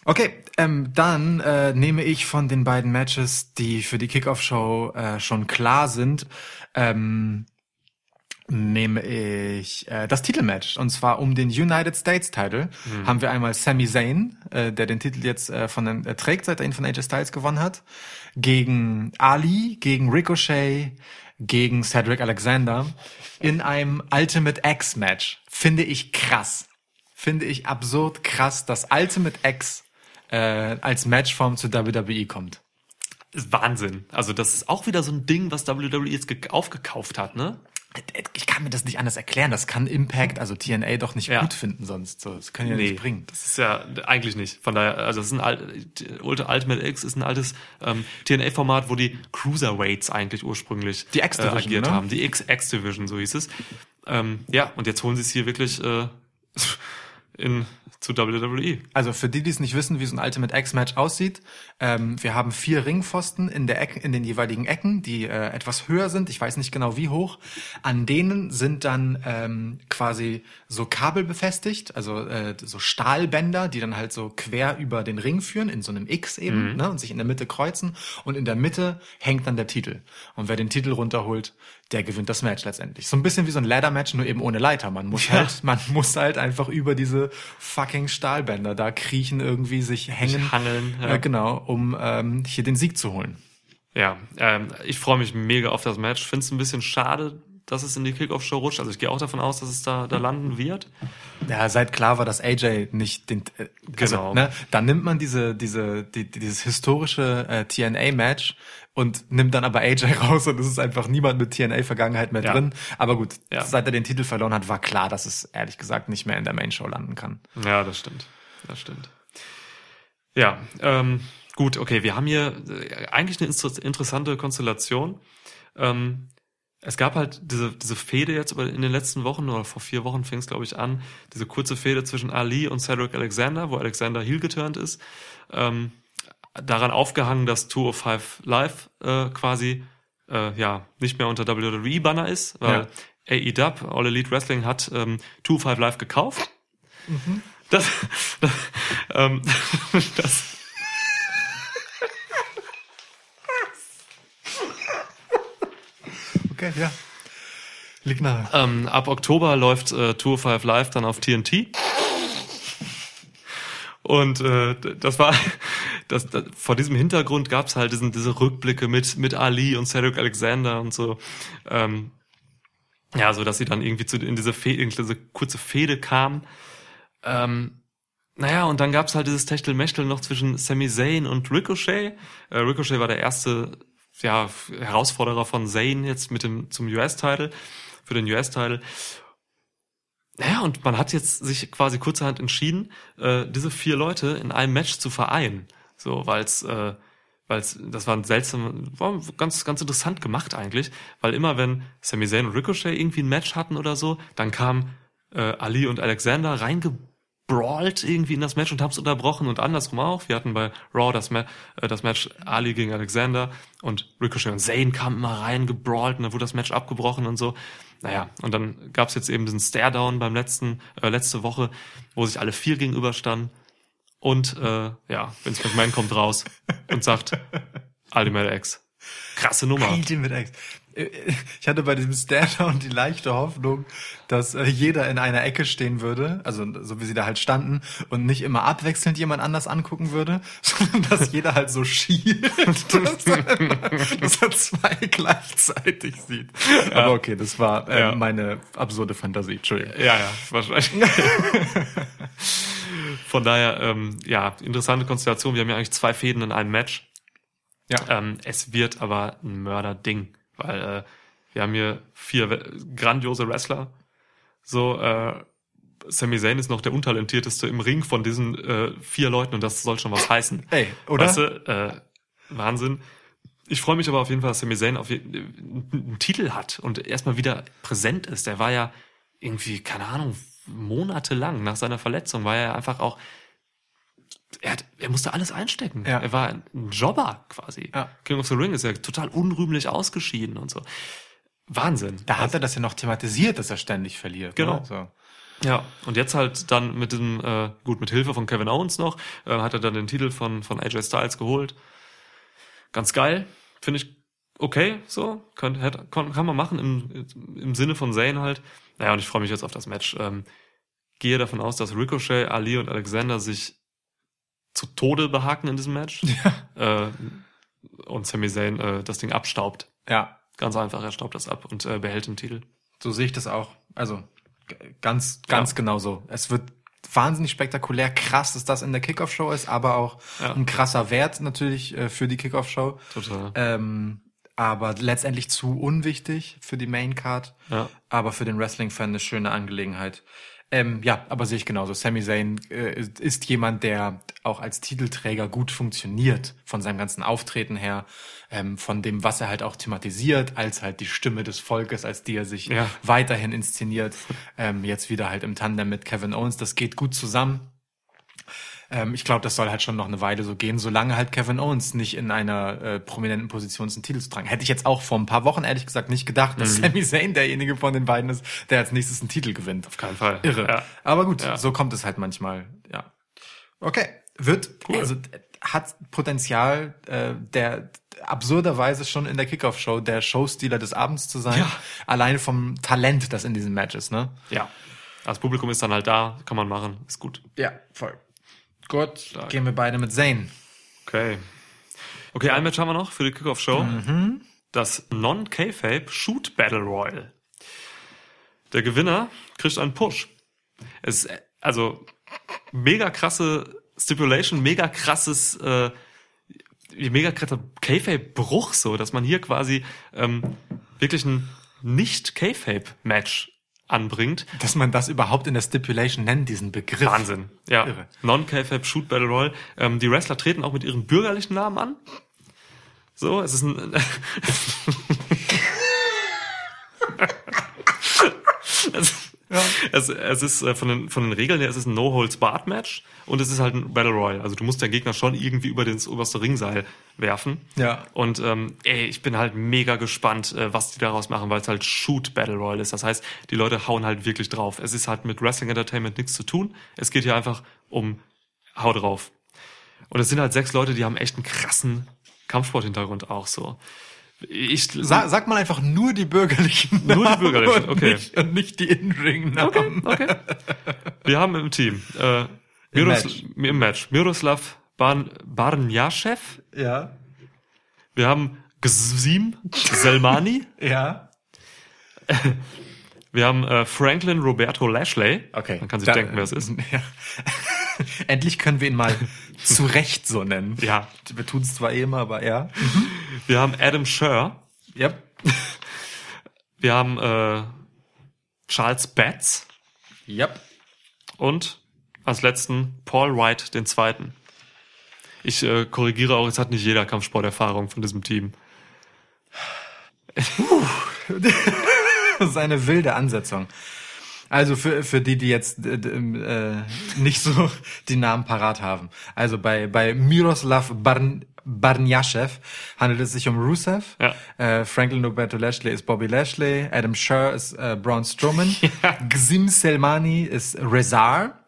Speaker 1: Okay, ähm, dann äh, nehme ich von den beiden Matches, die für die Kickoff-Show äh, schon klar sind, ähm, nehme ich äh, das Titelmatch. Und zwar um den United States Title haben wir einmal Sami Zayn, äh, der den Titel jetzt äh, von den, äh, trägt, seit er ihn von AJ Styles gewonnen hat, gegen Ali, gegen Ricochet, gegen Cedric Alexander in einem Ultimate X Match. Finde ich krass. Finde ich absurd krass, dass Ultimate X äh, als Matchform zu WWE kommt.
Speaker 2: Wahnsinn. Also das ist auch wieder so ein Ding, was WWE jetzt ge- aufgekauft hat, ne?
Speaker 1: Ich kann mir das nicht anders erklären. Das kann Impact, also TNA, doch nicht
Speaker 2: Ja.
Speaker 1: gut finden sonst. So, das können ja nicht bringen.
Speaker 2: das ist ja eigentlich nicht. Von daher, also das ist ein alt, Ultimate X ist ein altes ähm, TNA-Format, wo die Cruiserweights eigentlich ursprünglich
Speaker 1: Die X-Division,
Speaker 2: äh, agiert
Speaker 1: ne?
Speaker 2: haben. Die X X-Division, so hieß es. Ähm, ja, und jetzt holen sie es hier wirklich äh, in zu WWE.
Speaker 1: Also für die, die es nicht wissen, wie so ein Ultimate X-Match aussieht, ähm, wir haben vier Ringpfosten in, der Ecke, in den jeweiligen Ecken, die äh, etwas höher sind. Ich weiß nicht genau wie hoch. An denen sind dann ähm, quasi so Kabel befestigt, also äh, so Stahlbänder, die dann halt so quer über den Ring führen, in so einem X eben, ne, und sich in der Mitte kreuzen. Und in der Mitte hängt dann der Titel. Und wer den Titel runterholt, der gewinnt das Match letztendlich. So ein bisschen wie so ein Ladder-Match, nur eben ohne Leiter. Man muss
Speaker 2: Ja.
Speaker 1: halt, man muss halt einfach über diese fucking Stahlbänder da kriechen, irgendwie sich hängen.
Speaker 2: hangeln, ja.
Speaker 1: Äh, genau, um ähm, hier den Sieg zu holen.
Speaker 2: Ja, ähm, ich freue mich mega auf das Match. Finde es ein bisschen schade, dass es in die Kickoff-Show rutscht. Also ich gehe auch davon aus, dass es da, da landen wird.
Speaker 1: Ja, seit klar war, dass AJ nicht den, äh, also,
Speaker 2: Genau.
Speaker 1: ne, dann nimmt man diese, diese, die, dieses historische äh, TNA-Match und nimmt dann aber AJ raus und es ist einfach niemand mit TNA-Vergangenheit mehr
Speaker 2: Ja.
Speaker 1: drin. Aber gut,
Speaker 2: Ja.
Speaker 1: seit er den Titel verloren hat, war klar, dass es ehrlich gesagt nicht mehr in der Main-Show landen kann.
Speaker 2: Ja, das stimmt. Das stimmt. Ja, ähm, gut, okay, wir haben hier äh, eigentlich eine inter- interessante Konstellation. Ähm, es gab halt diese, diese Fehde jetzt in den letzten Wochen, oder vor vier Wochen fing es, glaube ich, an, diese kurze Fehde zwischen Ali und Cedric Alexander, wo Alexander heel geturnt ist. Ähm, daran aufgehangen, dass 205 Live äh, quasi äh, ja nicht mehr unter WWE-Banner ist, weil AEW, All Elite Wrestling, hat ähm, 205 Live gekauft. Das, das, ähm, das
Speaker 1: Okay, ja. Liegt nahe.
Speaker 2: ähm, ab Oktober läuft äh, Tour 5 Live dann auf TNT. Und äh, das war das, das vor diesem Hintergrund gab es halt diesen, diese Rückblicke mit mit Ali und Cedric Alexander und so. Ähm, ja, so dass sie dann irgendwie zu in diese, Fe in diese kurze Fehde kam. Ähm, naja, und dann gab's halt dieses Techtelmechtel noch zwischen Sami Zayn und Ricochet. Äh, Ricochet war der erste ja, Herausforderer von Zayn jetzt mit dem zum US-Title, für den US-Title. Naja, und man hat jetzt sich quasi kurzerhand entschieden, äh, diese vier Leute in einem Match zu vereinen. So, weil's, äh, weil's, das war ein seltsam, war ganz, ganz interessant gemacht eigentlich, weil immer wenn Sami Zayn und Ricochet irgendwie ein Match hatten oder so, dann kam äh, Ali und Alexander reingebrawlt irgendwie in das Match und haben es unterbrochen und andersrum auch. Wir hatten bei Raw das, Ma äh, das Match Ali gegen Alexander und Ricochet und Zayn kamen immer rein, gebrawlt und dann wurde das Match abgebrochen und so. Naja, und dann gab's jetzt eben diesen Stare-Down beim letzten, äh, letzte Woche, wo sich alle vier gegenüberstanden. Und äh, ja, Vince McMahon kommt raus und sagt, Ultimate X. Krasse Nummer.
Speaker 1: Ultimate X. Ich hatte bei diesem Stand-Down die leichte Hoffnung, dass äh, jeder in einer Ecke stehen würde, also so wie sie da halt standen, und nicht immer abwechselnd jemand anders angucken würde, sondern dass jeder halt so schielt, dass er, dass er zwei gleichzeitig sieht. Aber okay, das war äh,
Speaker 2: Ja.
Speaker 1: meine absurde Fantasie. Entschuldigung.
Speaker 2: Ja, ja, wahrscheinlich. Von daher, ähm, ja, interessante Konstellation. Wir haben ja eigentlich zwei Fäden in einem Match.
Speaker 1: Ja.
Speaker 2: Ähm, es wird aber ein Mörderding, weil äh, wir haben hier vier grandiose Wrestler. So, äh, Sami Zayn ist noch der untalentierteste im Ring von diesen äh, vier Leuten und das soll schon was heißen.
Speaker 1: Ey, oder?
Speaker 2: Weißt du, äh, Wahnsinn. Ich freue mich aber auf jeden Fall, dass Sami Zayn auf je- einen Titel hat und erstmal wieder präsent ist. Der war ja irgendwie, keine Ahnung, monatelang nach seiner Verletzung war er einfach auch, er, hat, er musste alles einstecken.
Speaker 1: Ja.
Speaker 2: Er war ein Jobber quasi.
Speaker 1: Ja.
Speaker 2: King of the Ring ist ja total unrühmlich ausgeschieden und so. Wahnsinn.
Speaker 1: Da hat er das ja noch thematisiert, dass er ständig verliert.
Speaker 2: Genau.
Speaker 1: Ne? So.
Speaker 2: Ja, und jetzt halt dann mit diesem, äh, gut, mit Hilfe von Kevin Owens noch, äh, hat er dann den Titel von, von AJ Styles geholt. Ganz geil, finde ich okay, so, kann, hätte, kann, kann man machen im, im Sinne von Zayn halt. Naja, und ich freue mich jetzt auf das Match. Ähm, gehe davon aus, dass Ricochet, Ali und Alexander sich zu Tode behaken in diesem Match. Äh, und Sami Zayn äh, das Ding abstaubt.
Speaker 1: Ja.
Speaker 2: Ganz einfach, er staubt das ab und äh, behält den Titel.
Speaker 1: So sehe ich das auch. Also ganz, ganz
Speaker 2: Ja.
Speaker 1: genau so. Es wird wahnsinnig spektakulär, krass, dass das in der Kickoff-Show ist, aber auch
Speaker 2: Ja.
Speaker 1: ein krasser Wert natürlich äh, für die Kickoff-Show.
Speaker 2: Total.
Speaker 1: Ähm, aber letztendlich zu unwichtig für die Maincard.
Speaker 2: Ja.
Speaker 1: Aber für den Wrestling-Fan eine schöne Angelegenheit. Ähm, ja, aber sehe ich genauso. Sami Zayn äh, ist- jemand, der auch als Titelträger gut funktioniert, von seinem ganzen Auftreten her, ähm, von dem, was er halt auch thematisiert, als halt die Stimme des Volkes, als die er sich
Speaker 2: Ja.
Speaker 1: weiterhin inszeniert. Ähm, jetzt wieder halt im Tandem mit Kevin Owens. Das geht gut zusammen. Ähm, ich glaube, das soll halt schon noch eine Weile so gehen, solange halt Kevin Owens nicht in einer äh, prominenten Position ist, einen Titel zu tragen. Hätte ich jetzt auch vor ein paar Wochen ehrlich gesagt nicht gedacht, dass Sami Zayn derjenige von den beiden ist, der als nächstes einen Titel gewinnt. Auf
Speaker 2: keinen Fall.
Speaker 1: Irre.
Speaker 2: Ja.
Speaker 1: Aber gut,
Speaker 2: Ja.
Speaker 1: so kommt es halt manchmal, ja. Okay. Wird, also äh, hat Potenzial, äh, der absurderweise schon in der Kickoff-Show der Showstealer des Abends zu sein.
Speaker 2: Ja.
Speaker 1: Alleine vom Talent, das in diesem Match ist, ne?
Speaker 2: Ja. Das Publikum ist dann halt da, kann man machen, ist gut.
Speaker 1: Ja, voll. Gut, gehen wir beide mit Zayn.
Speaker 2: Okay. Okay, ein Match haben wir noch für die Kickoff-Show. Das Non-K-Fape Shoot Battle Royal. Der Gewinner kriegt einen Push. Es ist, also, mega krasse Stipulation, mega krasses, äh, mega krasser K-Fape-Bruch, so, dass man hier quasi ähm, wirklich ein Nicht-K-Fape-Match anbringt.
Speaker 1: Dass man das überhaupt in der Stipulation nennt, diesen Begriff.
Speaker 2: Wahnsinn. Ja. Non-K-Fab Shoot Battle Royale. Ähm, die Wrestler treten auch mit ihren bürgerlichen Namen an. So, es ist ein. es, es, es ist äh, von den, von den Regeln her, es ist ein No-Holds-Barred-Match und es ist halt ein Battle Royale. Also du musst deinen Gegner schon irgendwie über das oberste Ringseil werfen.
Speaker 1: Ja.
Speaker 2: Und ähm, ey, ich bin halt mega gespannt, äh, was die daraus machen, weil es halt Shoot Battle Royale ist. Das heißt, die Leute hauen halt wirklich drauf. Es ist halt mit Wrestling Entertainment nichts zu tun. Es geht hier einfach um Hau drauf. Und es sind halt sechs Leute, die haben echt einen krassen Kampfsport-Hintergrund auch so. Ich
Speaker 1: Sag, sag mal einfach nur die bürgerlichen
Speaker 2: Nur die
Speaker 1: Namen
Speaker 2: bürgerlichen,
Speaker 1: und
Speaker 2: okay.
Speaker 1: Nicht, und nicht die In-Ring-Namen.
Speaker 2: Okay, okay. Wir haben im Team äh, Miros,
Speaker 1: Match.
Speaker 2: im Match Miroslav Barn, Barnjaschew.
Speaker 1: Ja.
Speaker 2: Wir haben Gzim Selmani.
Speaker 1: Ja.
Speaker 2: Wir haben äh, Franklin Roberto Lashley.
Speaker 1: Okay.
Speaker 2: Man kann sich
Speaker 1: Da-
Speaker 2: denken, wer es ist.
Speaker 1: Ja. Endlich können wir ihn mal zu Recht so nennen.
Speaker 2: Ja.
Speaker 1: Wir tun es zwar eh immer, aber ja.
Speaker 2: Wir haben Adam Scher.
Speaker 1: Yep.
Speaker 2: Wir haben äh, Charles Betts.
Speaker 1: Yep.
Speaker 2: Und als letzten Paul White, den zweiten. Ich äh, korrigiere auch, es hat nicht jeder Kampfsporterfahrung von diesem Team.
Speaker 1: Das ist eine wilde Ansetzung. Also für, für die, die jetzt äh, d- äh, nicht so die Namen parat haben. Also bei, bei Miroslav Barn, Barnjaschew handelt es sich um Rusev.
Speaker 2: Ja.
Speaker 1: Äh, Franklin Roberto Lashley ist Bobby Lashley. Adam Scher ist äh, Braun Strowman. Gzim Selmani ist Rezar.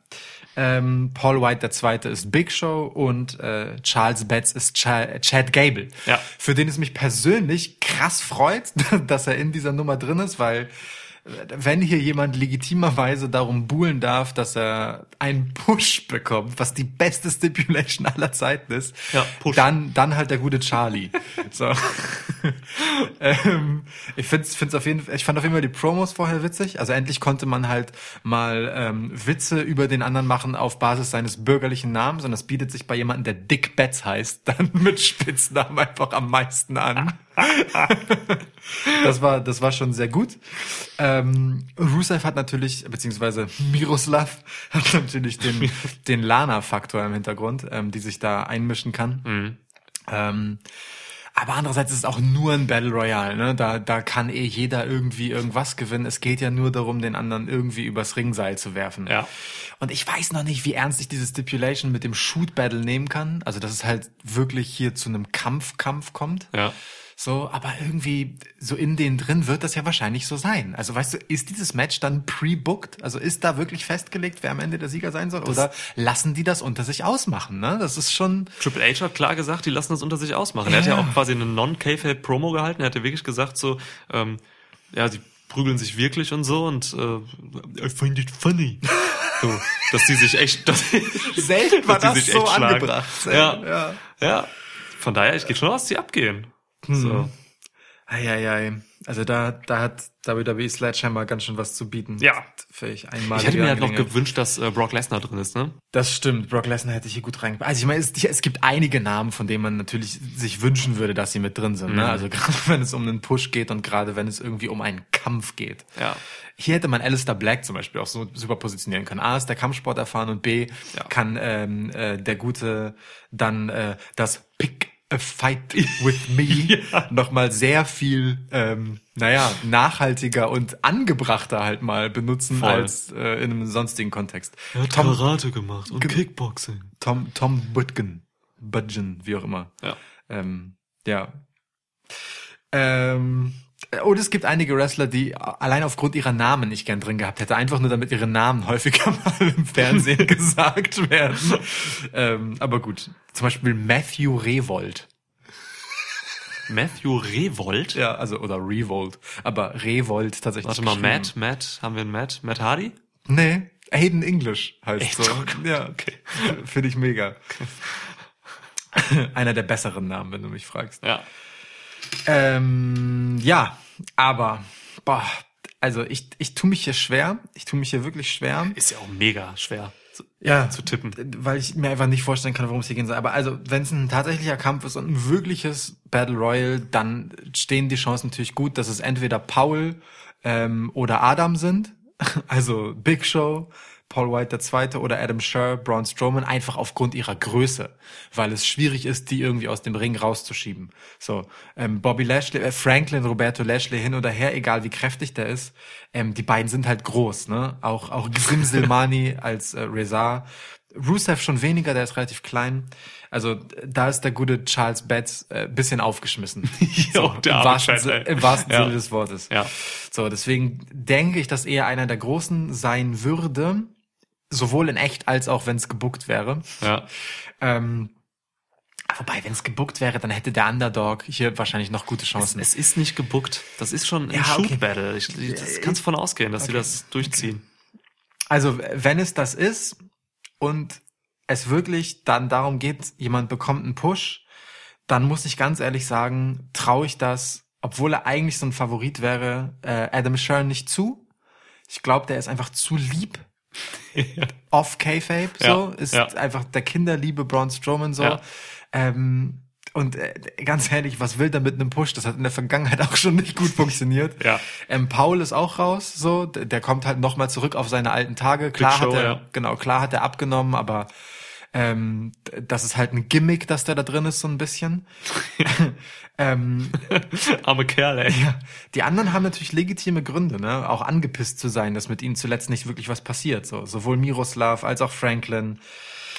Speaker 1: Ähm, Paul White der Zweite ist Big Show und äh, Charles Betts ist Ch Chad Gable.
Speaker 2: Ja.
Speaker 1: Für den es mich persönlich krass freut, dass er in dieser Nummer drin ist, weil wenn hier jemand legitimerweise darum buhlen darf, dass er einen Push bekommt, was die beste Stipulation aller Zeiten ist,
Speaker 2: Ja,
Speaker 1: dann dann halt der gute Charlie. so. ähm, ich find's, find's auf jeden, ich fand auf jeden Fall die Promos vorher witzig. Also endlich konnte man halt mal ähm, Witze über den anderen machen auf Basis seines bürgerlichen Namens und das bietet sich bei jemandem, der Dick Betts heißt, dann mit Spitznamen einfach am meisten an. Das war, das war schon sehr gut. Ähm, Rusev hat natürlich, beziehungsweise Miroslav hat natürlich den, den Lana-Faktor im Hintergrund, ähm, die sich da einmischen kann. Ähm, aber andererseits ist es auch nur ein Battle Royale, ne? Da, da kann eh jeder irgendwie irgendwas gewinnen. Es geht ja nur darum, den anderen irgendwie übers Ringseil zu werfen.
Speaker 2: Ja.
Speaker 1: Und ich weiß noch nicht, wie ernst ich diese Stipulation mit dem Shoot Battle nehmen kann. Also, dass es halt wirklich hier zu einem Kampf-Kampf kommt.
Speaker 2: Ja.
Speaker 1: So, aber irgendwie so in denen drin wird das ja wahrscheinlich so sein. Also weißt du, ist dieses Match dann pre-booked? Also ist da wirklich festgelegt, wer am Ende der Sieger sein soll? Oder lassen die das unter sich ausmachen? Ne? Das ist schon.
Speaker 2: Triple H hat klar gesagt, die lassen das unter sich ausmachen. Er hat ja
Speaker 1: Ja.
Speaker 2: auch quasi eine Non-K-Fape-Promo gehalten. Er hat ja wirklich gesagt so, ähm, ja, sie prügeln sich wirklich und so und äh, I find it funny. So, dass die sich echt, dass,
Speaker 1: Selten war
Speaker 2: dass die
Speaker 1: das
Speaker 2: sich
Speaker 1: so
Speaker 2: echt
Speaker 1: angebracht.
Speaker 2: Ja,
Speaker 1: ja.
Speaker 2: ja. Von daher, ich gehe schon aus, dass die abgehen.
Speaker 1: Hm.
Speaker 2: So.
Speaker 1: Eieiei. Also da, da hat WWE Sledgehammer ganz schön was zu bieten.
Speaker 2: Ja.
Speaker 1: Völlig einmal.
Speaker 2: Ich hätte mir halt noch gewünscht, dass äh, Brock Lesnar drin ist, ne?
Speaker 1: Das stimmt. Brock Lesnar hätte ich hier gut rein. Also ich meine, es, es gibt einige Namen, von denen man natürlich sich wünschen würde, dass sie mit drin sind. Ne? Also gerade wenn es um einen Push geht und gerade wenn es irgendwie um einen Kampf geht.
Speaker 2: Ja.
Speaker 1: Hier hätte man Alistair Black zum Beispiel auch so super positionieren können. A ist der Kampfsport erfahren und B
Speaker 2: Ja.
Speaker 1: kann ähm, äh, der Gute dann äh, das Pick a Fight with Me nochmal sehr viel, ähm, naja, nachhaltiger und angebrachter halt mal benutzen
Speaker 2: Voll.
Speaker 1: als äh, in einem sonstigen Kontext.
Speaker 2: Er hat
Speaker 1: Tom,
Speaker 2: Karate gemacht und Kickboxing.
Speaker 1: Tom, Tom Budgen. Budgen, wie auch immer.
Speaker 2: Ja.
Speaker 1: Ähm, ja. Ähm, und es gibt einige Wrestler, die allein aufgrund ihrer Namen nicht gern drin gehabt hätte, einfach nur damit ihre Namen häufiger mal im Fernsehen gesagt werden. Ähm, aber gut. Zum Beispiel Matthew Revolt.
Speaker 2: Matthew Revolt?
Speaker 1: Ja, also, oder Revolt. Aber Revolt tatsächlich.
Speaker 2: Warte mal. Matt, Matt, haben wir einen Matt? Matt Hardy?
Speaker 1: Nee, Aiden English heißt
Speaker 2: Echt?
Speaker 1: so. Ja, okay. Finde ich mega. Einer der besseren Namen, wenn du mich fragst.
Speaker 2: Ja.
Speaker 1: Ähm, ja, aber, boah, also ich, ich tue mich hier schwer. Ich tue mich hier wirklich schwer.
Speaker 2: Ist ja auch mega schwer zu,
Speaker 1: Ja,
Speaker 2: zu tippen.
Speaker 1: weil ich mir einfach nicht vorstellen kann, worum es hier gehen soll. Aber also, wenn es ein tatsächlicher Kampf ist und ein wirkliches Battle Royale, dann stehen die Chancen natürlich gut, dass es entweder Paul ähm, oder Adam sind. Also Big Show, Paul White der Zweite oder Adam Scher, Braun Strowman, einfach aufgrund ihrer Größe, weil es schwierig ist, die irgendwie aus dem Ring rauszuschieben. So, ähm, Bobby Lashley, äh, Franklin, Roberto Lashley hin oder her, egal wie kräftig der ist, ähm, die beiden sind halt groß, ne? Auch auch Grim Silmani als äh, Reza. Rusev schon weniger, der ist relativ klein. Also da ist der gute Charles Betts äh, bisschen aufgeschmissen.
Speaker 2: Jo, der
Speaker 1: im, wahrsten,
Speaker 2: Chat,
Speaker 1: Si-
Speaker 2: ey.
Speaker 1: Im wahrsten
Speaker 2: Ja.
Speaker 1: Sinne des Wortes.
Speaker 2: Ja.
Speaker 1: So, deswegen denke ich, dass er einer der Großen sein würde, sowohl in echt als auch wenn es gebuckt wäre.
Speaker 2: Ja.
Speaker 1: Ähm, wobei, wenn es gebuckt wäre, dann hätte der Underdog hier wahrscheinlich noch gute Chancen.
Speaker 2: Es ist nicht gebuckt. Das ist schon ein
Speaker 1: Ja, okay.
Speaker 2: Shoot-Battle. Ich, das kannst von ausgehen, dass sie das durchziehen.
Speaker 1: Also, wenn es das ist und es wirklich dann darum geht, jemand bekommt einen Push, dann muss ich ganz ehrlich sagen, traue ich das, obwohl er eigentlich so ein Favorit wäre, äh, Adam Sherr nicht zu. Ich glaube, der ist einfach zu lieb. Off K-Fape, so, ist einfach der Kinderliebe Braun Strowman, so. Ähm, und äh, ganz ehrlich, was will der mit einem Push? Das hat in der Vergangenheit auch schon nicht gut funktioniert.
Speaker 2: Ja.
Speaker 1: Ähm, Paul ist auch raus, so, der, der kommt halt noch mal zurück auf seine alten Tage. Klar
Speaker 2: Show,
Speaker 1: hat er,
Speaker 2: ja.
Speaker 1: genau, klar hat er abgenommen, aber ähm, das ist halt ein Gimmick, dass der da drin ist, so ein bisschen. ähm,
Speaker 2: Arme Kerl, ey.
Speaker 1: ja, die anderen haben natürlich legitime Gründe, ne, auch angepisst zu sein, dass mit ihnen zuletzt nicht wirklich was passiert, so, sowohl Miroslav als auch Franklin,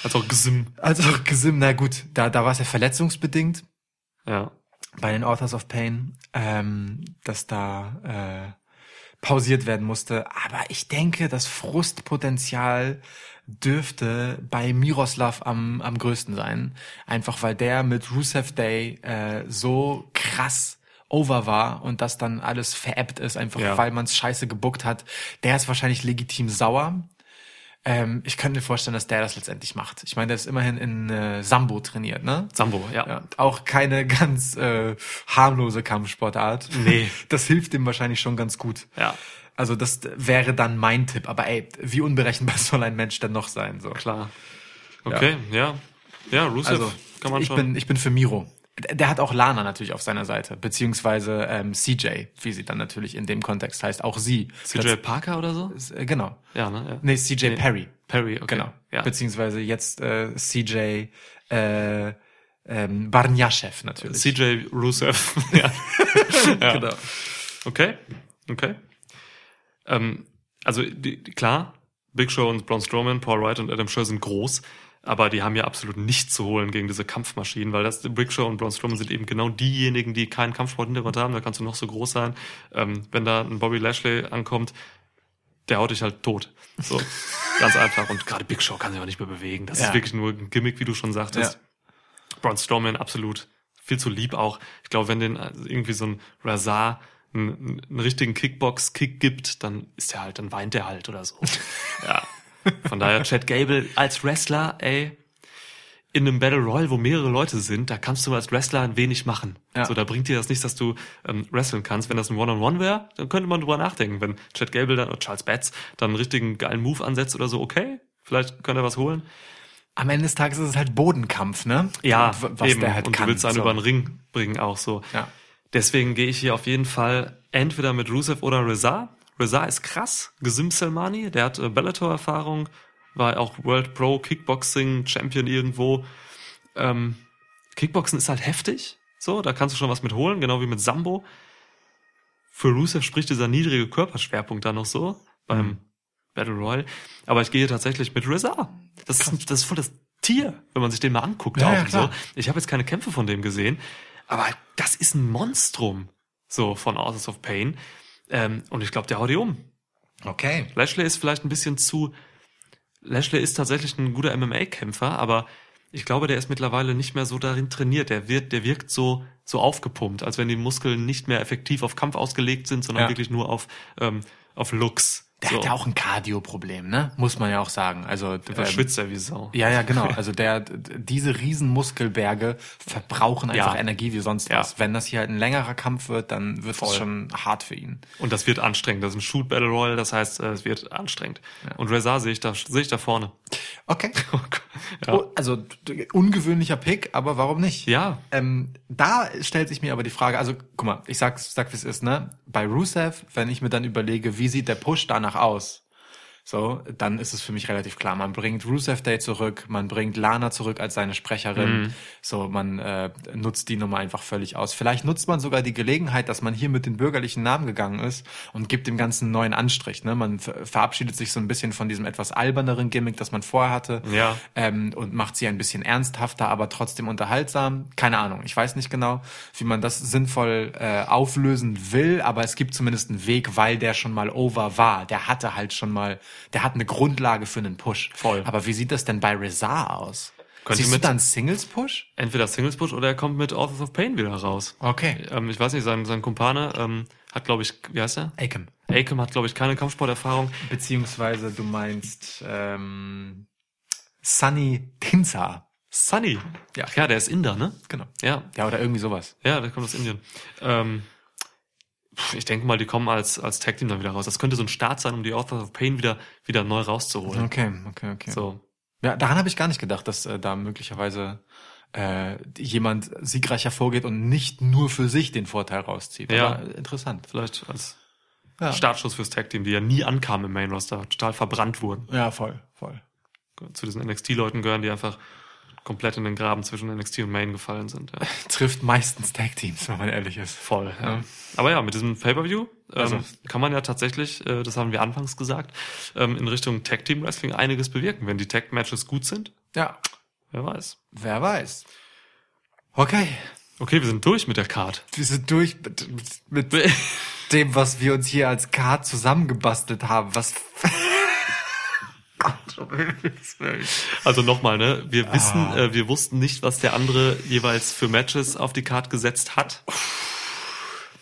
Speaker 2: Als auch Gsim.
Speaker 1: als auch Gesim, na gut, da, da war es ja verletzungsbedingt,
Speaker 2: Ja.
Speaker 1: bei den Authors of Pain, ähm, dass da äh, pausiert werden musste. Aber ich denke, das Frustpotenzial dürfte bei Miroslav am, am größten sein. Einfach weil der mit Rusev Day äh, so krass over war und das dann alles veräppt ist, einfach
Speaker 2: Ja.
Speaker 1: weil man es scheiße gebuckt hat. Der ist wahrscheinlich legitim sauer. Ähm, ich könnte mir vorstellen, dass der das letztendlich macht. Ich meine, der ist immerhin in äh, Sambo trainiert, ne?
Speaker 2: Sambo, ja.
Speaker 1: Ja, auch keine ganz äh, harmlose Kampfsportart.
Speaker 2: Nee.
Speaker 1: Das hilft ihm wahrscheinlich schon ganz gut.
Speaker 2: Ja.
Speaker 1: Also das wäre dann mein Tipp. Aber ey, wie unberechenbar soll ein Mensch denn noch sein? So.
Speaker 2: Klar. Okay, ja. Ja, Rusev
Speaker 1: Also
Speaker 2: kann man
Speaker 1: ich
Speaker 2: schon.
Speaker 1: bin ich bin für Miro. Der hat auch Lana natürlich auf seiner Seite, beziehungsweise ähm, CJ, wie sie dann natürlich in dem Kontext heißt, auch sie.
Speaker 2: CJ Parker oder so?
Speaker 1: Das, äh, genau.
Speaker 2: Ja, ne? Ja.
Speaker 1: Nee, CJ Perry.
Speaker 2: Perry, okay.
Speaker 1: Genau.
Speaker 2: Ja.
Speaker 1: Beziehungsweise jetzt äh, CJ äh, ähm, Barniaschew natürlich.
Speaker 2: CJ Rusev. ja. ja.
Speaker 1: Genau.
Speaker 2: Okay, okay. Ähm, also die, klar, Big Show und Braun Strowman, Paul Wright und Adam Scher sind groß, aber die haben ja absolut nichts zu holen gegen diese Kampfmaschinen, weil das Big Show und Braun Strowman sind eben genau diejenigen, die keinen Kampfsport-Hintergrund haben. Da kannst du noch so groß sein. Ähm, wenn da ein Bobby Lashley ankommt, der haut dich halt tot. So, ganz einfach. Und gerade Big Show kann sich auch nicht mehr bewegen. Das
Speaker 1: Ja.
Speaker 2: ist wirklich nur ein Gimmick, wie du schon sagtest. Braun Strowman absolut viel zu lieb auch. Ich glaube, wenn den also irgendwie so ein Razar einen, einen richtigen Kickbox-Kick gibt, dann ist er halt, dann weint er halt oder so. ja. Von daher Chad Gable als Wrestler, ey, in einem Battle Royale, wo mehrere Leute sind, da kannst du als Wrestler ein wenig machen.
Speaker 1: Ja.
Speaker 2: So, da bringt dir das nichts, dass du ähm, wrestlen kannst. Wenn das ein One-on-One wäre, dann könnte man drüber nachdenken. Wenn Chad Gable dann oder Charles Batts dann einen richtigen geilen Move ansetzt oder so, okay, vielleicht könnte er was holen.
Speaker 1: Am Ende des Tages ist es halt Bodenkampf, ne?
Speaker 2: Ja,
Speaker 1: Und was
Speaker 2: eben.
Speaker 1: der halt
Speaker 2: und
Speaker 1: kann.
Speaker 2: du willst einen
Speaker 1: so.
Speaker 2: über den Ring bringen auch so.
Speaker 1: Ja.
Speaker 2: Deswegen gehe ich hier auf jeden Fall entweder mit Rusev oder Reza. Reza ist krass, Gesim Selmani, der hat äh, Bellator-Erfahrung, war auch World Pro Kickboxing Champion irgendwo. Ähm, Kickboxen ist halt heftig, so, da kannst du schon was mit holen, genau wie mit Sambo. Für Rusev spricht dieser niedrige Körperschwerpunkt da noch so beim Battle Royale. Aber ich gehe tatsächlich mit Reza. Das ist, das ist voll das Tier, wenn man sich den mal anguckt.
Speaker 1: Ja,
Speaker 2: auch
Speaker 1: ja,
Speaker 2: so. Ich habe jetzt keine Kämpfe von dem gesehen, aber das ist ein Monstrum, so von Authors of Pain. Ähm, und ich glaube, der haut die um.
Speaker 1: Okay.
Speaker 2: Lashley ist vielleicht ein bisschen zu. Lashley ist tatsächlich ein guter MMA-Kämpfer, aber ich glaube, der ist mittlerweile nicht mehr so darin trainiert. Der wird, der wirkt so, so aufgepumpt, als wenn die Muskeln nicht mehr effektiv auf Kampf ausgelegt sind, sondern
Speaker 1: Ja.
Speaker 2: wirklich nur auf, ähm, auf Looks.
Speaker 1: Der
Speaker 2: so.
Speaker 1: hat ja auch ein Cardio-Problem, ne? Muss man ja auch sagen. Also
Speaker 2: Der
Speaker 1: ähm,
Speaker 2: schwitzt ja wie Sau.
Speaker 1: Ja, ja, genau. Also der, diese riesen Muskelberge verbrauchen einfach
Speaker 2: Ja.
Speaker 1: Energie wie sonst
Speaker 2: Ja.
Speaker 1: was. Wenn das hier halt ein längerer Kampf wird, dann wird es schon hart für ihn.
Speaker 2: Und das wird anstrengend. Das ist ein Shoot Battle Royale, das heißt, äh, es wird anstrengend. Und Reza sehe ich da, sehe ich da vorne.
Speaker 1: Okay.
Speaker 2: Ja.
Speaker 1: Oh, also ungewöhnlicher Pick, aber warum nicht?
Speaker 2: Ja.
Speaker 1: Ähm, da stellt sich mir aber die Frage, also guck mal, ich sag's, sag wie es ist, ne? Bei Rusev, wenn ich mir dann überlege, wie sieht der Push danach aus? So, dann ist es für mich relativ klar. Man bringt Rusev Day zurück, man bringt Lana zurück als seine Sprecherin.
Speaker 2: Mhm.
Speaker 1: So, man äh, nutzt die Nummer einfach völlig aus. Vielleicht nutzt man sogar die Gelegenheit, dass man hier mit den bürgerlichen Namen gegangen ist und gibt dem Ganzen einen neuen Anstrich. Ne? Man ver verabschiedet sich so ein bisschen von diesem etwas alberneren Gimmick, das man vorher hatte
Speaker 2: Ja.
Speaker 1: ähm, und macht sie ein bisschen ernsthafter, aber trotzdem unterhaltsam. Keine Ahnung, ich weiß nicht genau, wie man das sinnvoll äh, auflösen will, aber es gibt zumindest einen Weg, weil der schon mal over war. Der hatte halt schon mal, der hat eine Grundlage für einen Push.
Speaker 2: Voll.
Speaker 1: Aber wie sieht das denn bei Reza aus?
Speaker 2: Könnte
Speaker 1: Siehst du
Speaker 2: mit-
Speaker 1: da einen Singles-Push?
Speaker 2: Entweder Singles Push oder er kommt mit Authors of Pain wieder raus.
Speaker 1: Okay.
Speaker 2: Ähm, ich weiß nicht, sein, sein Kumpane ähm, hat, glaube ich, wie heißt er?
Speaker 1: Akam.
Speaker 2: Akam hat, glaube ich, keine Kampfsporterfahrung.
Speaker 1: Beziehungsweise du meinst ähm, Sunny Tinsa.
Speaker 2: Sunny.
Speaker 1: Ja.
Speaker 2: Ach ja, der ist Inder, ne?
Speaker 1: Genau.
Speaker 2: Ja,
Speaker 1: Ja, oder irgendwie sowas.
Speaker 2: ja, der kommt aus Indien. Ähm, ich denke mal, die kommen als, als Tag Team dann wieder raus. Das könnte so ein Start sein, um die Authors of Pain wieder, wieder neu rauszuholen.
Speaker 1: Okay, okay, okay.
Speaker 2: So.
Speaker 1: Ja, daran habe ich gar nicht gedacht, dass äh, da möglicherweise äh, jemand siegreich hervorgeht und nicht nur für sich den Vorteil rauszieht.
Speaker 2: Ja.
Speaker 1: Aber, äh, interessant.
Speaker 2: Vielleicht als
Speaker 1: Ja.
Speaker 2: Startschuss fürs Tag Team, die ja nie ankamen im Main Roster, total verbrannt wurden.
Speaker 1: Ja, voll, voll.
Speaker 2: Zu diesen NXT-Leuten gehören, die einfach komplett in den Graben zwischen NXT und Main gefallen sind. Ja.
Speaker 1: Trifft meistens Tag Teams, wenn man ehrlich ist.
Speaker 2: Voll, ja.
Speaker 1: Ja.
Speaker 2: Aber ja, mit diesem Pay-Per-View ähm,
Speaker 1: Also-
Speaker 2: kann man ja tatsächlich, äh, das haben wir anfangs gesagt, ähm, in Richtung Tag Team Wrestling einiges bewirken. Wenn die Tag Matches gut sind,
Speaker 1: Ja,
Speaker 2: wer weiß.
Speaker 1: wer weiß. Okay,
Speaker 2: Okay, wir sind durch mit der Card.
Speaker 1: wir sind durch mit, mit, mit dem, was wir uns hier als Card zusammengebastelt haben. Was
Speaker 2: Also nochmal, ne? Wir wissen,
Speaker 1: Ah.
Speaker 2: äh, wir wussten nicht, was der andere jeweils für Matches auf die Card gesetzt hat.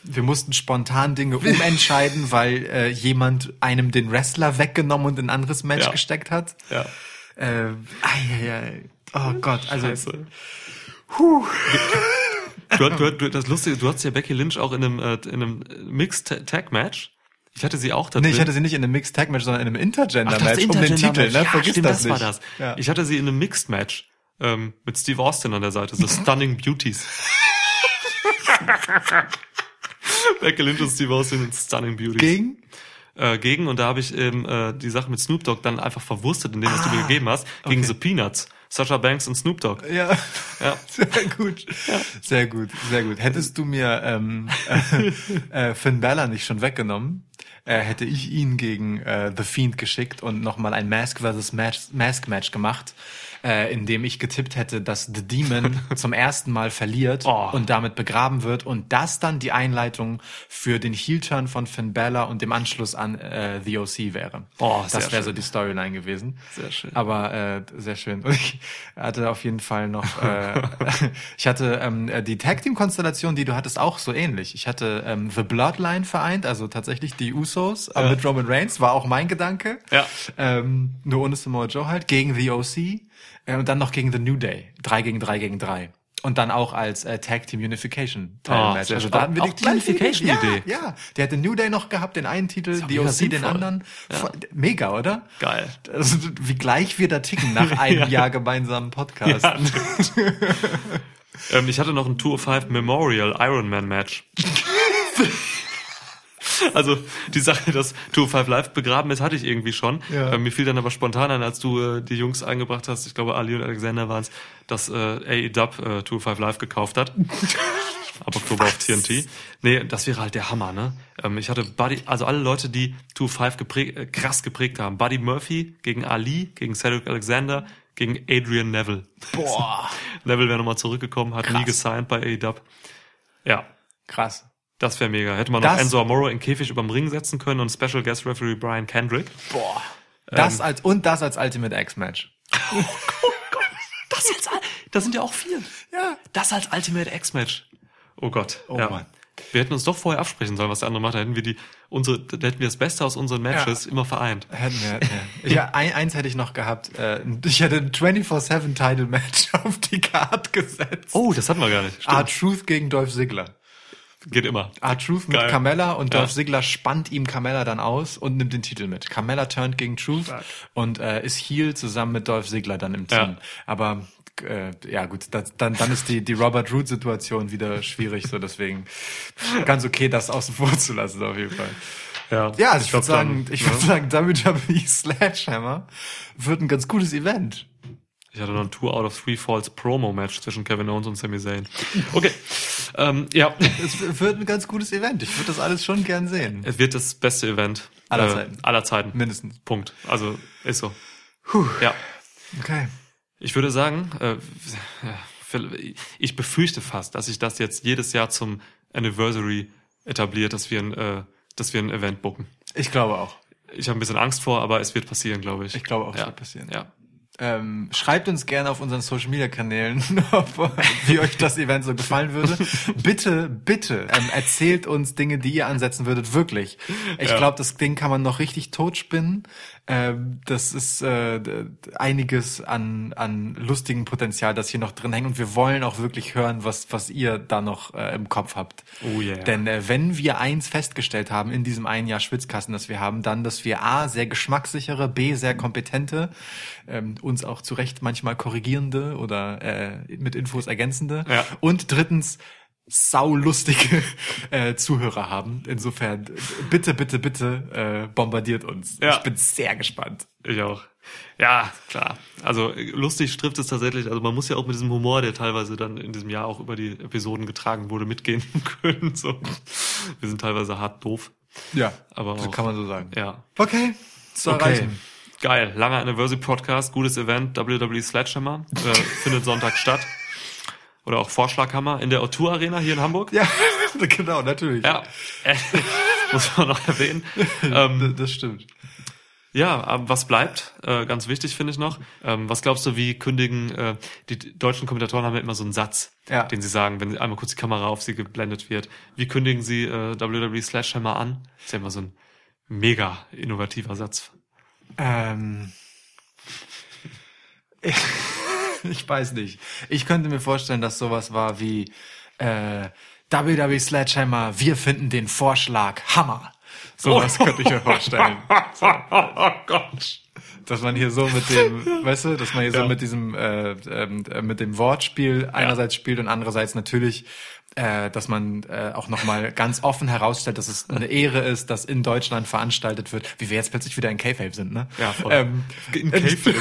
Speaker 1: Wir mussten spontan Dinge umentscheiden, weil äh, jemand einem den Wrestler weggenommen und in ein anderes Match
Speaker 2: Ja.
Speaker 1: gesteckt hat.
Speaker 2: Ja.
Speaker 1: Äh, ei, ei, ei. Oh Gott, also
Speaker 2: Scheiße. Du, du, du, das Lustige, du hattest ja Becky Lynch auch in einem, äh, in einem Mixed Tag Match. Ich hatte sie auch da
Speaker 1: Nee,
Speaker 2: drin.
Speaker 1: ich hatte sie nicht in einem Mixed Tag Match, sondern in einem Intergender
Speaker 2: Ach, das
Speaker 1: Match um den Titel,
Speaker 2: Intergender-Match.
Speaker 1: ne?
Speaker 2: Ja,
Speaker 1: Vergiss
Speaker 2: stimmt,
Speaker 1: das,
Speaker 2: das,
Speaker 1: nicht.
Speaker 2: war das.
Speaker 1: Ja.
Speaker 2: Ich hatte sie in einem Mixed Match ähm, mit Steve Austin an der Seite, The Stunning Beauties. Becky Lynch und Steve Austin in Stunning Beauties.
Speaker 1: Gegen?
Speaker 2: Äh, gegen und da habe ich eben äh, die Sache mit Snoop Dogg dann einfach verwurstet, in dem, was du mir gegeben hast, gegen
Speaker 1: okay.
Speaker 2: The Peanuts. Sasha Banks und Snoop Dogg.
Speaker 1: Ja.
Speaker 2: Ja.
Speaker 1: Sehr gut. Sehr gut, sehr gut. Hättest du mir ähm, äh, äh, Finn Balor nicht schon weggenommen, äh, hätte ich ihn gegen äh, The Fiend geschickt und nochmal ein Mask vs. Mask, Mask Match gemacht, äh, in dem ich getippt hätte, dass The Demon zum ersten Mal verliert
Speaker 2: Oh.
Speaker 1: und damit begraben wird und das dann die Einleitung für den Heel-Turn von Finn Balor und dem Anschluss an äh, The OC wäre.
Speaker 2: Oh,
Speaker 1: das wäre so die Storyline gewesen.
Speaker 2: Sehr schön.
Speaker 1: Aber äh, sehr schön. Und ich hatte auf jeden Fall noch, äh, ich hatte ähm, die Tag Team Konstellation, die du hattest, auch so ähnlich. Ich hatte ähm, The Bloodline vereint, also tatsächlich die Usos, aber
Speaker 2: Ja.
Speaker 1: mit Roman Reigns, war auch mein Gedanke.
Speaker 2: Ja.
Speaker 1: Ähm, nur ohne Samoa Joe halt, gegen The OC äh, und dann noch gegen The New Day. Drei gegen drei gegen drei. Und dann auch als äh, Tag Team Unification
Speaker 2: Ah,
Speaker 1: Match.
Speaker 2: sehr
Speaker 1: Also da hatten wir die gleiche
Speaker 2: Unification
Speaker 1: Idee. Ja, ja. Der hatte New Day noch gehabt, den einen Titel,
Speaker 2: auch
Speaker 1: The
Speaker 2: mega
Speaker 1: OC den
Speaker 2: sinnvoll.
Speaker 1: anderen. Voll- Mega, oder?
Speaker 2: Geil.
Speaker 1: Also, wie gleich wir da ticken nach einem Jahr gemeinsamen Podcast.
Speaker 2: Ja. ähm, ich hatte noch ein 205 Memorial Ironman Match. Also die Sache, dass 205 Live begraben ist, hatte ich irgendwie schon.
Speaker 1: Ja.
Speaker 2: Ähm, mir fiel dann aber spontan an, als du äh, die Jungs eingebracht hast, ich glaube Ali und Alexander waren es, dass äh, AEW äh, 205 Live gekauft hat. Ab Oktober auf TNT. Nee, das wäre halt der Hammer, ne? Ähm, ich hatte Buddy, also alle Leute, die 205 geprägt, äh, krass geprägt haben. Buddy Murphy gegen Ali, gegen Cedric Alexander, gegen Adrian Neville.
Speaker 1: Boah.
Speaker 2: Neville wäre nochmal zurückgekommen, hat nie
Speaker 1: Krass.
Speaker 2: gesigned bei AEW. Ja,
Speaker 1: Krass.
Speaker 2: Das wäre mega. Hätte man noch
Speaker 1: Das-
Speaker 2: Enzo Amore in Käfig überm Ring setzen können und Special Guest Referee Brian Kendrick.
Speaker 1: Boah.
Speaker 2: Ähm.
Speaker 1: Das als, und das als Ultimate X-Match.
Speaker 2: Das als, das sind ja auch vier.
Speaker 1: Ja.
Speaker 2: Das als Ultimate X-Match. Oh Gott.
Speaker 1: Oh
Speaker 2: ja.
Speaker 1: Mann.
Speaker 2: Wir hätten uns doch vorher absprechen sollen, was der andere macht. Da hätten wir die, unsere, da hätten wir das Beste aus unseren Matches immer vereint.
Speaker 1: Hätten wir, hätten wir. Ja, ein, eins hätte ich noch gehabt. Äh, ich hätte ein 24-7 Title Match auf die Card gesetzt.
Speaker 2: Oh, das hatten wir gar nicht. Stimmt.
Speaker 1: R-Truth gegen Dolph Ziggler.
Speaker 2: Geht immer.
Speaker 1: R-Truth mit
Speaker 2: Geil.
Speaker 1: Carmella und
Speaker 2: Ja.
Speaker 1: Dolph Ziggler spannt ihm Carmella dann aus und nimmt den Titel mit. Carmella turnt gegen Truth
Speaker 2: Stark.
Speaker 1: und äh, ist Heel zusammen mit Dolph Ziggler dann im Team.
Speaker 2: Ja.
Speaker 1: Aber äh, ja gut, das, dann, dann ist die, die Robert Root-Situation wieder schwierig, so deswegen ganz okay, das außen vor zu lassen auf jeden Fall.
Speaker 2: Ja,
Speaker 1: Ja, also ich,
Speaker 2: glaub
Speaker 1: würde sagen,
Speaker 2: dann,
Speaker 1: ich würde sagen, WWE Sledgehammer wird ein ganz gutes Event.
Speaker 2: Ich hatte noch ein Two out of Three Falls Promo Match zwischen Kevin Owens und Sami Zayn. Okay. ähm, ja.
Speaker 1: Es wird ein ganz gutes Event. Ich würde das alles schon gern sehen.
Speaker 2: Es wird das beste Event
Speaker 1: Aller
Speaker 2: äh,
Speaker 1: Zeiten.
Speaker 2: aller Zeiten.
Speaker 1: Mindestens.
Speaker 2: Punkt. Also ist so. Ja.
Speaker 1: Okay.
Speaker 2: Ich würde sagen, äh, ich befürchte fast, dass sich das jetzt jedes Jahr zum Anniversary etabliert, dass wir ein, äh, dass wir ein Event booken.
Speaker 1: Ich glaube auch.
Speaker 2: Ich habe ein bisschen Angst vor, aber es wird passieren, glaube ich.
Speaker 1: Ich glaube auch, es
Speaker 2: ja.
Speaker 1: wird passieren.
Speaker 2: Ja.
Speaker 1: Ähm, schreibt uns gerne auf unseren Social Media Kanälen, ob, wie euch das Event so gefallen würde. Bitte, bitte ähm, erzählt uns Dinge, die ihr ansetzen würdet. Wirklich. Ich
Speaker 2: Ja.
Speaker 1: glaube, das Ding kann man noch richtig totspinnen. Ähm, das ist äh, einiges an, an lustigem Potenzial, das hier noch drin hängt. Und wir wollen auch wirklich hören, was, was ihr da noch äh, im Kopf habt.
Speaker 2: Oh yeah.
Speaker 1: Denn äh, wenn wir eins festgestellt haben in diesem einen Jahr Schwitzkasten, das wir haben, dann, dass wir A, sehr geschmackssichere, B, sehr kompetente, ähm, uns auch zu Recht manchmal korrigierende oder äh, mit Infos ergänzende
Speaker 2: Ja.
Speaker 1: und drittens saulustige äh, Zuhörer haben. Insofern bitte, bitte, bitte äh, bombardiert uns.
Speaker 2: Ja.
Speaker 1: Ich bin sehr gespannt.
Speaker 2: Ich auch. Ja, klar. Also lustig trifft es tatsächlich. Also man muss ja auch mit diesem Humor, der teilweise dann in diesem Jahr auch über die Episoden getragen wurde, mitgehen können. So. Wir sind teilweise hart doof.
Speaker 1: Ja,
Speaker 2: Aber
Speaker 1: so
Speaker 2: auch,
Speaker 1: kann man so sagen.
Speaker 2: Ja.
Speaker 1: Okay, zu
Speaker 2: Okay.
Speaker 1: erreichen.
Speaker 2: Geil. Langer Anniversary Podcast, gutes Event, WWE Sledgehammer. Äh, findet Sonntag statt. Oder auch Vorschlaghammer in der O2 Arena hier in Hamburg.
Speaker 1: Ja, genau, natürlich.
Speaker 2: Ja. Äh, muss man noch erwähnen. Ähm,
Speaker 1: das stimmt.
Speaker 2: Ja, aber was bleibt? Äh, ganz wichtig finde ich noch. Ähm, was glaubst du, wie kündigen äh, die deutschen Kommentatoren haben ja immer so einen Satz,
Speaker 1: Ja.
Speaker 2: den sie sagen, wenn einmal kurz die Kamera auf sie geblendet wird. Wie kündigen sie äh, WWE Sledgehammer an? ist ja immer so ein mega innovativer Satz.
Speaker 1: Ähm, ich, weiß nicht. Ich könnte mir vorstellen, dass sowas war wie äh, WWE Sledgehammer, wir finden den Vorschlag Hammer. Sowas könnte ich mir vorstellen.
Speaker 2: oh Gott.
Speaker 1: Dass man hier so mit dem, weißt du, dass man hier so
Speaker 2: Ja.
Speaker 1: mit diesem, äh, äh, mit dem Wortspiel einerseits spielt und andererseits natürlich, äh, dass man äh, auch nochmal ganz offen herausstellt, dass es eine Ehre ist, dass in Deutschland veranstaltet wird, wie wir jetzt plötzlich wieder in K-Fape sind, ne?
Speaker 2: Ja, voll.
Speaker 1: Ähm,
Speaker 2: In K-Fape,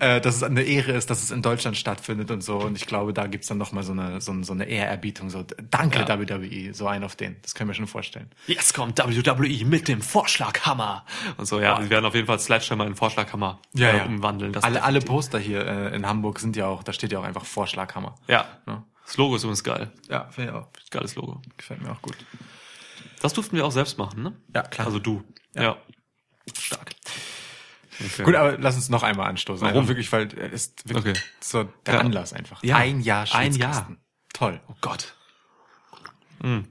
Speaker 2: ja.
Speaker 1: äh, dass es eine Ehre ist, dass es in Deutschland stattfindet und so. Und ich glaube, da gibt's dann nochmal so eine, so, so eine Ehrerbietung, so danke
Speaker 2: Ja.
Speaker 1: WWE, so ein auf den. Das können wir schon vorstellen.
Speaker 2: Jetzt kommt WWE mit dem Vorschlaghammer. Und so, ja, sie werden auf jeden Fall Sledgehammer in Vorschlaghammer äh, umwandeln. Das
Speaker 1: alle, alle Poster hier äh, in Hamburg sind ja auch, da steht ja auch einfach Vorschlaghammer.
Speaker 2: Ja.
Speaker 1: Ja.
Speaker 2: Das Logo ist übrigens geil.
Speaker 1: Ja, finde ich auch.
Speaker 2: Geiles Logo.
Speaker 1: Gefällt mir auch gut.
Speaker 2: Das durften wir auch selbst machen, ne?
Speaker 1: Ja, klar.
Speaker 2: Also du. Ja. Stark. Okay.
Speaker 1: Gut, aber lass uns noch einmal anstoßen.
Speaker 2: Warum?
Speaker 1: Einfach wirklich, weil es ist wirklich
Speaker 2: Okay.
Speaker 1: so der
Speaker 2: Ja.
Speaker 1: Anlass einfach.
Speaker 2: Ja.
Speaker 1: Ein Jahr
Speaker 2: Ein
Speaker 1: Schwitzkasten. Toll.
Speaker 2: Oh Gott. Hm.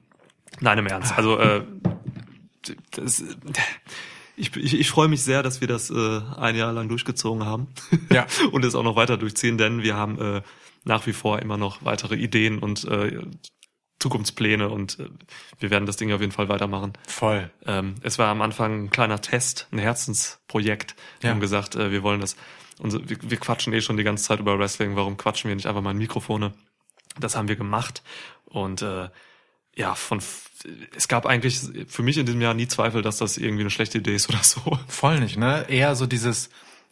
Speaker 2: Nein, im Ernst. Also, äh, das, ich, ich, ich freue mich sehr, dass wir das äh, ein Jahr lang durchgezogen haben
Speaker 1: Ja.
Speaker 2: und es auch noch weiter durchziehen, denn wir haben äh, nach wie vor immer noch weitere Ideen und äh, Zukunftspläne und äh, wir werden das Ding auf jeden Fall weitermachen.
Speaker 1: Voll.
Speaker 2: Ähm, es war am Anfang ein kleiner Test, ein Herzensprojekt. Wir
Speaker 1: Ja.
Speaker 2: haben gesagt, äh, wir wollen das. Unser, wir, wir quatschen eh schon die ganze Zeit über Wrestling. Warum quatschen wir nicht einfach mal in Mikrofone? Das haben wir gemacht. Und äh, ja, von es gab eigentlich für mich in diesem Jahr nie Zweifel, dass das irgendwie eine schlechte Idee ist oder so.
Speaker 1: Voll nicht, ne? Eher so dieses,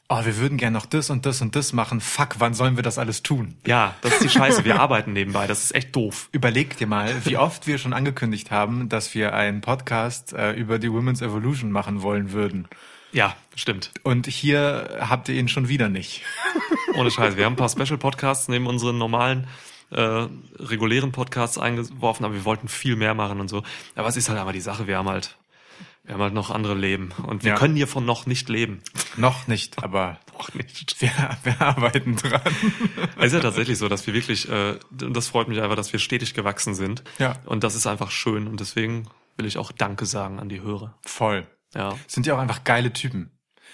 Speaker 1: oh, wir würden gerne noch das und das und das machen. Fuck, wann sollen wir das alles tun?
Speaker 2: Ja, das ist die Scheiße. Wir arbeiten nebenbei. Das ist echt doof.
Speaker 1: Überleg dir mal, wie oft wir schon angekündigt haben, dass wir einen Podcast äh, über die Women's Evolution machen wollen würden.
Speaker 2: Ja, stimmt.
Speaker 1: Und hier habt ihr ihn schon wieder nicht.
Speaker 2: Ohne Scheiß. Wir haben ein paar Special Podcasts neben unseren normalen äh, regulären Podcasts eingeworfen, aber wir wollten viel mehr machen und so. Aber es ist halt einmal die Sache, wir haben halt, wir haben halt noch andere Leben und wir
Speaker 1: Ja.
Speaker 2: können hiervon noch nicht leben.
Speaker 1: Noch nicht, aber
Speaker 2: Noch nicht.
Speaker 1: wir, wir arbeiten dran.
Speaker 2: Es ist ja tatsächlich so, dass wir wirklich, äh, und das freut mich einfach, dass wir stetig gewachsen sind.
Speaker 1: Ja.
Speaker 2: Und das ist einfach schön und deswegen will ich auch Danke sagen an die Hörer.
Speaker 1: Voll.
Speaker 2: Ja.
Speaker 1: Sind ja auch einfach geile Typen.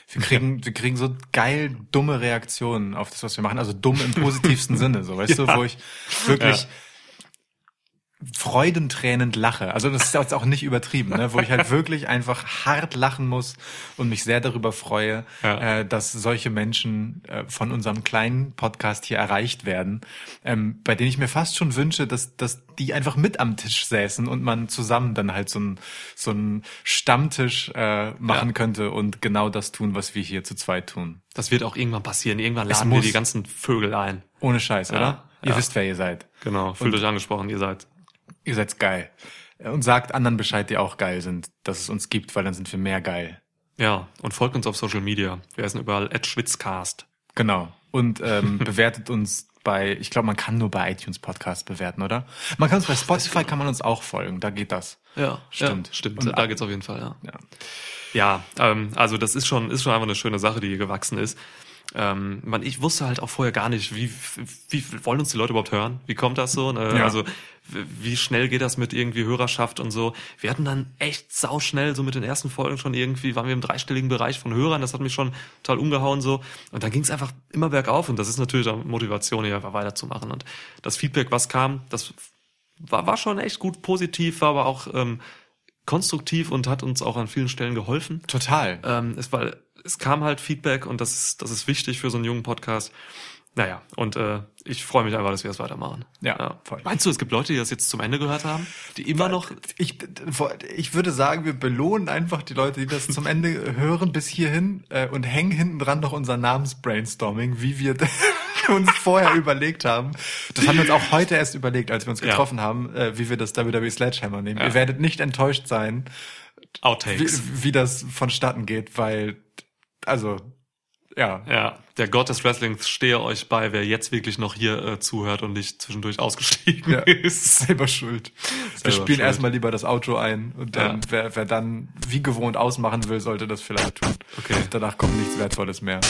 Speaker 1: Wir kriegen, wir kriegen so geil dumme Reaktionen auf das, was wir machen. Also dumm im positivsten Sinne, so weißt du, wo ich wirklich
Speaker 2: Ja.
Speaker 1: Freudentränend lache. Also das ist jetzt auch nicht übertrieben, ne? wo ich halt wirklich einfach hart lachen muss und mich sehr darüber freue,
Speaker 2: Ja.
Speaker 1: äh, dass solche Menschen äh, von unserem kleinen Podcast hier erreicht werden, ähm, bei denen ich mir fast schon wünsche, dass, dass die einfach mit am Tisch säßen und man zusammen dann halt so ein so ein Stammtisch äh, machen
Speaker 2: Ja.
Speaker 1: könnte und genau das tun, was wir hier zu zweit tun.
Speaker 2: Das wird auch irgendwann passieren. Irgendwann laden wir die ganzen Vögel ein.
Speaker 1: Ohne Scheiß, oder? Ihr
Speaker 2: ja.
Speaker 1: wisst, wer ihr seid.
Speaker 2: Genau. Fühlt euch angesprochen, ihr seid.
Speaker 1: Ihr seid geil. Und sagt anderen Bescheid, die auch geil sind, dass es uns gibt, weil dann sind wir mehr geil.
Speaker 2: Ja. Und folgt uns auf Social Media. Wir heißen überall at Schwitzcast.
Speaker 1: Genau. Und ähm, bewertet uns bei, ich glaube, man kann nur bei iTunes Podcast bewerten, oder? Man kann uns bei Spotify kann man uns auch folgen, da geht das.
Speaker 2: Ja,
Speaker 1: Stimmt.
Speaker 2: Ja, stimmt.
Speaker 1: Und
Speaker 2: da geht's auf jeden Fall, ja.
Speaker 1: Ja.
Speaker 2: Ja, ähm, also das ist schon, ist schon einfach eine schöne Sache, die hier gewachsen ist. Ähm, man, ich wusste halt auch vorher gar nicht, wie, wie wollen uns die Leute überhaupt hören? Wie kommt das so? Ne?
Speaker 1: Ja.
Speaker 2: Also wie schnell geht das mit irgendwie Hörerschaft und so? Wir hatten dann echt sauschnell, so mit den ersten Folgen schon irgendwie, waren wir im dreistelligen Bereich von Hörern, das hat mich schon total umgehauen so. Und dann ging es einfach immer bergauf und das ist natürlich auch Motivation, hier einfach weiterzumachen. Und das Feedback, was kam, das war, war schon echt gut positiv, war aber auch ähm, konstruktiv und hat uns auch an vielen Stellen geholfen.
Speaker 1: Total.
Speaker 2: Ähm, es, war, es kam halt Feedback und das ist, das ist wichtig für so einen jungen Podcast. Naja, und äh, ich freue mich einfach, dass wir das weitermachen.
Speaker 1: Ja, voll.
Speaker 2: Meinst du, es gibt Leute, die das jetzt zum Ende gehört haben? Die immer noch.
Speaker 1: Ich, ich würde sagen, wir belohnen einfach die Leute, die das zum Ende hören bis hierhin äh, und hängen hinten dran noch unser Namensbrainstorming, wie wir uns vorher überlegt haben. Das haben wir uns auch heute erst überlegt, als wir uns
Speaker 2: Ja.
Speaker 1: getroffen haben, äh, wie wir das WWE Sledgehammer nehmen.
Speaker 2: Ja.
Speaker 1: Ihr werdet nicht enttäuscht sein, wie,
Speaker 2: Outtakes.
Speaker 1: wie das vonstatten geht, weil, also, ja.
Speaker 2: Ja, der Gott des Wrestlings stehe euch bei, wer jetzt wirklich noch hier äh, zuhört und nicht zwischendurch ausgestiegen
Speaker 1: Ja,
Speaker 2: ist.
Speaker 1: selber schuld. wir
Speaker 2: Selber
Speaker 1: spielen
Speaker 2: schuld.
Speaker 1: erstmal lieber das Outro ein und dann,
Speaker 2: Ja.
Speaker 1: wer, wer dann wie gewohnt ausmachen will, sollte das vielleicht tun.
Speaker 2: Okay.
Speaker 1: Danach kommt nichts Wertvolles mehr.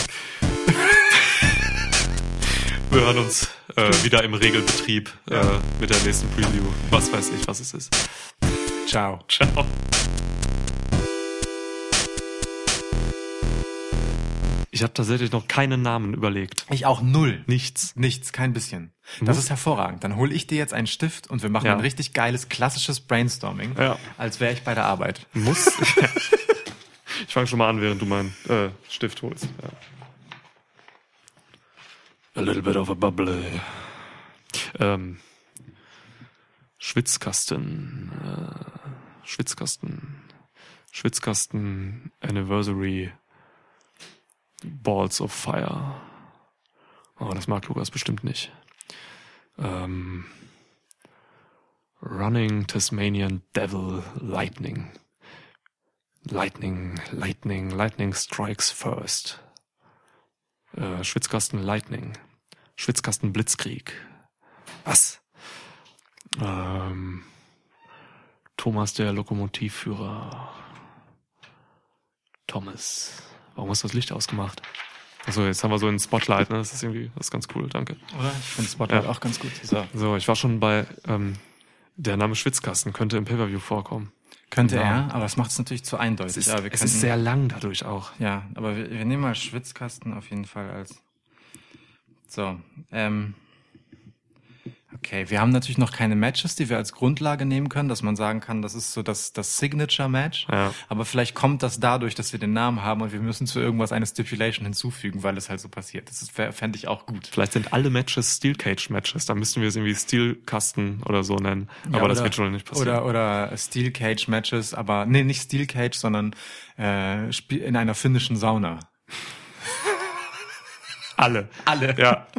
Speaker 2: Wir hören uns äh, wieder im Regelbetrieb äh, mit der nächsten Preview. Was weiß ich, was es ist.
Speaker 1: Ciao.
Speaker 2: Ciao. Ich habe tatsächlich noch keinen Namen überlegt.
Speaker 1: Ich auch null.
Speaker 2: Nichts.
Speaker 1: Nichts, kein bisschen. Das ist hervorragend. Dann hole ich dir jetzt einen Stift und wir machen
Speaker 2: Ja.
Speaker 1: ein richtig geiles, klassisches Brainstorming,
Speaker 2: Ja.
Speaker 1: als wäre ich bei der Arbeit.
Speaker 2: Muss. ich fange schon mal an, während du meinen äh, Stift holst. Ja. A little bit of a bubble. Ähm, Schwitzkasten. Äh, Schwitzkasten. Schwitzkasten Anniversary Balls of Fire. Oh, das mag Lukas bestimmt nicht. Ähm, Running Tasmanian Devil Lightning. Lightning, Lightning, Lightning strikes first. Äh, Schwitzkasten Lightning. Schwitzkasten Blitzkrieg. Was? Ähm, Thomas der Lokomotivführer. Thomas. Warum hast du das Licht ausgemacht? Also jetzt haben wir so ein Spotlight, ne? Das ist irgendwie, das ist ganz cool, danke.
Speaker 1: Oder? Ich finde Spotlight
Speaker 2: Ja.
Speaker 1: auch ganz gut. So.
Speaker 2: So, ich war schon bei, ähm, der Name Schwitzkasten könnte im Pay-Per-View vorkommen.
Speaker 1: Könnte
Speaker 2: Genau.
Speaker 1: er, aber es macht es natürlich zu eindeutig.
Speaker 2: Es ist,
Speaker 1: ja, wir
Speaker 2: es
Speaker 1: könnten-
Speaker 2: ist sehr lang dadurch auch.
Speaker 1: Ja, aber wir, wir nehmen mal Schwitzkasten auf jeden Fall als. So, ähm. Okay, wir haben natürlich noch keine Matches, die wir als Grundlage nehmen können, dass man sagen kann, das ist so das, das Signature-Match.
Speaker 2: Ja.
Speaker 1: Aber vielleicht kommt das dadurch, dass wir den Namen haben und wir müssen zu irgendwas eine Stipulation hinzufügen, weil es halt so passiert. Das fände ich auch gut.
Speaker 2: Vielleicht sind alle Matches Steel Cage Matches. Da müssten wir es irgendwie Steel Kasten oder so nennen.
Speaker 1: Ja,
Speaker 2: Aber das
Speaker 1: oder-
Speaker 2: wird schon nicht passieren.
Speaker 1: Oder, oder Steel Cage Matches, aber nee, nicht Steel Cage, sondern äh, in einer finnischen Sauna.
Speaker 2: alle.
Speaker 1: Alle.
Speaker 2: Ja.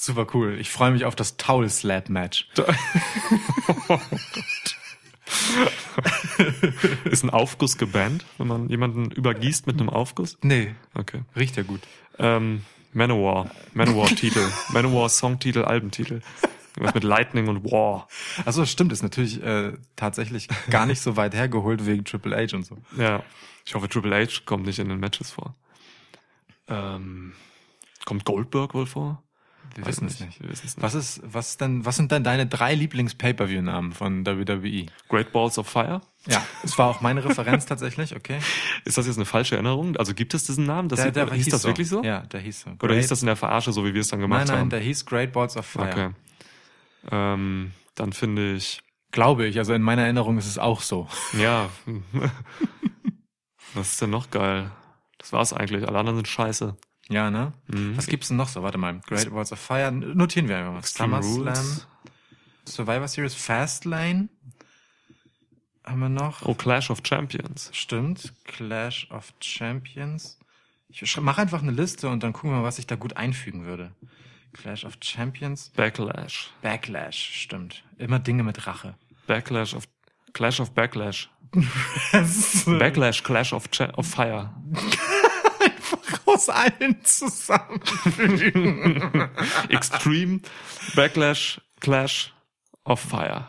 Speaker 1: Super cool. Ich freue mich auf das Towel Slap Match.
Speaker 2: Ist ein Aufguss gebannt, wenn man jemanden übergießt mit einem Aufguss?
Speaker 1: Nee,
Speaker 2: Okay.
Speaker 1: riecht ja gut.
Speaker 2: Ähm, Manowar. Manowar-Titel. Manowar-Songtitel, Albentitel. Irgendwas mit Lightning und War.
Speaker 1: Also stimmt, ist natürlich äh, tatsächlich gar nicht so weit hergeholt wegen Triple H und so.
Speaker 2: Ja. Ich hoffe, Triple H kommt nicht in den Matches vor. Ähm, kommt Goldberg wohl vor?
Speaker 1: Wir wissen es nicht.
Speaker 2: Wir wissen es nicht.
Speaker 1: Was ist, was denn, was sind denn deine drei Lieblings-Pay-Per-View-Namen von WWE?
Speaker 2: Great Balls of Fire?
Speaker 1: Ja, das war auch meine Referenz tatsächlich, okay.
Speaker 2: Ist das jetzt eine falsche Erinnerung? Also gibt es diesen Namen? Das
Speaker 1: Der, der
Speaker 2: hieß das wirklich so?
Speaker 1: Ja, der hieß so.
Speaker 2: Oder hieß das in der Verarsche, so wie wir es dann gemacht
Speaker 1: Nein, nein,
Speaker 2: haben?
Speaker 1: der hieß Great Balls of Fire.
Speaker 2: Okay. Ähm, dann finde ich,
Speaker 1: Glaube ich, also in meiner Erinnerung ist es auch so.
Speaker 2: ja. Was ist denn noch geil? Das war's eigentlich. Alle anderen sind scheiße.
Speaker 1: Ja, ne?
Speaker 2: Mhm.
Speaker 1: Was gibt's denn noch so? Warte mal. Great Balls of Fire. Notieren wir einfach mal.
Speaker 2: Extreme
Speaker 1: SummerSlam. Survivor Series Fastlane. Haben wir noch?
Speaker 2: Oh, Clash of Champions.
Speaker 1: Stimmt. Clash of Champions. Ich mach einfach eine Liste und dann gucken wir, was ich da gut einfügen würde. Clash of Champions.
Speaker 2: Backlash.
Speaker 1: Backlash. Stimmt. Immer Dinge mit Rache.
Speaker 2: Backlash of Clash of Backlash. Backlash, Clash of, Cha of Fire.
Speaker 1: aus allen zusammen.
Speaker 2: Extreme Backlash, Clash of Fire.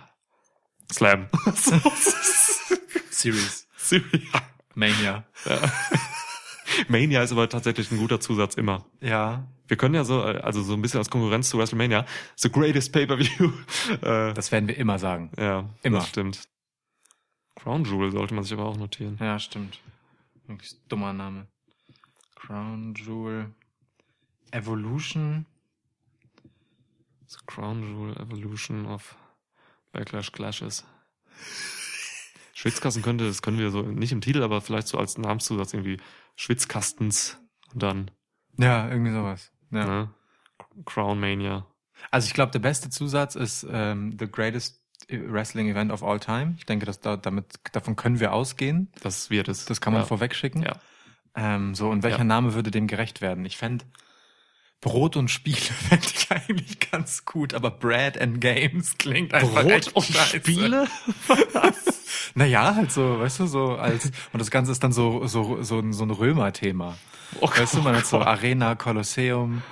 Speaker 2: Slam.
Speaker 1: Series.
Speaker 2: ja.
Speaker 1: Mania.
Speaker 2: Mania ist aber tatsächlich ein guter Zusatz immer.
Speaker 1: Ja.
Speaker 2: Wir können ja so, also so ein bisschen als Konkurrenz zu WrestleMania, the greatest pay-per-view. äh,
Speaker 1: Das werden wir immer sagen.
Speaker 2: ja,
Speaker 1: immer.
Speaker 2: Das stimmt. Crown Jewel sollte man sich aber auch notieren.
Speaker 1: Ja, stimmt. Dummer Name. Crown Jewel. Evolution.
Speaker 2: The Crown Jewel Evolution of Backlash Clashes. Schwitzkasten könnte, das können wir so nicht im Titel, aber vielleicht so als Namenszusatz irgendwie Schwitzkastens und dann
Speaker 1: Ja, irgendwie sowas. Ja.
Speaker 2: ne? Crown Mania.
Speaker 1: Also ich glaube, der beste Zusatz ist ähm, The Greatest Wrestling Event of All Time. Ich denke, dass da, damit, davon können wir ausgehen.
Speaker 2: Das wird es.
Speaker 1: Das kann man
Speaker 2: ja.
Speaker 1: vorwegschicken.
Speaker 2: Ja.
Speaker 1: Ähm, so, und welcher
Speaker 2: Ja.
Speaker 1: Name würde dem gerecht werden? Ich fänd Brot und Spiele fände ich eigentlich ganz gut, aber Bread and Games klingt einfach
Speaker 2: Brot
Speaker 1: echt
Speaker 2: und
Speaker 1: scheiße.
Speaker 2: Spiele?
Speaker 1: Naja, halt so, weißt du, so als, und das Ganze ist dann so, so, so, ein- so ein Römer-Thema.
Speaker 2: Oh
Speaker 1: Weißt du, man hat so. Arena, Kolosseum.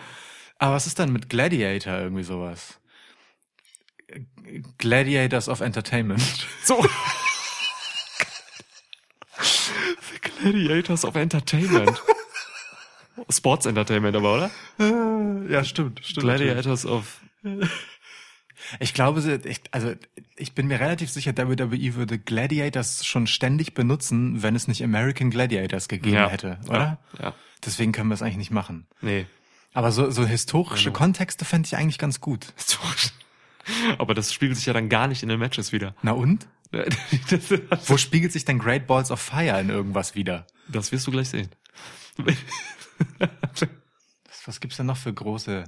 Speaker 1: Aber was ist dann mit Gladiator irgendwie sowas? Gladiators of Entertainment.
Speaker 2: So. The Gladiators of Entertainment. Sports Entertainment aber, oder?
Speaker 1: ja, stimmt, stimmt.
Speaker 2: Gladiators of
Speaker 1: Ich glaube, also ich bin mir relativ sicher, WWE würde Gladiators schon ständig benutzen, wenn es nicht American Gladiators gegeben
Speaker 2: ja.
Speaker 1: hätte, oder?
Speaker 2: Ja. ja.
Speaker 1: Deswegen können wir es eigentlich nicht machen.
Speaker 2: Nee.
Speaker 1: Aber so, so historische Kontexte fände ich eigentlich ganz gut.
Speaker 2: Aber das spiegelt sich ja dann gar nicht in den Matches wieder.
Speaker 1: Na und? Wo spiegelt sich denn Great Balls of Fire in irgendwas wieder?
Speaker 2: das wirst du gleich sehen.
Speaker 1: Was, gibt's denn noch für große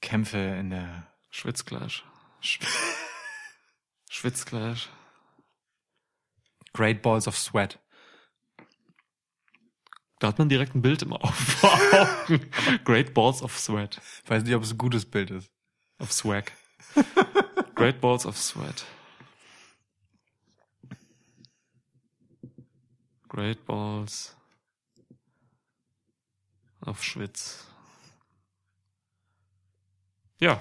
Speaker 1: Kämpfe in der
Speaker 2: Schwitzclash. Schwitzclash.
Speaker 1: Great Balls of Sweat?
Speaker 2: Da hat man direkt ein Bild im Augen. Great Balls of Sweat.
Speaker 1: Weiß nicht, ob es ein gutes Bild ist.
Speaker 2: Of Swag. Great Balls of Sweat. Great Balls of Schwitz. Ja,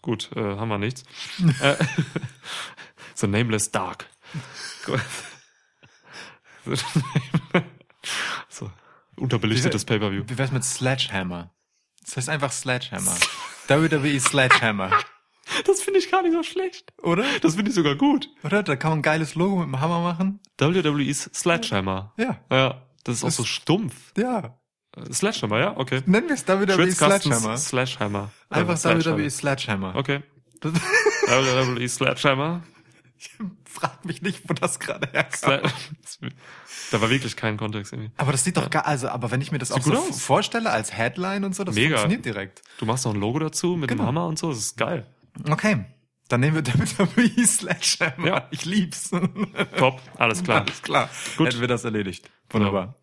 Speaker 2: gut, äh, haben wir nichts. äh, so Nameless Dark. So, unterbelichtetes Pay-Per-View.
Speaker 1: Wie wär's mit Sledgehammer? Das heißt einfach Sledgehammer. WWE Sledgehammer.
Speaker 2: Das finde ich gar nicht so schlecht.
Speaker 1: Oder?
Speaker 2: Das finde ich sogar gut.
Speaker 1: Oder? Da kann man ein geiles Logo mit dem Hammer machen.
Speaker 2: WWE's Sledgehammer.
Speaker 1: Ja.
Speaker 2: Ja, das ist auch
Speaker 1: Das-
Speaker 2: so stumpf.
Speaker 1: Ja.
Speaker 2: Äh, Sledgehammer, ja? Okay.
Speaker 1: Nennen wir es WWE Sledgehammer.
Speaker 2: Slashhammer.
Speaker 1: Einfach
Speaker 2: Sledgehammer.
Speaker 1: WWE Sledgehammer.
Speaker 2: Okay. WWE Sledgehammer.
Speaker 1: fragt mich nicht, wo das gerade herkam.
Speaker 2: Sle da war wirklich kein Kontext irgendwie.
Speaker 1: Aber das sieht doch gar, also, aber wenn ich mir das auch
Speaker 2: Sieht
Speaker 1: so
Speaker 2: gut aus.
Speaker 1: vorstelle als Headline und so, das
Speaker 2: Mega.
Speaker 1: funktioniert direkt.
Speaker 2: Du machst noch ein Logo dazu mit
Speaker 1: Genau.
Speaker 2: dem Hammer und so, das ist geil.
Speaker 1: Okay. Dann nehmen wir WWE Sledgehammer.
Speaker 2: Ja.
Speaker 1: Ich lieb's.
Speaker 2: Top, alles klar.
Speaker 1: Alles klar.
Speaker 2: Gut.
Speaker 1: Hätten wir das erledigt. Wunderbar.